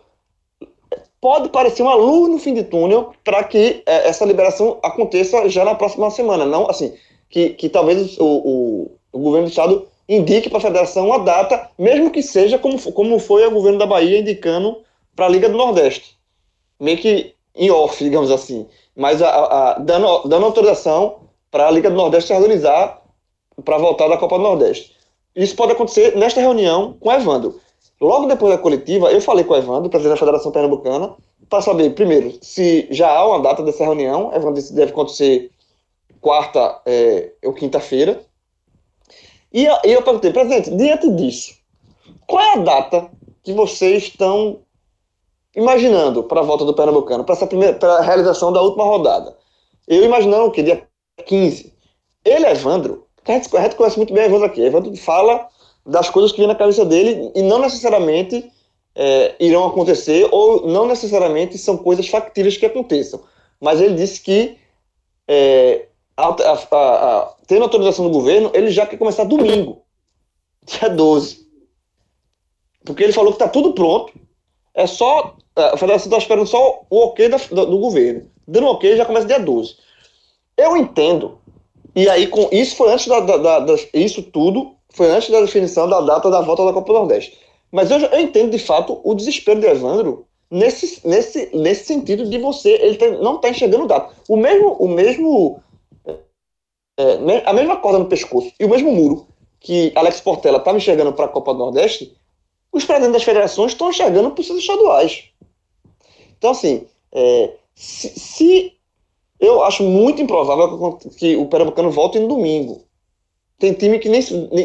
pode parecer uma luz no fim de túnel para que é, essa liberação aconteça já na próxima semana. Não, assim, que, que talvez o, o, o governo do estado indique para a federação uma data, mesmo que seja como, como foi o governo da Bahia indicando para a Liga do Nordeste. Meio que em off, digamos assim. Mas a, a, dando, dando autorização para a Liga do Nordeste organizar para voltar da Copa do Nordeste. Isso pode acontecer nesta reunião com Evandro. Logo depois da coletiva, eu falei com o Evandro, presidente da Federação Pernambucana, para saber, primeiro, se já há uma data dessa reunião. Evandro disse que deve acontecer quarta é, ou quinta-feira. E, e eu perguntei, presidente, diante disso, qual é a data que vocês estão imaginando para a volta do Pernambucano, para a realização da última rodada? Eu imaginando que? Dia 15. Ele, Evandro, a gente, a gente conhece muito bem Evandro aqui. Evandro fala das coisas que vem na cabeça dele e não necessariamente é, irão acontecer ou não necessariamente são coisas factíveis que aconteçam. Mas ele disse que é, a, a, a, tendo autorização do governo, ele já quer começar domingo, dia 12. Porque ele falou que está tudo pronto, é só. A federação está esperando só o ok da, do, do, governo. Dando ok, já começa dia 12. Eu entendo. E aí, com isso foi antes da, da, da, Isso tudo foi antes da definição da data da volta da Copa do Nordeste. Mas eu, eu entendo de fato o desespero de Evandro nesse, nesse, nesse sentido de você. Ele tem, não está enxergando data. O mesmo. O mesmo é, a mesma corda no pescoço e o mesmo muro que Alex Portela estava enxergando para a Copa do Nordeste, os presidentes das federações estão enxergando para os seus estaduais. Então, assim, é, se, se, eu acho muito improvável que o Pernambucano volte no domingo. Tem time que nem.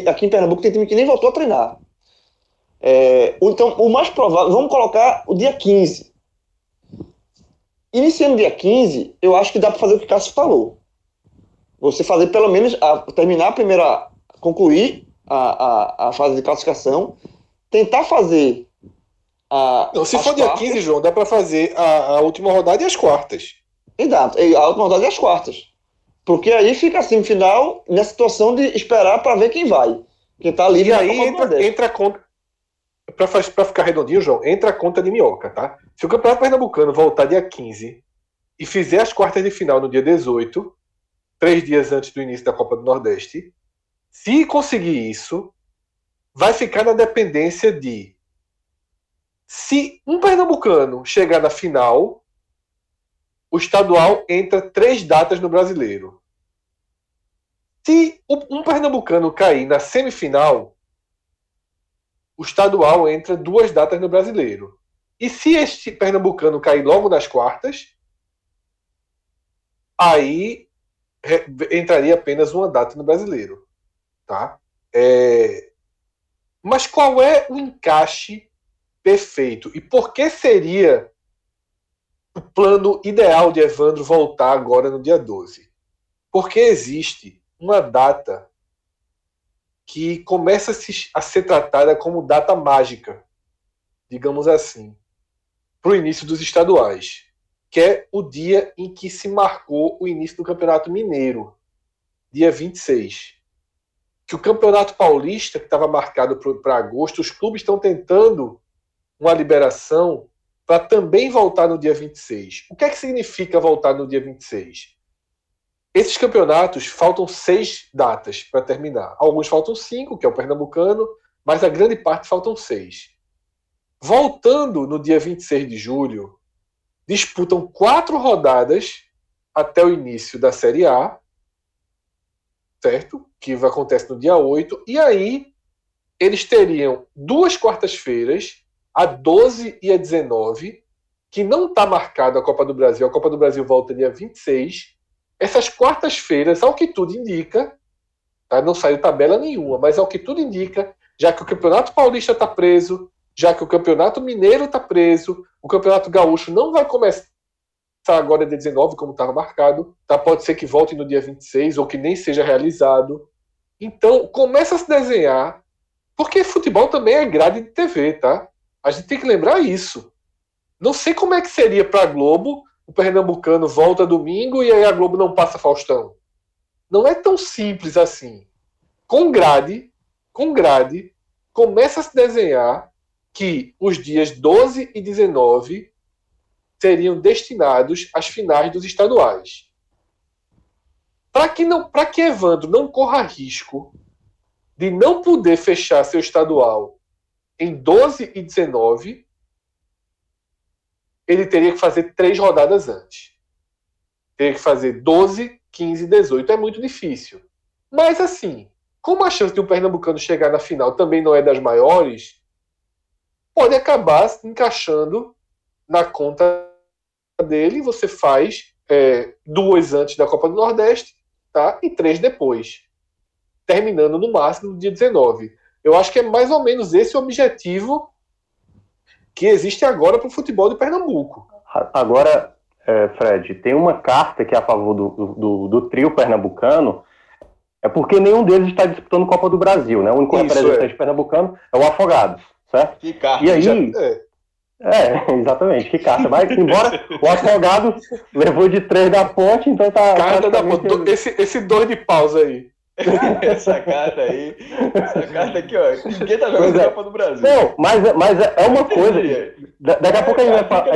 Aqui em Pernambuco tem time que nem voltou a treinar. É, então, o mais provável, vamos colocar o dia 15. Iniciando dia 15, eu acho que dá para fazer o que o Cássio falou. Você fazer pelo menos, a, terminar a primeira, concluir a, a, a fase de classificação, tentar fazer a. Não, se for dia 15, João, dá para fazer a, a última rodada e as quartas. Exato, a última rodada e as quartas. Porque aí fica assim, no final, nessa situação de esperar para ver quem vai. Quem tá livre e aí entra, entra a conta para ficar redondinho, João, entra a conta de minhoca, tá? Se o Campeonato Pernambucano voltar dia 15 e fizer as quartas de final no dia 18, três dias antes do início da Copa do Nordeste, se conseguir isso, vai ficar na dependência de se um pernambucano chegar na final, o estadual entra três datas no brasileiro. Se um pernambucano cair na semifinal, o estadual entra duas datas no brasileiro. E se este pernambucano cair logo nas quartas, aí entraria apenas uma data no brasileiro. Tá? É... Mas qual é o encaixe perfeito? E por que seria o plano ideal de Evandro voltar agora no dia 12? Porque existe uma data que começa a ser tratada como data mágica, digamos assim, para o início dos estaduais, que é o dia em que se marcou o início do Campeonato Mineiro, dia 26. Que o Campeonato Paulista, que estava marcado para agosto, os clubes estão tentando uma liberação para também voltar no dia 26. O que é que significa voltar no dia 26? Esses campeonatos faltam seis datas para terminar. Alguns faltam cinco, que é o Pernambucano, mas a grande parte faltam seis. Voltando no dia 26 de julho, disputam quatro rodadas até o início da Série A, certo? Que acontece no dia 8, e aí eles teriam duas quartas-feiras, a 12 e a 19, que não está marcado a Copa do Brasil. A Copa do Brasil volta dia 26 essas quartas-feiras, ao que tudo indica, tá? não saiu tabela nenhuma, mas ao que tudo indica, já que o Campeonato Paulista está preso, já que o Campeonato Mineiro está preso, o Campeonato Gaúcho não vai começar agora dia 19, como estava marcado, tá? pode ser que volte no dia 26 ou que nem seja realizado. Então, começa a se desenhar, porque futebol também é grade de TV, tá? A gente tem que lembrar isso. Não sei como é que seria para a Globo o Pernambucano volta domingo e aí a Globo não passa Faustão. Não é tão simples assim. Com grade, com grade, começa a se desenhar que os dias 12 e 19 seriam destinados às finais dos estaduais. Para que não, para que Evandro não corra risco de não poder fechar seu estadual em 12 e 19, ele teria que fazer três rodadas antes. Teria que fazer 12, 15, 18. É muito difícil. Mas assim, como a chance de um Pernambucano chegar na final também não é das maiores, pode acabar se encaixando na conta dele. Você faz é, duas antes da Copa do Nordeste tá? e três depois, terminando no máximo no dia 19. Eu acho que é mais ou menos esse o objetivo que existe agora para o futebol de Pernambuco. Agora, é, Fred, tem uma carta que é a favor do, do, do, trio pernambucano, é porque nenhum deles está disputando Copa do Brasil, né? O único Isso, representante é. pernambucano é o Afogados, certo? Que carta, e aí, já... é. É, exatamente, que carta. Mas, embora o afogado levou de três da ponte, então tá. Carta da ponte. Esse, esse dois de pausa aí. Essa carta aí, essa carta aqui, ó. Ninguém tá jogando é. Copa do Brasil. Não, mas, mas é uma coisa. daqui a pouco a gente vai falar. É,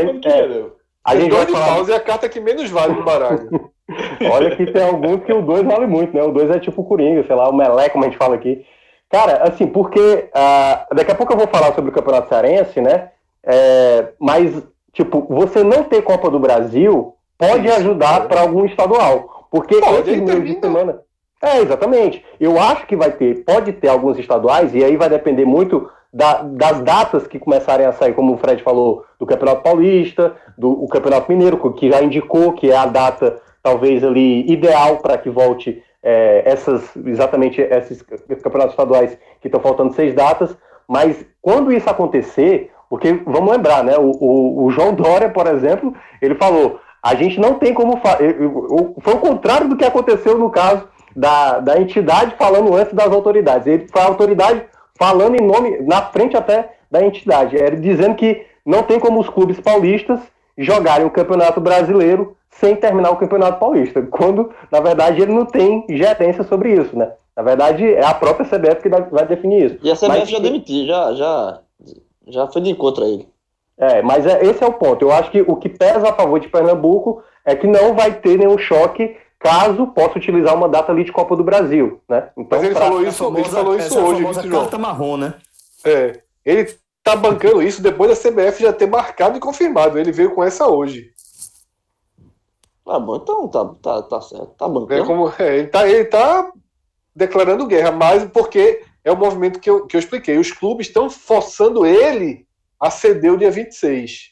a gente dois de falar... pausa é a carta que menos vale no baralho. Olha que tem alguns que o dois vale muito, né? O dois é tipo o Coringa, sei lá, o Melé, como a gente fala aqui. Cara, assim, porque uh, daqui a pouco eu vou falar sobre o Campeonato Cearense, né? É, mas, tipo, você não ter Copa do Brasil pode ajudar é. para algum estadual. Porque pode, esse meio de semana. É, exatamente. Eu acho que vai ter, pode ter alguns estaduais, e aí vai depender muito da, das datas que começarem a sair, como o Fred falou, do Campeonato Paulista, do Campeonato Mineiro, que já indicou que é a data talvez ali ideal para que volte é, essas exatamente esses campeonatos estaduais que estão faltando seis datas. Mas quando isso acontecer, porque vamos lembrar, né? O, o, o João Dória, por exemplo, ele falou: a gente não tem como. Foi o contrário do que aconteceu no caso da, da entidade falando antes das autoridades. Ele foi a autoridade falando em nome, na frente até da entidade. Ele dizendo que não tem como os clubes paulistas jogarem o Campeonato Brasileiro sem terminar o Campeonato Paulista, quando, na verdade, ele não tem gerência sobre isso, né? Na verdade, é a própria CBF que vai definir isso. E a CBF mas, já demitiu, já, já, já foi de encontro a ele. É, mas é, esse é o ponto. Eu acho que o que pesa a favor de Pernambuco é que não vai ter nenhum choque caso possa utilizar uma data ali de Copa do Brasil, né? Então, mas ele pra... falou isso, famosa, ele falou isso hoje, a carta marrom, né? É, ele tá bancando isso depois da CBF já ter marcado e confirmado. Ele veio com essa hoje. Ah, bom, então tá, tá, tá certo. Tá bancando. É como, é, ele, tá, ele tá declarando guerra, mas porque é o movimento que eu, que eu expliquei. Os clubes estão forçando ele a ceder o dia 26.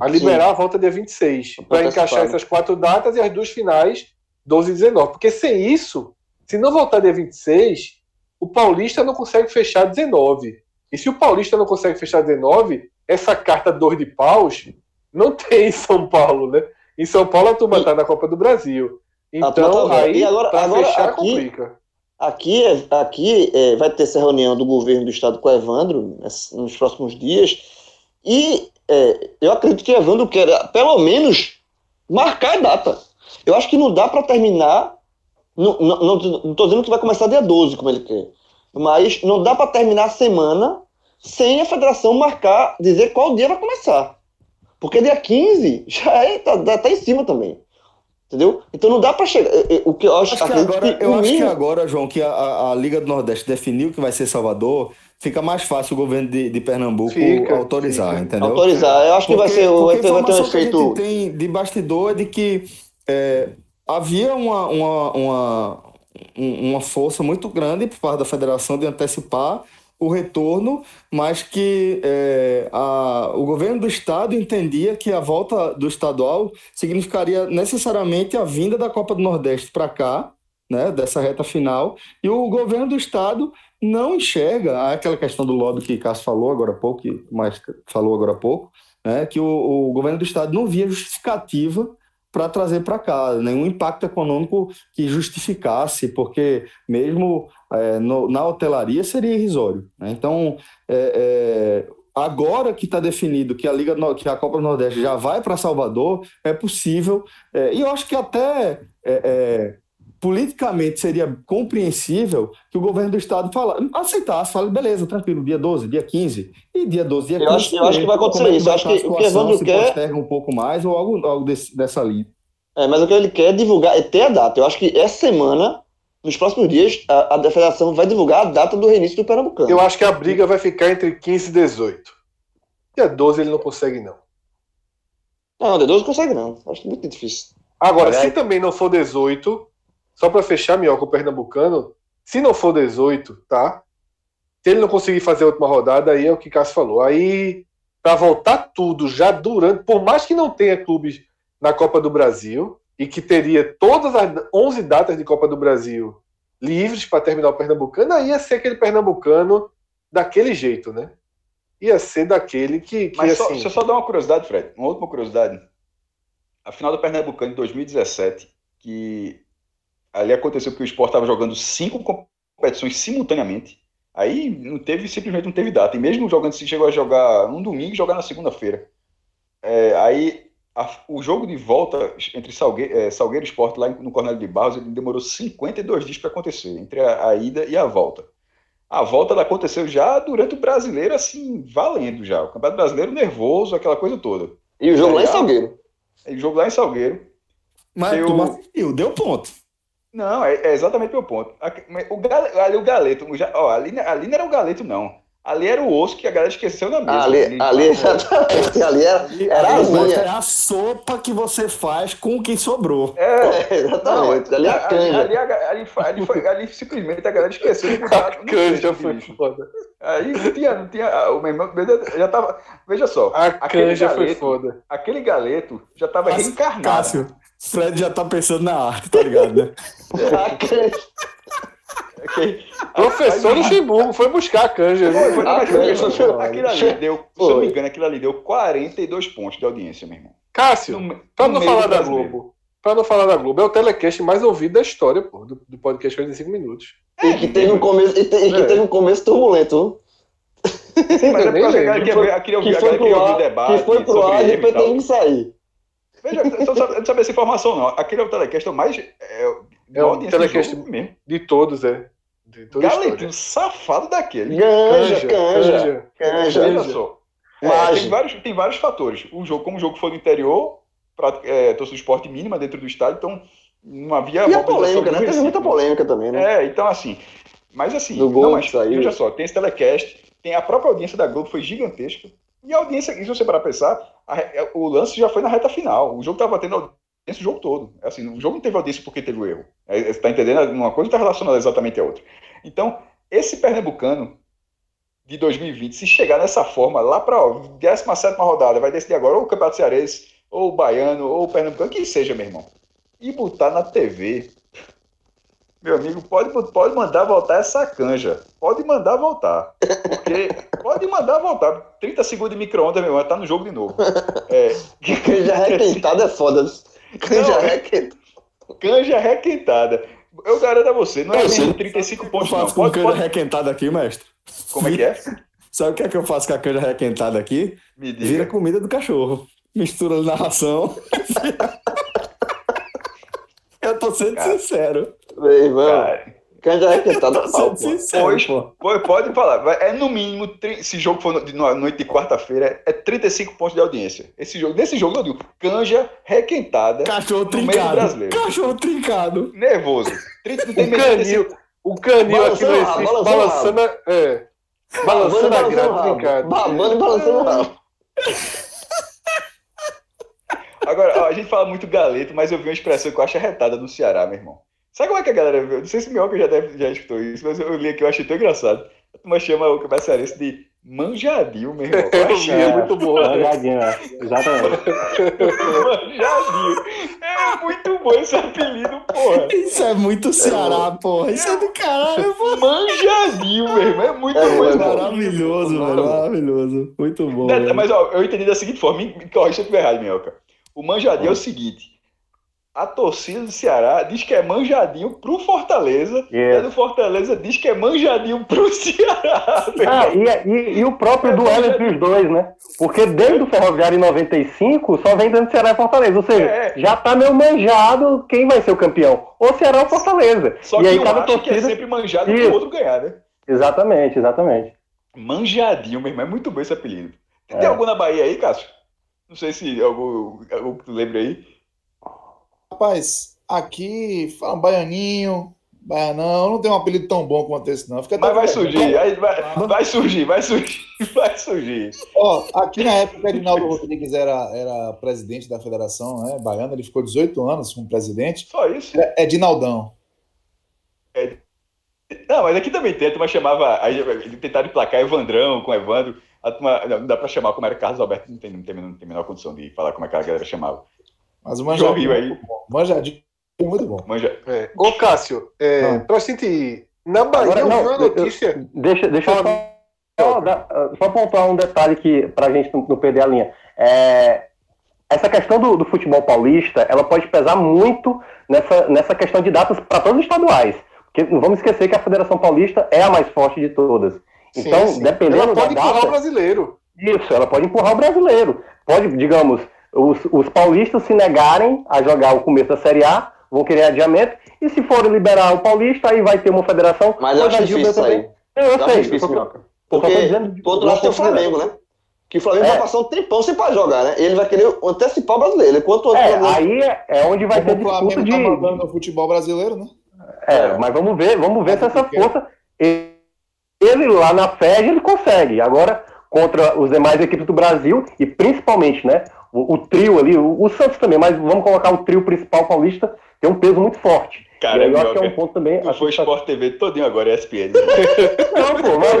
A liberar Sim. a volta dia 26. Para encaixar essas quatro datas e as duas finais, 12 e 19. Porque sem isso, se não voltar dia 26, o Paulista não consegue fechar 19. E se o Paulista não consegue fechar 19, essa carta dor de paus não tem em São Paulo, né? Em São Paulo a turma está na Copa do Brasil. Então, tá aí, agora, para fechar, aqui, complica. Aqui, é, aqui é, vai ter essa reunião do governo do estado com o Evandro nos próximos dias. E é, eu acredito que Evandro quer, pelo menos, marcar a data. Eu acho que não dá para terminar. Não estou dizendo que vai começar dia 12, como ele quer. Mas não dá para terminar a semana sem a federação marcar, dizer qual dia vai começar. Porque dia 15 já é, tá, tá em cima também. Entendeu? Então não dá para chegar. O que eu acho, acho que agora, que eu acho que agora, João, que a, a, Liga do Nordeste definiu que vai ser Salvador, fica mais fácil o governo de, de Pernambuco fica, autorizar, fica. entendeu? Autorizar. Eu acho porque, que vai ser o vai ter um efeito. Que a gente tem de bastidor é de que é, havia uma, uma, uma, uma força muito grande por parte da federação de antecipar o retorno, mas que é, a, o governo do estado entendia que a volta do estadual significaria necessariamente a vinda da Copa do Nordeste para cá, né, dessa reta final, e o governo do estado não enxerga aquela questão do lobby que Cássio falou agora há pouco, que mais falou agora há pouco, né, que o, o governo do estado não via justificativa para trazer para cá, nenhum impacto econômico que justificasse, porque mesmo é, no, na hotelaria seria irrisório. Né? Então, é, é, agora que está definido que a Liga que a Copa do Nordeste já vai para Salvador, é possível, é, e eu acho que até é, é, politicamente seria compreensível que o governo do estado fala, aceitasse, fale, beleza, tranquilo, dia 12, dia 15, e dia 12, dia 15. Eu acho, eu acho que vai acontecer isso. Eu acho que o que Evandro quer. posterga um pouco mais ou algo, algo desse, dessa linha. É, mas o que ele quer é divulgar, é ter a data. Eu acho que essa semana, nos próximos dias, a, a federação vai divulgar a data do reinício do Pernambucano. Eu acho que a briga vai ficar entre 15 e 18. Dia 12 ele não consegue, não. Não, D12 não consegue não. Acho muito difícil. Agora, se aí. também não for 18, só para fechar, Minhoca, o Pernambucano, se não for 18, tá? Se ele não conseguir fazer a última rodada, aí é o que Cássio falou. Aí, para voltar tudo já durante, por mais que não tenha clubes na Copa do Brasil e que teria todas as 11 datas de Copa do Brasil livres para terminar o Pernambucano, aí ia ser aquele Pernambucano daquele jeito, né? Ia ser daquele que, que Mas só, assim, deixa eu só dar uma curiosidade, Fred. Uma última curiosidade. A final do Pernambucano de 2017, que ali aconteceu que o Sport estava jogando cinco competições simultaneamente. Aí não teve, simplesmente não teve data. E mesmo jogando, se chegou a jogar num domingo e jogar na segunda-feira. É, aí a- o jogo de volta entre Salgueiro, é, Salgueiro e Sport lá no Cornélio de Barros, ele demorou 52 dias para acontecer, entre a, a ida e a volta. A volta ela aconteceu já durante o brasileiro, assim, valendo já. O Campeonato Brasileiro nervoso, aquela coisa toda. E o jogo lá em. Salgueiro. E o jogo lá em Salgueiro. Mas Eu- tu não assistiu, deu ponto. Não, é, é exatamente o meu ponto. O, gale- ali o Galeto, ja- ó, ali, ali não era o Galeto, não. Ali era o osso que a galera esqueceu na mesa. Ali, Ele- ali, exatamente. Ali era, era a Aí você linha. é a sopa que você faz com o que sobrou. É, É, exatamente. Ali é a ali, canja. ali, a- ali foi- ali foi- ali simplesmente a galera esqueceu de no canja foi bicho. foda. Aí não tinha, não tinha. ah, O meu irmão já tava. Veja só, A canja foi galeto. foda. aquele galeto já tava Cássio, reencarnado. Cássio, Fred já tá pensando na arte, tá ligado, né? A canja. Ok? Professor Luxemburgo foi buscar a canja. Foi, foi, mas foi, aquilo- ali deu, se eu não me engano, aquilo ali deu 42 pontos de audiência, meu irmão. Cássio, No- pra no não falar da. Globo, pra não falar da Globo, é o telecast mais ouvido da história, pô, do, do podcast 45 minutos. E que teve um começo, e te- e que É. teve um começo turbulento. Mas é porque a galera queria ouvir, Que a foi galera pro queria ouvir o debate. que foi pro ar e depois teve que sair. Veja, eu não sabe- não sabe essa informação, não. Aquele é o telecast mais. É, É o telecast mesmo. De todos, é. De toda Galetinho safado daquele. Canja, canja, canja. Veja só. É, tem, vários, tem vários fatores. O jogo, como o jogo foi no interior, pra, é, torcida de esporte mínima dentro do estádio, então não havia. E a polêmica, né? Teve muita Recife. polêmica também, né? É, então assim. Mas assim, gol não, mas, veja só, tem esse telecast, tem a própria audiência da Globo, foi gigantesca. E a audiência, se você parar pra pensar, a re- é, o lance já foi na reta final. O jogo tava tendo audiência o jogo todo. Assim, o jogo não teve audiência porque teve o erro. É, Você tá entendendo? Uma coisa está relacionada exatamente à outra. Então, esse Pernambucano de 2020, se chegar nessa forma, lá para a 17 rodada, vai decidir agora ou o Campeonato Cearense, ou o Baiano, ou o Pernambucano, que seja, meu irmão. E botar na TV. Meu amigo, pode, pode mandar voltar essa canja. Pode mandar voltar. Porque pode mandar voltar. 30 segundos de micro-ondas, meu irmão, tá no jogo de novo. É, Canja requentada é foda. Canja Não, é- requentada. canja requentada. Eu garanto a você, não é mesmo 35 Eu pontos, não. faço com Pode, canja pode... requentada aqui, mestre. Como é que é? Sabe o que é que eu faço com a canja requentada aqui? Me Vira diga. comida do cachorro. Mistura na ração. eu tô sendo Cara. sincero. Meu irmão, Cara, canja requentada Tô é pau, sincero, Pois, pode falar. É no mínimo, se jogo for noite de quarta-feira, é 35 pontos de audiência. Esse jogo, nesse jogo eu digo, canja requentada, Cachorro trincado. brasileiro. Cachorro trincado. nervoso. 30, não tem O menos de 35 canil, o canil aqui no Recife, balançando balançando, a- é, e balançando a balançando o grade. Babando e balançando o rabo. Agora, ó, a gente fala muito galeto, mas eu vi uma expressão que eu acho arretada no Ceará, meu irmão. Sabe como é que a galera viu? Não sei se o Minhoca já, deve, já escutou isso, mas eu li aqui, eu achei tão engraçado. A turma chama o campeonato cearense de manjadinho, meu irmão. Eu achei é muito bom. né? Olhadinho, é. Exatamente. manjadinho. É muito bom esse apelido, porra. Isso é muito Ceará, porra. Isso é do caralho, pô. Manjadinho, meu irmão. É muito É, bom esse é. Maravilhoso, velho. Maravilhoso. Muito bom. Mas ó, eu entendi da seguinte forma, me corrija se eu estiver errado, Minhoca. O manjadinho é o seguinte: a torcida do Ceará diz que é manjadinho pro Fortaleza, e a Yes. do Fortaleza diz que é manjadinho pro Ceará. Ah, e, e- e o próprio duelo entre os dois, né? Porque desde o Ferroviário em 95 só vem dando Ceará e Fortaleza. Ou seja, É. já tá meio manjado quem vai ser o campeão. Ou Ceará ou Fortaleza. Só e que aí um cada acha que é torcida. sempre manjado Isso. pro outro ganhar, né? Exatamente, exatamente. Manjadinho, meu irmão. É muito bom esse apelido. Tem É. algum na Bahia aí, Cássio? Não sei se algum, algum que tu lembra aí. Rapaz, aqui fala um baianinho, Mas não, tem um apelido tão bom quanto esse, não. Fica Mas vai surgir, aí vai, vai surgir, vai surgir, vai surgir. Ó, aqui na época, o Edinaldo Rodrigues era, era presidente da federação né, baiana, ele ficou 18 anos como presidente. Só isso. É Edinaldão. Não, mas aqui também tem, a turma chamava. Aí ele tentaram emplacar Evandrão com Evandro. Turma, não, dá pra chamar como era Carlos Alberto, não tem, não tem, não tem a menor condição de falar como é que a galera chamava. Mas o Manjadinho Rio é muito bom. Manjadinho é muito bom. Manja. É. Ô, Cássio, é, Ah. pra gente ir. Na Bahia, Agora, eu não, vi uma eu- notícia. Deixa, deixa eu Fala, só, só, dar- só pontuar um detalhe que pra gente não, não perder a linha. É, essa questão do, do futebol paulista, ela pode pesar muito nessa, nessa questão de datas para todos os estaduais. Porque não vamos esquecer que a Federação Paulista é a mais forte de todas. Sim, Então, sim. dependendo Ela pode da empurrar data, o brasileiro. isso, ela pode empurrar o brasileiro. Pode, digamos, os, os paulistas se negarem a jogar o começo da Série A, vão querer adiamento, e se forem liberar o paulista, aí vai ter uma federação. Mas eu acho difícil isso também. aí. Eu, Eu sei. difícil, eu só Porque, tô dizendo de- por outro lado, tem o de Flamengo, né? Que o Flamengo É. vai passar um tempão sem para jogar, né? Ele vai querer antecipar o brasileiro. Enquanto o outro É, Flamengo- aí é- é onde vai ter Como o disputa Flamengo de. tá mandando no futebol brasileiro, né? É, mas vamos ver, vamos ver se essa força. Ele, ele lá na FED ele consegue. Agora, contra os demais equipes do Brasil, e principalmente, né? O, o trio ali, o, o Santos também, mas vamos colocar o trio principal paulista, tem um peso muito forte. Cara, aí eu acho que é um ponto também. Tu foi tá- Sport TV todinho agora, ESPN. Não, pô, mas.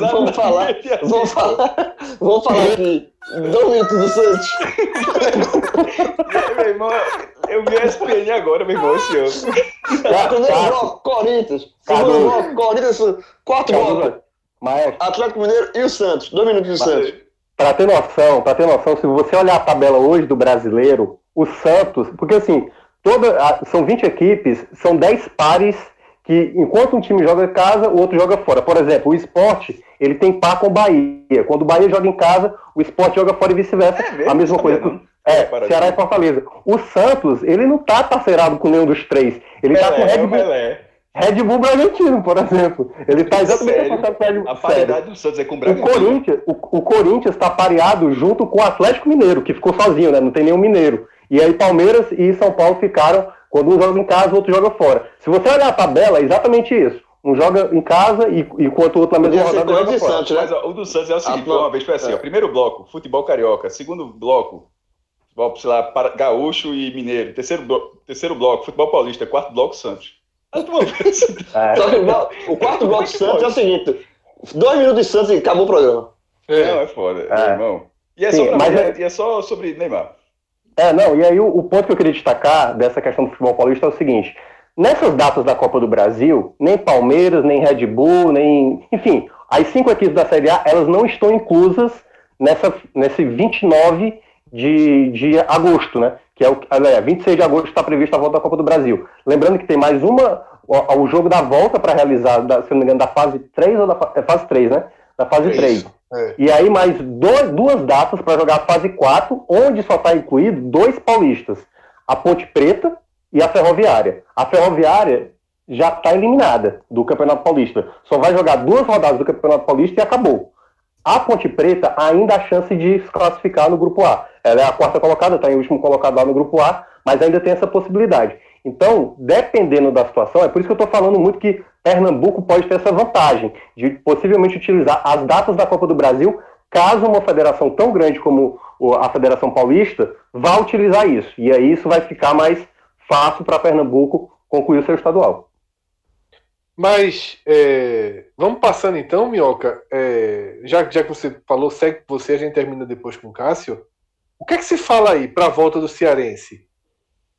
Vamos falar, vamos falar, vamos falar aqui. Dois minutos do Santos. meu irmão, eu vi a ESPN agora, meu irmão, esse ano. Primeiro bloco, Corinthians. Segundo bloco, Corinthians. Quarto bloco, Cardoso, Mas, Atlético Mineiro e o Santos. Dois minutos do Santos. Para ter noção, para ter noção, se você olhar a tabela hoje do brasileiro, o Santos, porque assim, toda, são 20 equipes, são 10 pares que enquanto um time joga em casa, o outro joga fora. Por exemplo, o esporte, ele tem par com o Bahia. Quando o Bahia joga em casa, o esporte joga fora e vice-versa. É a mesma coisa. não. É, Para Ceará e Fortaleza. O Santos, ele não tá parceirado com nenhum dos três. Ele tá com o Pelé, é Red o Bull, Pelé. Red Bull Bragantino, por exemplo. Ele tá exatamente Sério? com o Red Bull. A Sério. paridade do Santos é com o O Bragantino. Corinthians, o, o Corinthians está pareado junto com o Atlético Mineiro, que ficou sozinho, né? Não tem nenhum mineiro. E aí Palmeiras e São Paulo ficaram, quando um joga em casa, o outro joga fora. Se você olhar a tabela, é exatamente isso. Um joga em casa e enquanto o outro na mesma rodada joga fora. Santos, né? Mas ó, o do Santos é o seguinte, Ah, uma vez foi assim, é. ó, primeiro bloco, futebol carioca, segundo bloco, futebol, sei lá, para- gaúcho e mineiro, terceiro bloco, terceiro bloco, futebol paulista, quarto bloco, Santos. É. O blo- quarto bloco do Santos é o seguinte: dois minutos de Santos e acabou o programa. Não, É. é foda, É. irmão. E é, Sim, só mas é- é, e é só sobre Neymar. É, não, e aí o, o ponto que eu queria destacar dessa questão do futebol paulista é o seguinte: nessas datas da Copa do Brasil, nem Palmeiras, nem Red Bull, nem. Enfim, as cinco equipes da Série A, elas não estão inclusas nessa, nesse 29 de, de agosto, né? Que é o. Aliás, 26 de agosto está prevista a volta da Copa do Brasil. Lembrando que tem mais uma. O, o jogo da volta para realizar, da, se não me engano, da fase 3 ou da é fase 3, né? Da fase É 3. isso. É. E aí mais dois- duas datas para jogar a fase 4, onde só está incluído dois paulistas, a Ponte Preta e a Ferroviária. A Ferroviária já está eliminada do Campeonato Paulista. Só vai jogar duas rodadas do Campeonato Paulista e acabou. A Ponte Preta ainda há chance de se classificar no Grupo A. Ela é a quarta colocada, está em último colocado lá no Grupo A, mas ainda tem essa possibilidade. Então, dependendo da situação, é por isso que eu estou falando muito que Pernambuco pode ter essa vantagem de possivelmente utilizar as datas da Copa do Brasil, caso uma federação tão grande como a Federação Paulista vá utilizar isso. E aí isso vai ficar mais fácil para Pernambuco concluir o seu estadual. Mas é, vamos passando então, Minhoca. É, já, já que você falou, segue você, a gente termina depois com o Cássio. O que é que se fala aí para a volta do Cearense?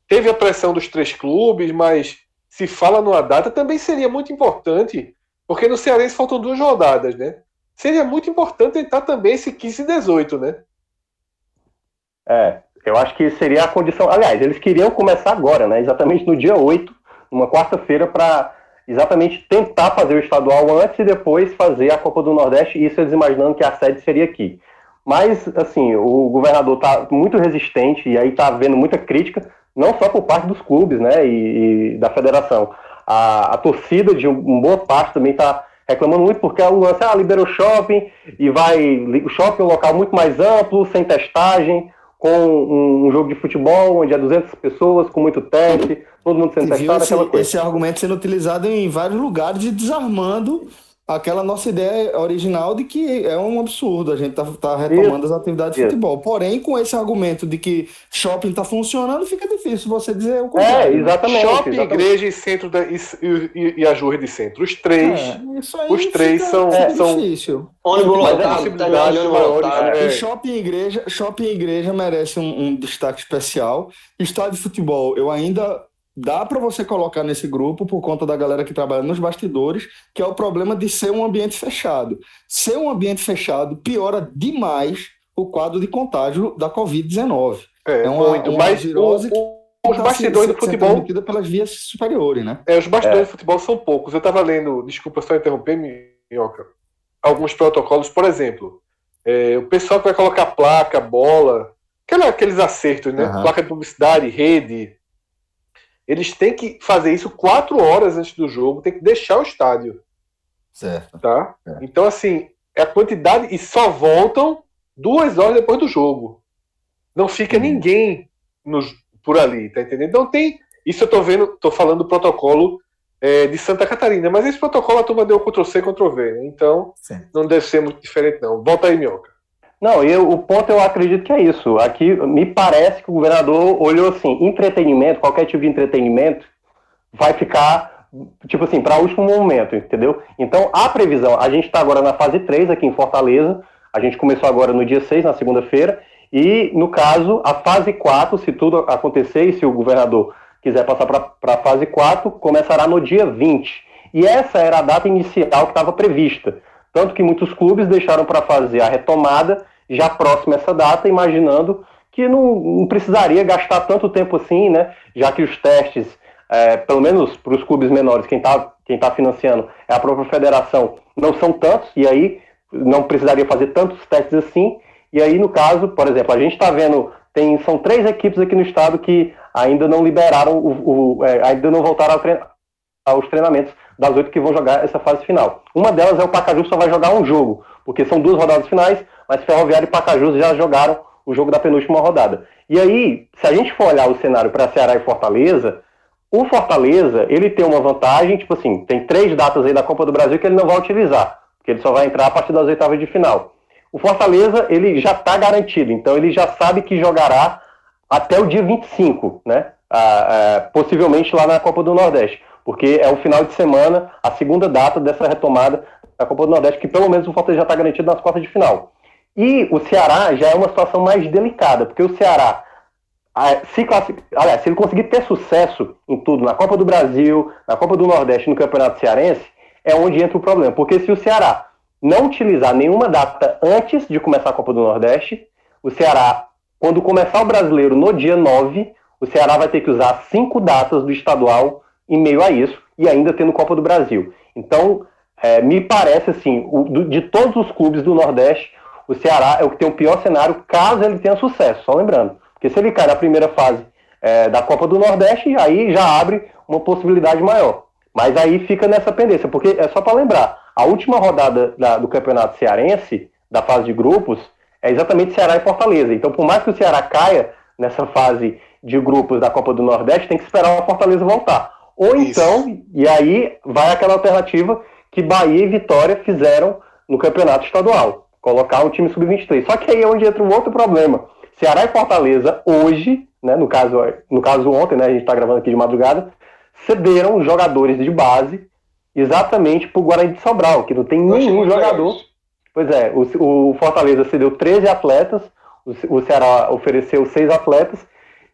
Teve a pressão dos três clubes, mas se fala numa data também seria muito importante, porque no Cearense faltam duas rodadas, né? Seria muito importante tentar também esse 15 e 18, né? É, eu acho que seria a condição. Aliás, eles queriam começar agora, né? Exatamente no dia 8, numa quarta-feira, para exatamente tentar fazer o estadual antes e depois fazer a Copa do Nordeste, isso eles imaginando que a sede seria aqui. Mas, assim, o governador está muito resistente e aí está havendo muita crítica, não só por parte dos clubes, né, e, e da federação. A, a torcida de um, uma boa parte também está reclamando muito porque o lance, ah, liberou shopping e vai. O shopping é um local muito mais amplo, sem testagem, com um, jogo de futebol onde é 200 pessoas, com muito teste, todo mundo sendo testado, esse, aquela coisa. esse argumento sendo utilizado em vários lugares e desarmando aquela nossa ideia original de que é um absurdo a gente tá, tá retomando as atividades de Isso. futebol. Porém, com esse argumento de que shopping tá funcionando, fica difícil você dizer o É, contrário. né? exatamente. Shopping, exatamente. igreja e centro da, e, e, e a de centro. Os três. É, isso aí os três fica- são- fica são- difícil. Ônibus é lotado, possibilidade terminal de ônibus maiores, né? E É. shopping e igreja, shopping e igreja merece um, um destaque especial. Estádio de futebol, eu ainda dá para você colocar nesse grupo por conta da galera que trabalha nos bastidores, que é o problema de ser um ambiente fechado. Ser um ambiente fechado piora demais o quadro de contágio da Covid-19. É, É uma- muito. uma Mas virose o- o- os Tá bastidores sendo- do futebol. pelas vias superiores, né? É, os bastidores do futebol são poucos. Eu estava lendo, desculpa só interromper, Minhoca, alguns protocolos, por exemplo, é, o pessoal que vai colocar placa, bola, aquela- aqueles acertos, né? Aham. Placa de publicidade, rede. Eles têm que fazer isso quatro horas antes do jogo, tem que deixar o estádio, Certo. tá? É. Então, assim, é a quantidade e só voltam duas horas depois do jogo. Não fica Hum. ninguém nos, por ali, tá entendendo? Não tem. Isso eu tô vendo, tô falando do protocolo é, de Santa Catarina, mas esse protocolo a turma deu Ctrl-C, Ctrl-V, né? Então Sim. não deve ser muito diferente, não. Volta aí, Minhoca. Não, eu, o ponto eu acredito que é isso. Aqui me parece que o governador olhou assim, entretenimento, qualquer tipo de entretenimento, vai ficar, tipo assim, para último momento, entendeu? Então, a previsão, a gente está agora na fase 3 aqui em Fortaleza, a gente começou agora no dia 6, na segunda-feira, e, no caso, a fase 4, se tudo acontecer e se o governador quiser passar para a fase 4, começará no dia 20. E essa era a data inicial que estava prevista. Tanto que muitos clubes deixaram para fazer a retomada já próxima a essa data, imaginando que não, não precisaria gastar tanto tempo assim, né? Já que os testes, é, pelo menos para os clubes menores, quem está quem tá financiando é a própria federação, não são tantos, e aí não precisaria fazer tantos testes assim. E aí, no caso, por exemplo, a gente está vendo, tem, são três equipes aqui no estado que ainda não liberaram, o, o- é, ainda não voltaram ao trein- aos treinamentos das oito que vão jogar essa fase final. Uma delas é o Pacajus, só vai jogar um jogo, porque são duas rodadas finais, mas Ferroviário e Pacajus já jogaram o jogo da penúltima rodada. E aí, se a gente for olhar o cenário para Ceará e Fortaleza, o Fortaleza, ele tem uma vantagem, tipo assim, tem três datas aí da Copa do Brasil que ele não vai utilizar, porque ele só vai entrar a partir das oitavas de final. O Fortaleza, ele já está garantido, então ele já sabe que jogará até o dia 25, né? Ah, ah, possivelmente lá na Copa do Nordeste, porque é o final de semana, a segunda data dessa retomada da Copa do Nordeste, que pelo menos o Fortaleza já está garantido nas quartas de final. E o Ceará já é uma situação mais delicada, porque o Ceará, se, aliás, se ele conseguir ter sucesso em tudo, na Copa do Brasil, na Copa do Nordeste, no Campeonato Cearense, é onde entra o problema. Porque se o Ceará não utilizar nenhuma data antes de começar a Copa do Nordeste, o Ceará, quando começar o brasileiro no dia 9, o Ceará vai ter que usar cinco datas do estadual em meio a isso, e ainda tendo Copa do Brasil. Então, é, me parece assim, o- do- de todos os clubes do Nordeste, o Ceará é o que tem o pior cenário caso ele tenha sucesso, só lembrando. Porque se ele cai na primeira fase é, da Copa do Nordeste, aí já abre uma possibilidade maior. Mas aí fica nessa pendência, porque é só para lembrar, a última rodada da- do Campeonato Cearense, da fase de grupos, é exatamente Ceará e Fortaleza. Então, por mais que o Ceará caia nessa fase de grupos da Copa do Nordeste, tem que esperar o Fortaleza voltar. Ou Isso. então, e aí vai aquela alternativa que Bahia e Vitória fizeram no Campeonato Estadual, colocar o time sub-23. Só que aí é onde entra um outro problema. Ceará e Fortaleza hoje, né, no caso, no caso ontem, né, a gente está gravando aqui de madrugada, cederam jogadores de base exatamente para o Guarani de Sobral, que não tem nenhum legal jogador. Pois é, o, o Fortaleza cedeu 13 atletas, o, o Ceará ofereceu seis atletas,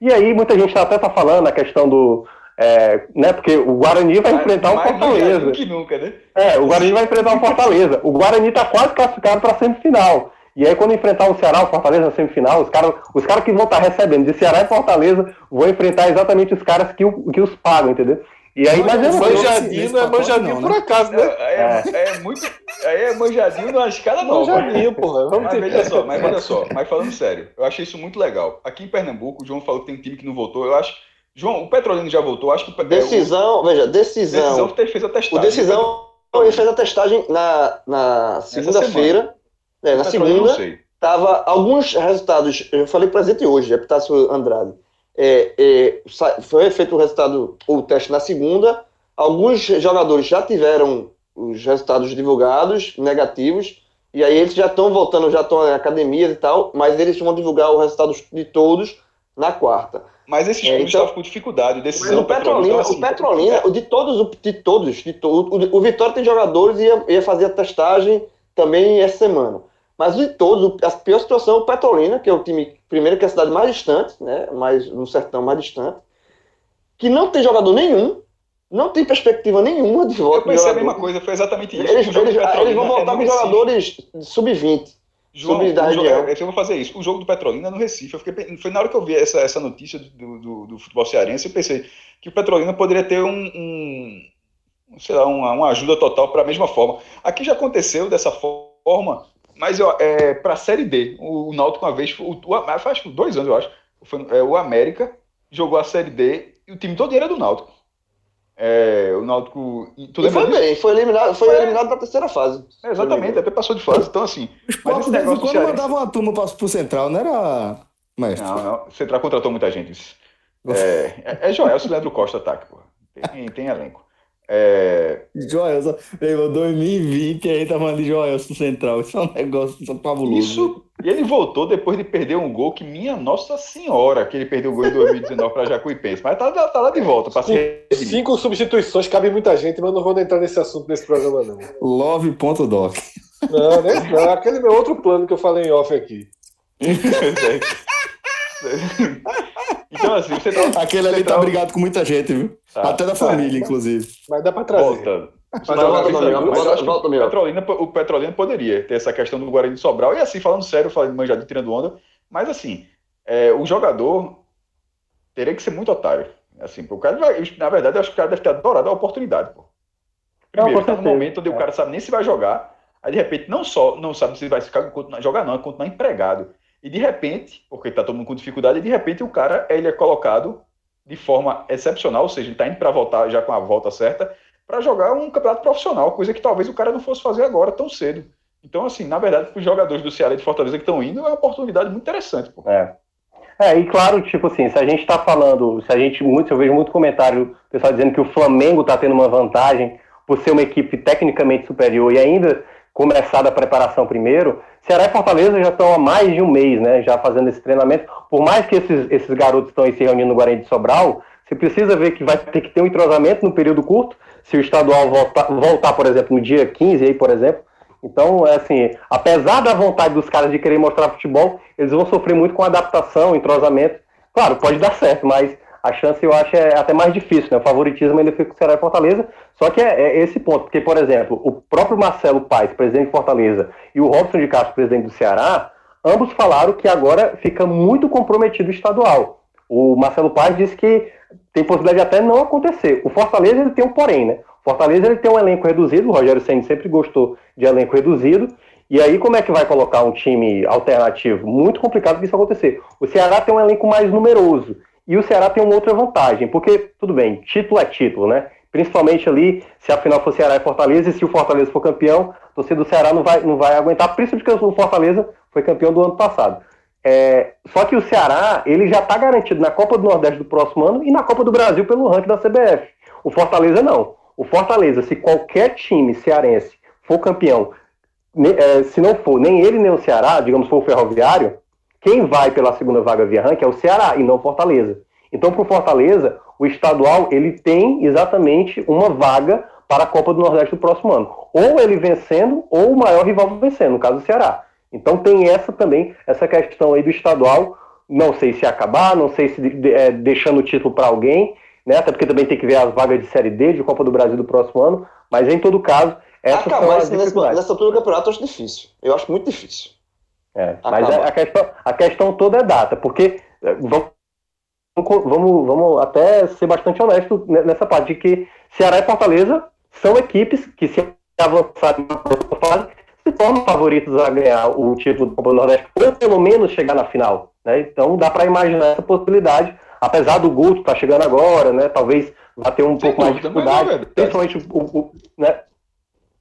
e aí muita gente até está falando a questão do. É, né, porque o Guarani vai enfrentar o Mais Fortaleza. que nunca, né? É, o Guarani vai enfrentar o Fortaleza. O Guarani tá quase classificado para semifinal. E aí, quando enfrentar o Ceará, o Fortaleza na semifinal, os caras os cara que vão estar recebendo de Ceará e Fortaleza vão enfrentar exatamente os caras que, o- que os pagam, entendeu? E aí, mas não Manjadinho. Não é manjadinho não, por né? acaso, né? aí é, é muito. Aí é manjadinho numa escala nova. Manjadinho, porra. Vamos Mas veja só, mas olha só, mas falando sério, eu achei isso muito legal. Aqui em Pernambuco, o João falou que tem um time que não voltou. Eu acho. João, o Petrolino já voltou, acho que o Pe- Decisão, veja, o, decisão decisão. te- fez a O testagem. decisão ele fez a testagem na, na segunda-feira. É, na segunda. tava alguns resultados. Eu falei para presente hoje, Epitácio Andrade. É, é, foi feito o resultado, o teste na segunda. Alguns jogadores já tiveram os resultados divulgados, negativos, e aí eles já estão voltando, já estão em academias e tal, mas eles vão divulgar o resultado de todos na quarta. Mas esses É, clubes então- estavam com dificuldade. Mas Decisão o Petrolina, então, assim, o Petrolina, o de todos, o de todos, de to, o, o Vitória tem jogadores e ia, ia fazer a testagem também essa semana. Mas o de todos, o- a pior situação é o Petrolina, que é o time, primeiro que é a cidade mais distante, né, mais, no sertão mais distante, que não tem jogador nenhum, não tem perspectiva nenhuma de volta. Eu pensei a mesma coisa, foi exatamente isso. Eles, O eles, eles vão é voltar no com jogadores sub-20. João, jogo- é, eu vou fazer isso. O jogo do Petrolina no Recife. Eu fiquei, foi na hora que eu vi essa, essa notícia do, do, do futebol cearense, eu pensei que o Petrolina poderia ter um, um sei lá, uma, uma ajuda total para a mesma forma. Aqui já aconteceu dessa forma, mas é, para a Série D, o, o Náutico uma vez, o, o, faz dois anos eu acho, foi, é, o América jogou a Série D e o time todo era do Náutico. É, o Náutico. Tu E foi disso? bem, foi eliminado, foi Foi. eliminado na terceira fase. É, exatamente, até passou de fase. Então, assim, O esporte esse de vez em quando Cearense. mandava uma turma pra, pro Central, não era, mestre? Não, não. O Central contratou muita gente. É, é, é Joel, Leandro Costa ataque, pô. Tem, tem elenco. É, Joelson, irmão, 2020 aí tá falando de Joelson Central. Isso é um negócio fabuloso. isso. E ele voltou depois de perder um gol que, minha Nossa Senhora, que ele perdeu o gol em 2019 para Jacuipense. Mas tá, tá lá de volta para ser. Cinco substituições, cabe muita gente, mas não vou entrar nesse assunto nesse programa, não. Love.doc. Não, né? Não, aquele meu outro plano que eu falei em off aqui. então, assim, o Central. Aquele ali tá Central- brigado com muita gente, viu? Tá, Até da tá. família, inclusive. Mas dá pra trazer. Volta. Mas Não, volta mas também, eu- mas eu volta- acho que volta o também, ó. Petrolina, o Petrolina poderia ter essa questão do Guarani de Sobral. E assim, falando sério, falando de manjado tirando onda, mas assim, é, o jogador teria que ser muito otário. Assim, o cara, vai- na verdade, eu acho que o cara deve ter adorado a oportunidade, pô. Primeiro, Não, tá no momento onde o cara sabe nem se vai jogar, aí de repente não só não sabe se vai ficar continuar, jogar, não, é continuar empregado. E de repente, porque tá todo mundo com dificuldade, e de repente o cara ele é colocado de forma excepcional, ou seja, ele tá indo para voltar já com a volta certa, para jogar um campeonato profissional, coisa que talvez o cara não fosse fazer agora tão cedo. Então, assim, na verdade, para os jogadores do Ceará e de Fortaleza que estão indo, é uma oportunidade muito interessante. Pô. É. É, e claro, tipo assim, se a gente tá falando, se a gente, muito, eu vejo muito comentário, pessoal dizendo que o Flamengo tá tendo uma vantagem por ser uma equipe tecnicamente superior e ainda começar da preparação primeiro, Ceará e Fortaleza já estão há mais de um mês, né, já fazendo esse treinamento, por mais que esses, esses garotos estão aí se reunindo no Guarani de Sobral, você precisa ver que vai ter que ter um entrosamento no período curto, se o estadual voltar, voltar por exemplo, no dia 15 aí, por exemplo, então, é assim, apesar da vontade dos caras de querer mostrar futebol, eles vão sofrer muito com adaptação, entrosamento. Claro, pode dar certo, mas a chance eu acho é até mais difícil, né? O favoritismo ainda fica com o Ceará e Fortaleza. Só que é, é esse ponto, porque, por exemplo, o próprio Marcelo Paes, presidente de Fortaleza, e o Robson de Castro, presidente do Ceará, ambos falaram que agora fica muito comprometido o estadual. O Marcelo Paes disse que tem possibilidade de até não acontecer. O Fortaleza ele tem um porém, né? O Fortaleza ele tem um elenco reduzido, o Rogério Senna sempre gostou de elenco reduzido, e aí como é que vai colocar um time alternativo? Muito complicado que isso acontecer. O Ceará tem um elenco mais numeroso, e o Ceará tem uma outra vantagem, porque, tudo bem, título é título, né? Principalmente ali, se a final for Ceará e Fortaleza, e se o Fortaleza for campeão, a torcida do Ceará não vai, não vai aguentar, principalmente porque o Fortaleza foi campeão do ano passado. É, só que o Ceará, ele já está garantido na Copa do Nordeste do próximo ano e na Copa do Brasil pelo ranking da CBF. O Fortaleza não. O Fortaleza, se qualquer time cearense for campeão, é, se não for nem ele nem o Ceará, digamos for o Ferroviário, quem vai pela segunda vaga via ranking é o Ceará e não Fortaleza. Então, para o Fortaleza, o estadual ele tem exatamente uma vaga para a Copa do Nordeste do próximo ano. Ou ele vencendo, ou o maior rival vencendo, no caso do Ceará. Então tem essa também, essa questão aí do estadual, não sei se acabar, não sei se é, deixando o título para alguém, né? Até porque também tem que ver as vagas de Série D de Copa do Brasil do próximo ano, mas em todo caso, essas são Acabar as nesse, nessa altura do campeonato eu acho difícil. Eu acho muito difícil. É, mas a, a questão, a questão toda é data, porque é, vamos, vamos, vamos até ser bastante honesto ne- nessa parte de que Ceará e Fortaleza são equipes que se avançarem na próxima fase se tornam favoritos a ganhar o título do Copa do Nordeste, ou pelo menos chegar na final. Né? Então dá para imaginar essa possibilidade, apesar do Guto estar chegando agora, né? talvez vá ter um Sem pouco mais de é dificuldade, principalmente o, o- né?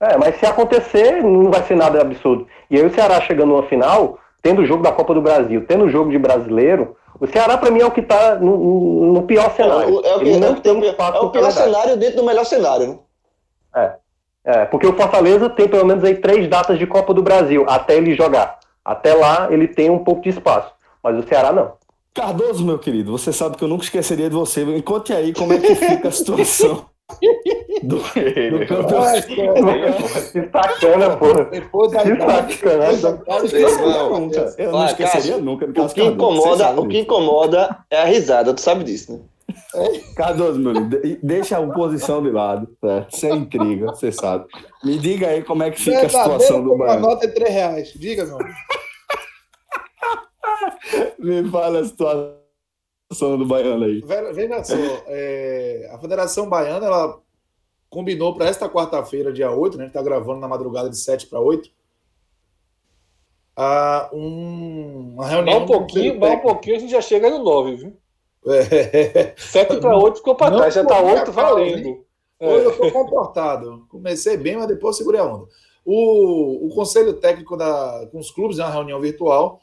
É, mas se acontecer, não vai ser nada absurdo. E aí o Ceará chegando numa final, tendo o jogo da Copa do Brasil, tendo o jogo de brasileiro, o Ceará, para mim, é o que está no, no, pior cenário. É, é o, que, é, tem um é o pior cenário dentro do melhor cenário, né? É. é. Porque o Fortaleza tem pelo menos aí três datas de Copa do Brasil até ele jogar. Até lá ele tem um pouco de espaço. Mas o Ceará não. Cardoso, meu querido, você sabe que eu nunca esqueceria de você. Me conte aí como é que fica a situação do, do sacana, porra. Depois da Eu não esqueceria nunca. O que, incomoda, o que incomoda é a risada, tu sabe disso, né? Cardoso, meu lindo, deixa a oposição de lado, certo? Sem intriga, você sabe. Me diga aí como é que fica a situação do Bahia. A nota é 3 reais. Diga, meu. Me fala a situação do Baiano aí. Veja só, é, a Federação Baiana ela combinou para esta quarta-feira, dia 8, né? A gente está gravando na madrugada de 7 para 8. A um, uma reunião. Vai um pouquinho, vai um pouquinho, a gente já chega no 9, viu? É. 7 para 8 ficou para trás, já está 8 valendo. Hoje eu estou comportado. Comecei bem, mas depois segurei a onda. O, o conselho técnico da, com os clubes é uma reunião virtual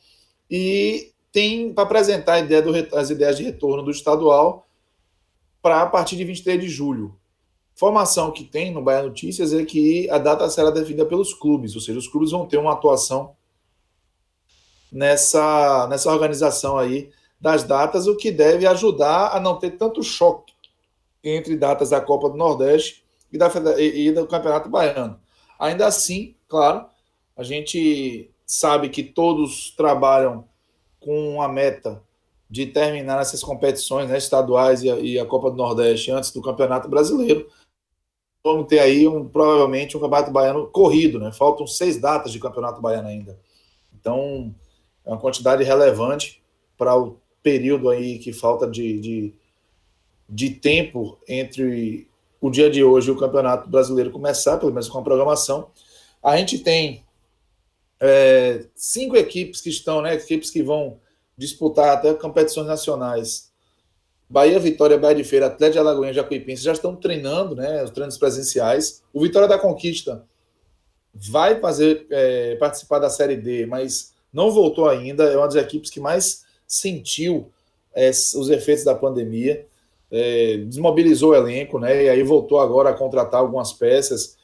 e tem para apresentar ideia do, as ideias de retorno do estadual para a partir de 23 de julho. Informação que tem no Bahia Notícias é que a data será definida pelos clubes, ou seja, os clubes vão ter uma atuação nessa, nessa organização aí das datas, o que deve ajudar a não ter tanto choque entre datas da Copa do Nordeste e, da, e do Campeonato Baiano. Ainda assim, claro, a gente sabe que todos trabalham com a meta de terminar essas competições né, estaduais e a, e a, Copa do Nordeste antes do Campeonato Brasileiro. Vamos ter aí um, provavelmente um Campeonato Baiano corrido, né? Faltam seis datas de Campeonato Baiano ainda. Então, é uma quantidade relevante para o período aí que falta de, de, de tempo entre o dia de hoje e o Campeonato Brasileiro começar, pelo menos com a programação. A gente tem é, cinco equipes que estão, né? Equipes que vão disputar até competições nacionais. Bahia, Vitória, Bahia de Feira, Atlético de Alagoinha, Jacuipense já estão treinando, né? Os treinos presenciais. O Vitória da Conquista vai fazer é, participar da Série D, mas não voltou ainda. É uma das equipes que mais sentiu é, os efeitos da pandemia. É, desmobilizou o elenco, né? E aí voltou agora a contratar algumas peças.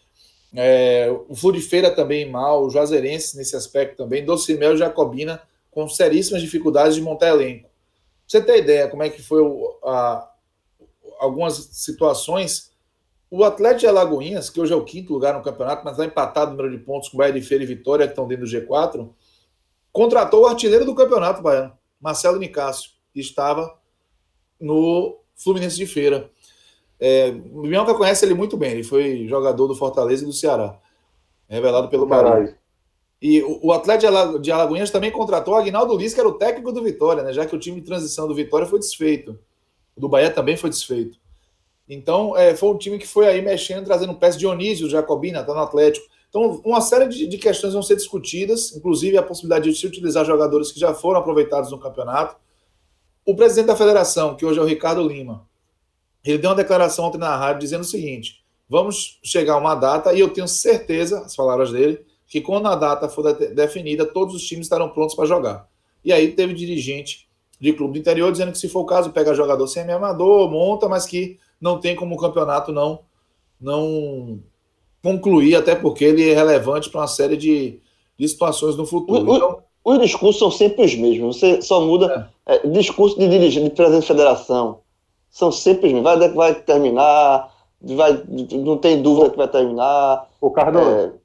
É, o Feira também mal, o Juazeirense nesse aspecto também, Docimel e Jacobina com seríssimas dificuldades de montar elenco. Pra você ter ideia como é que foi o, a, algumas situações, o Atlético de Alagoinhas, que hoje é o quinto lugar no campeonato, mas está empatado no número de pontos com o Bahia de Feira e Vitória, que estão dentro do G4, contratou o artilheiro do campeonato baiano, Marcelo Nicásio, que estava no Fluminense de Feira. É, o Bianca conhece ele muito bem, ele foi jogador do Fortaleza e do Ceará, revelado pelo Bahia. E o, o Atlético de Alagoinhas também contratou o Agnaldo Liz, que era o técnico do Vitória, né? já que o time de transição do Vitória foi desfeito. O do Bahia também foi desfeito. Então, é, foi um time que foi aí mexendo, trazendo peças. Dionísio Jacobina, está no Atlético. Então, uma série de, de, questões vão ser discutidas, inclusive a possibilidade de se utilizar jogadores que já foram aproveitados no campeonato. O presidente da federação, que hoje é o Ricardo Lima, ele deu uma declaração ontem na rádio dizendo o seguinte: vamos chegar a uma data, e eu tenho certeza, as palavras dele, que quando a data for de definida, todos os times estarão prontos para jogar. E aí teve dirigente de clube do interior dizendo que se for o caso, pega jogador semi-amador, monta, mas que não tem como o campeonato não, não concluir, até porque ele é relevante para uma série de, de situações no futuro. O, então, os discursos são sempre os mesmos. Você só muda. É. É, discurso de dirigente, de presidente de federação são sempre os mesmos. Vai, vai terminar, vai, não tem dúvida que vai terminar. O Cardoso. É...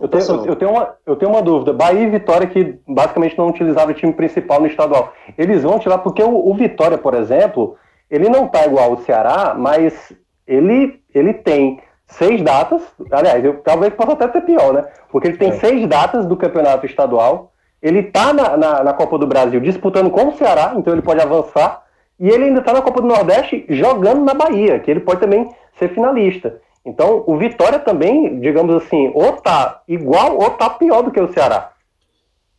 Eu, tenho, eu, eu, tenho uma, eu tenho uma dúvida. Bahia e Vitória, que basicamente não utilizaram o time principal no estadual, eles vão tirar, porque o, o Vitória, por exemplo, ele não tá igual ao Ceará, mas ele, ele tem seis datas. Aliás, eu, talvez possa até ter pior, né? Porque ele tem é. seis datas do campeonato estadual. Ele tá na, na, na Copa do Brasil disputando com o Ceará, então ele pode avançar. E ele ainda está na Copa do Nordeste jogando na Bahia, que ele pode também ser finalista. Então, o Vitória também, digamos assim, ou tá igual ou tá pior do que o Ceará.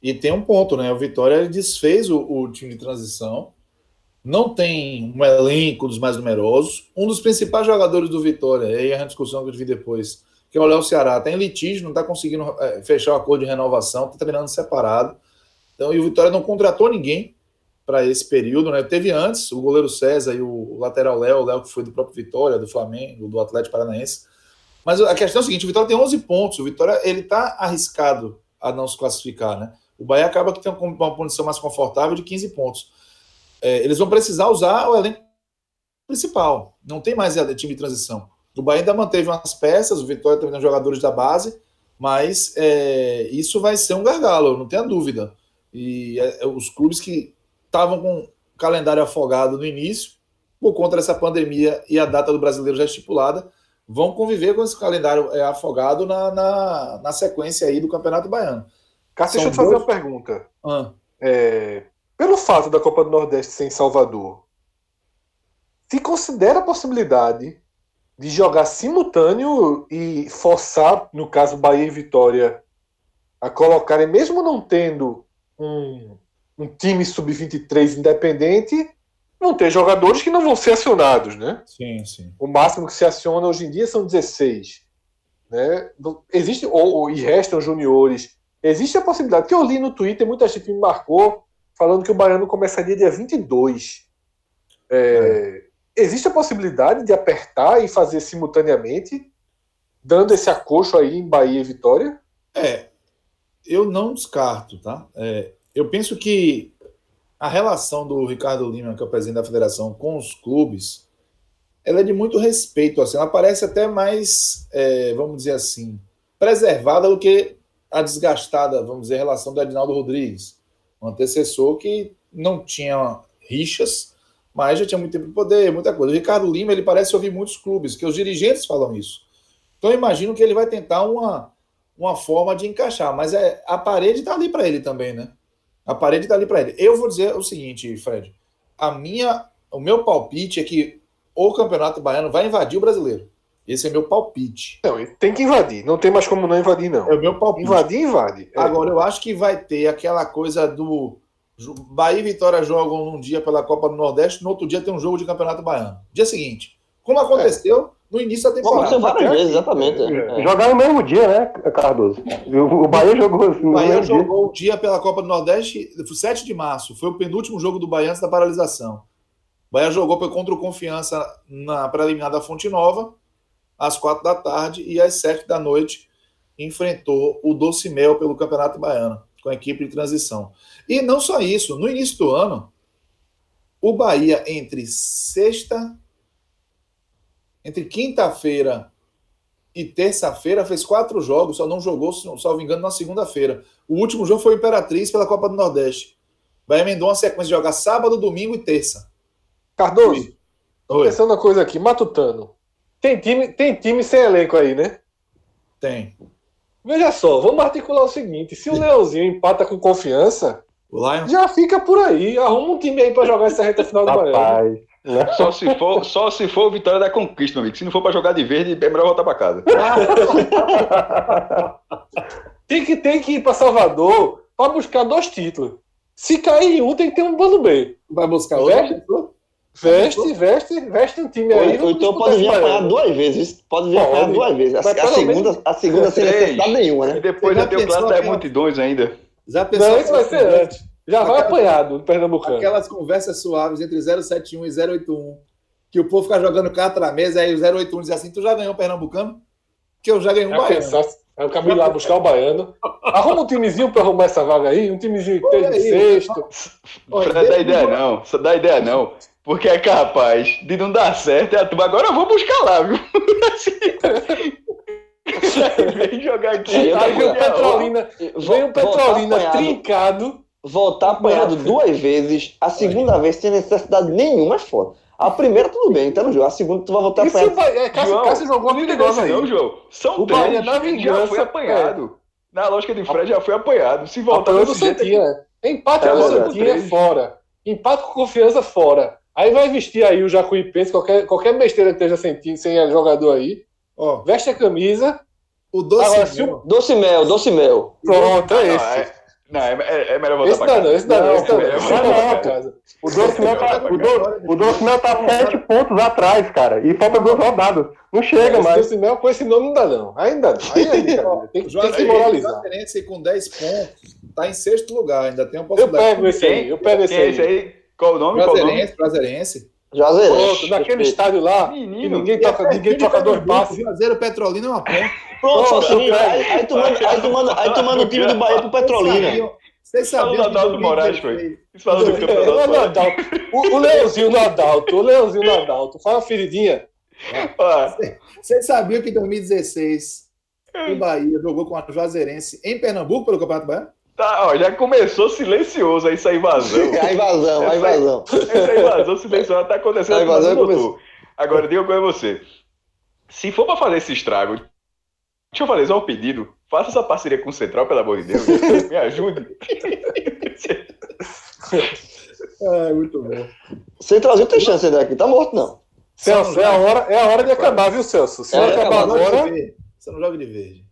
E tem um ponto, né? O Vitória desfez o, o time de transição, não tem um elenco dos mais numerosos. Um dos principais jogadores do Vitória, aí é a discussão que eu vi depois, que é o Léo Ceará, tem litígio, não está conseguindo é, fechar o acordo de renovação, está treinando separado. Então, e o Vitória não contratou ninguém para esse período, né? Teve antes o goleiro César e o lateral Léo, Léo que foi do próprio Vitória, do Flamengo, do Atlético Paranaense. Mas a questão é a seguinte, o Vitória tem 11 pontos, o Vitória ele tá arriscado a não se classificar, né? O Bahia acaba que tem uma condição mais confortável de 15 pontos. É, eles vão precisar usar o elenco principal. Não tem mais time de transição. O Bahia ainda manteve umas peças, o Vitória também tem jogadores da base, mas é, isso vai ser um gargalo, não tenha dúvida. E é os clubes que estavam com o calendário afogado no início, por conta dessa pandemia e a data do brasileiro já estipulada, vão conviver com esse calendário é, afogado na, na, na, sequência aí do Campeonato Baiano. Cássio, deixa eu te fazer uma pergunta. Ah. É, pelo fato da Copa do Nordeste ser em Salvador, se considera a possibilidade de jogar simultâneo e forçar, no caso Bahia e Vitória, a colocarem, mesmo não tendo um, um time sub-23 independente, não ter jogadores que não vão ser acionados, né? Sim, sim. O máximo que se aciona hoje em dia são 16. Né? Existe, ou, ou, e restam juniores. Existe a possibilidade, que eu li no Twitter, muita gente me marcou, falando que o Baiano começaria dia 22. É, é. Existe a possibilidade de apertar e fazer simultaneamente, dando esse acocho aí em Bahia e Vitória? É, eu não descarto, tá? É, eu penso que a relação do Ricardo Lima, que é o presidente da federação, com os clubes, ela é de muito respeito. Assim, ela parece até mais, é, vamos dizer assim, preservada do que a desgastada, vamos dizer, relação do Edinaldo Rodrigues, um antecessor que não tinha rixas, mas já tinha muito tempo de poder, muita coisa. O Ricardo Lima, ele parece ouvir muitos clubes, que os dirigentes falam isso. Então, eu imagino que ele vai tentar uma, uma forma de encaixar, mas é, a parede está ali para ele também, né? A parede está ali para ele. Eu vou dizer o seguinte, Fred. A minha, o meu palpite é que o Campeonato Baiano vai invadir o brasileiro. Esse é meu palpite. Não, tem que invadir. Não tem mais como não invadir, não. É o meu palpite. Invadir, invade. É. Agora, eu acho que vai ter aquela coisa do. Bahia e Vitória jogam num dia pela Copa do Nordeste, no outro dia tem um jogo de Campeonato Baiano. Dia seguinte. Como aconteceu no início da temporada. Aconteceu várias vezes, exatamente. É. é. Jogar no mesmo dia, né, Cardoso? O Bahia jogou assim, O Bahia jogou o dia pela Copa do Nordeste, 7 de março. Foi o penúltimo jogo do Bahia antes da paralisação. O Bahia jogou contra o Confiança na preliminar da Fonte Nova, às 4 da tarde, e às 7 da noite enfrentou o Doce Mel pelo Campeonato Baiano, com a equipe de transição. E não só isso, no início do ano, o Bahia, entre sexta entre quinta-feira e terça-feira fez quatro jogos, só não jogou, salvo engano, na segunda-feira. O último jogo foi o Imperatriz pela Copa do Nordeste. Bahia emendou uma sequência de jogar sábado, domingo e terça. Cardoso, tô Oi. pensando uma coisa aqui, Matutano. Tem time, tem time sem elenco aí, né? Tem. Veja só, vamos articular o seguinte: se o Leãozinho empata com confiança, já fica por aí. Arruma um time aí para jogar essa reta final do Bahia. Só se for, só se for Vitória da Conquista, meu amigo. Se não for para jogar de verde, é melhor voltar para casa. tem, que, tem que ir para Salvador para buscar dois títulos. Se cair em um, tem que ter um bando B. Vai buscar veste, veste, veste, veste um time aí. Ou então pode vir apanhar duas vezes. Pode vir apanhar duas vezes. A, a segunda, a segunda sem necessidade nenhuma, né? E depois já tem o Clássico é multidões ainda. Já pensou Não, isso vai ser antes. Já vai apanhado do Pernambucano. Aquelas conversas suaves entre 071 e 081, que o povo fica jogando carta na mesa, aí o 081 diz assim: Tu já ganhou o Pernambucano? Que eu já ganhei um é baiano. Pensar, aí o caminho lá buscar o baiano. Arruma um timezinho para arrumar essa vaga aí, um timezinho que esteja sexto. Não dá ideia, não. Só dá ideia, não. Porque é capaz de não dar certo. É agora eu vou buscar lá, viu? vem jogar aqui. Aí vem o Petrolina, vem o Petrolina trincado voltar apanhado duas vezes, a segunda vez sem necessidade nenhuma é foda. A primeira, tudo bem, tá no jogo. A segunda, tu vai voltar apanhado. Isso, é, Cássio, João, Cássio jogou muito negócio aí. Não, João. São o três. Na vingança, já foi apanhado. É. Na lógica de Fred, já foi apanhado. Se voltar no Santinha. É. Empate com o Santinha fora. Empate com confiança fora. Aí vai vestir aí o Jacuipense, qualquer, qualquer besteira que esteja sentindo, sem jogador aí. Ó, veste a camisa. O doce Agora, mel. O... Doce mel, doce mel. Pronto, é esse. É... Não, é, é, é melhor voltar esse pra casa. Esse não, esse não, esse não, é casa. O Dorcimel tá, o, o Dorcimel tá sete pontos atrás, cara. E falta duas rodadas. Não chega mais. O Dorcimel com esse nome não dá, não. Ainda não. Aí, aí, cara, tem, tem que se moralizar. com 10 pontos tá em sexto lugar, ainda tem uma Eu possibilidade. pego esse aí, eu pego esse é esse aí. Qual o nome? Qual o Juazeirense. Pronto, naquele estádio lá, que Menino. ninguém toca, ninguém toca dois passes. Juazeiro Petrolina é uma ponta. Pronto, Pronto, sim. eu pego. Aí, aí tu manda, aí tu manda, aí tu manda o time do Bahia pro Petrolina. Vocês sabiam que Adalto Moraes, 2016 Isso fala do É, campeonato. o, o, o Leãozinho no Adalto, o Leãozinho no Adalto. Fala uma feridinha. Vocês sabiam que em 2016 o Bahia jogou com a Juazeirense em Pernambuco pelo Campeonato Baiano? Tá, ó, já começou silencioso aí, essa invasão. A invasão, a invasão. Essa invasão silenciosa tá acontecendo. A invasão começou. Agora, diga uma coisa a você. Se for pra fazer esse estrago, deixa eu fazer só um pedido. Faça essa parceria com o Central, pelo amor de Deus. Me ajude. É, muito bom. Centralzinho tem chance ainda aqui. Tá morto, não. Celso, é a hora, é a hora de acabar, viu, Celso? Se É, não é, acabar agora. Você não joga de verde.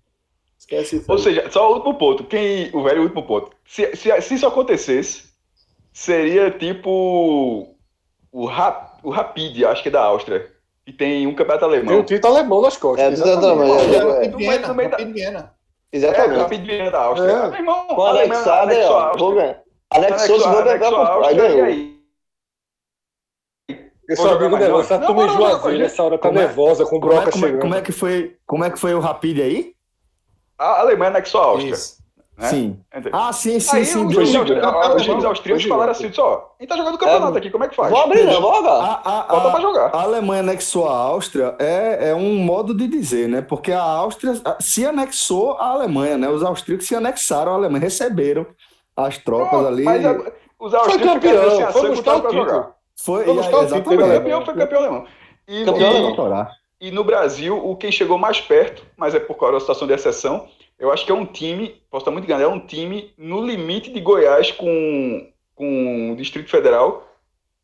Esquece isso. Ou seja, só o último ponto. Quem, o velho último ponto. Se, se, se isso acontecesse, seria tipo o, Rap, o Rapid, acho que é da Áustria, que tem um campeonato Tem alemão. um título alemão nas costas. É, exatamente. Pô, é, Rapid é. no meio- Viena, no meio da- Viena. É, o Exatamente. Rapid Viena da Áustria. É. Meu irmão, Com anexado a ó. Vou ganhar. Anexou, pro Aí e ganhou. Eu Vou só jogar digo o mais negócio, não. essa turma em Juazeiro, essa hora tá como é- nervosa com o Como é, Broca como, é, chegando. como é que foi, como é que foi o Rapid aí? A Alemanha anexou a Áustria. Isso. né? Sim. Entendeu? Ah, sim, sim, Aí sim. os times, os times Foi austríacos falaram assim, só, a gente tá jogando campeonato aqui, como é que faz? Vou abrir, não, vou jogar. A, a, Bota pra jogar. a Alemanha anexou a Áustria é, é um modo de dizer, né? Porque a Áustria se anexou à Alemanha, né? Os austríacos se anexaram à Alemanha, receberam as tropas ali. Mas a- os Foi austríacos campeão, ficaram sem foi buscar o título. jogar. Foi, Foi e- buscar o título, né? Campeão foi campeão alemão. E, Campeão e- alemão. E no Brasil, o quem chegou mais perto, mas é por causa da situação de exceção, eu acho que é um time, posso estar muito enganado, é um time no limite de Goiás com, com o Distrito Federal,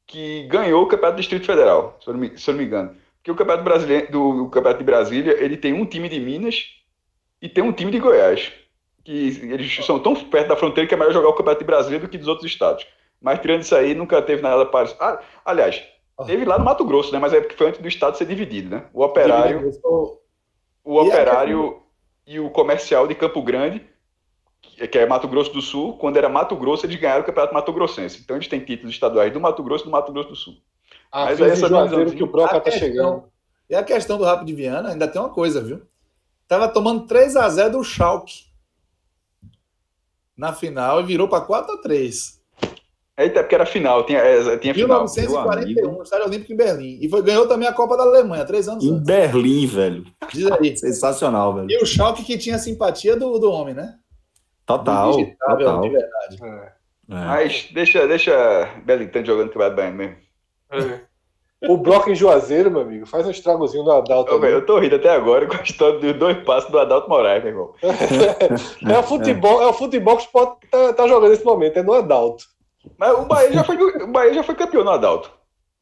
que ganhou o Campeonato do Distrito Federal, se eu não me, eu não me engano. Porque o Campeonato, Brasileiro, do, o Campeonato de Brasília, ele tem um time de Minas e tem um time de Goiás. Que eles são tão perto da fronteira que é melhor jogar o Campeonato de Brasília do que dos outros estados. Mas tirando isso aí, nunca teve nada parecido. Ah, aliás, teve lá no Mato Grosso, né? Mas é porque foi antes do estado ser dividido, né? O operário o E a operário e o comercial de Campo Grande, que que é Mato Grosso do Sul, quando era Mato Grosso, eles ganharam o Campeonato Mato Grossense. Então eles têm títulos estaduais do Mato Grosso e do Mato Grosso do Sul. Ah, Mas aí essa Juazeiro que o Broca A tá questão- chegando. E a questão do Rapid Viana, ainda tem uma coisa, viu? Tava tomando 3x0 do Schalke na final e virou para 4x3. Eita, porque era final, tinha, é, tinha final. 1941, no Estádio Olímpico em Berlim. E foi, ganhou também a Copa da Alemanha, três anos Em antes. Berlim, velho. Diz aí. Sensacional, velho. E o Schalke que tinha simpatia do, do homem, né? Total. Do total. de verdade. É. É. Mas deixa, deixa Belintani jogando que vai bem mesmo. O Broca em Juazeiro, meu amigo, faz um estragozinho no Adalto. Ali. eu tô rindo até agora com a história dos dois passos do Adalto Moraes, meu irmão. É o futebol, é o futebol que o Sport tá, tá jogando nesse momento, é no Adalto. Mas o Bahia já foi, o Bahia já foi campeão no Adalto.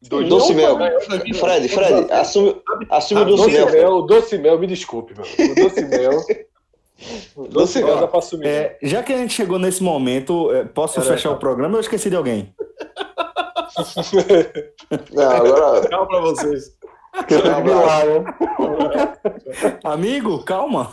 Dois Doce Mel. Ganhou Fred, Fred, assume, assume o Doce Doce Mel. Mel, o Doce Mel, me desculpe, meu. O Doce Mel. O Doce Doce Mel Mel. dá pra assumir. É, já que a gente chegou nesse momento, é, posso fechar o programa ou eu esqueci de alguém? Não, agora. Tchau pra vocês. Amigo, calma.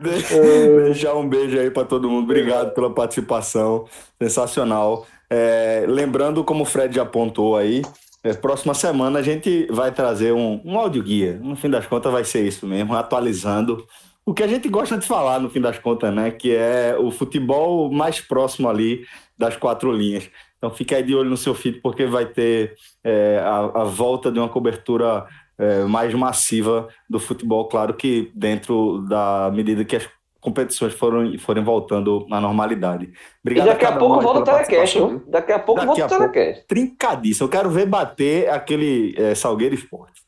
Deixar um beijo aí para todo mundo. Obrigado pela participação. Sensacional. É, lembrando, como o Fred já apontou aí, é, próxima semana a gente vai trazer um, um áudio guia. No fim das contas, vai ser isso mesmo, atualizando o que a gente gosta de falar, no fim das contas, né? Que é o futebol mais próximo ali das quatro linhas. Então fica aí de olho no seu feed, porque vai ter é, a, a volta de uma cobertura é, mais massiva do futebol, claro que dentro da medida que as competições foram, forem voltando à normalidade. E Obrigado daqui a um pouco volta o telecast, viu? Daqui a pouco Daqui volta o a telecast. Trincadíssimo. Eu quero ver bater aquele é, Salgueiro Esporte.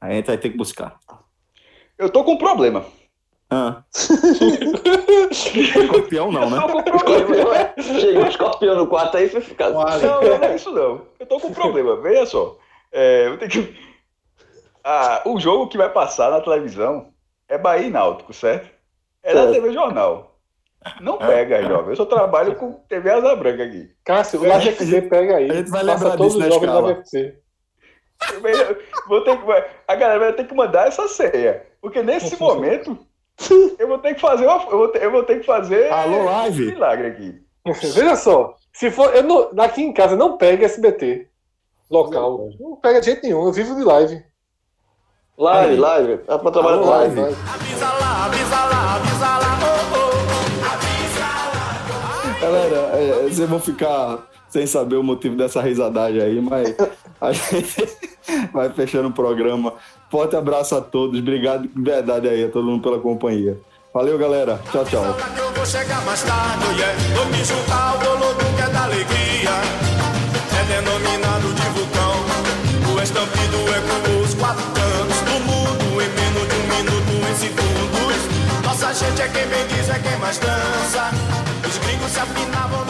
Aí a gente vai ter que buscar. Eu tô com um problema. Ah. Campeão não, né? Eu tô com um problema. Chegou o escorpião no quarto aí e foi ficar. Olha, Não, não é isso não. Eu tô com um problema. Veja só. É, eu tenho que... Ah, o jogo que vai passar na televisão é Bahia e Náutico, certo? É da. TV Jornal. Não pega, jovem. Eu só trabalho com TV Asa Branca aqui. Cássio, o FC pega aí. a gente vai lembrar todos disso os na jogos da. UFC. Vou ter que... A galera vai ter que mandar essa senha. Porque nesse momento, Eu vou ter que fazer uma, eu, vou ter, eu vou ter que fazer Alô, um live. milagre aqui. Veja só, se for. Eu não, daqui em casa não pega SBT local. Não pega de jeito nenhum, eu vivo de live. Live, live. É pra trabalhar com live. live. Avisa lá, avisa lá, avisa lá, oh, oh. Galera, é, vocês vão ficar sem saber o motivo dessa risadagem aí, mas a gente vai fechando o programa. Forte abraço a todos. Obrigado de verdade aí a todo mundo pela companhia. Valeu, galera. Tchau, tchau. Avisa lá que eu vou chegar mais tarde, yeah. Vou me juntar ao bolo que é da alegria. É denominado de vulcão. O estampido os é quem bem diz, é quem mais dança. Os gringos se afinavam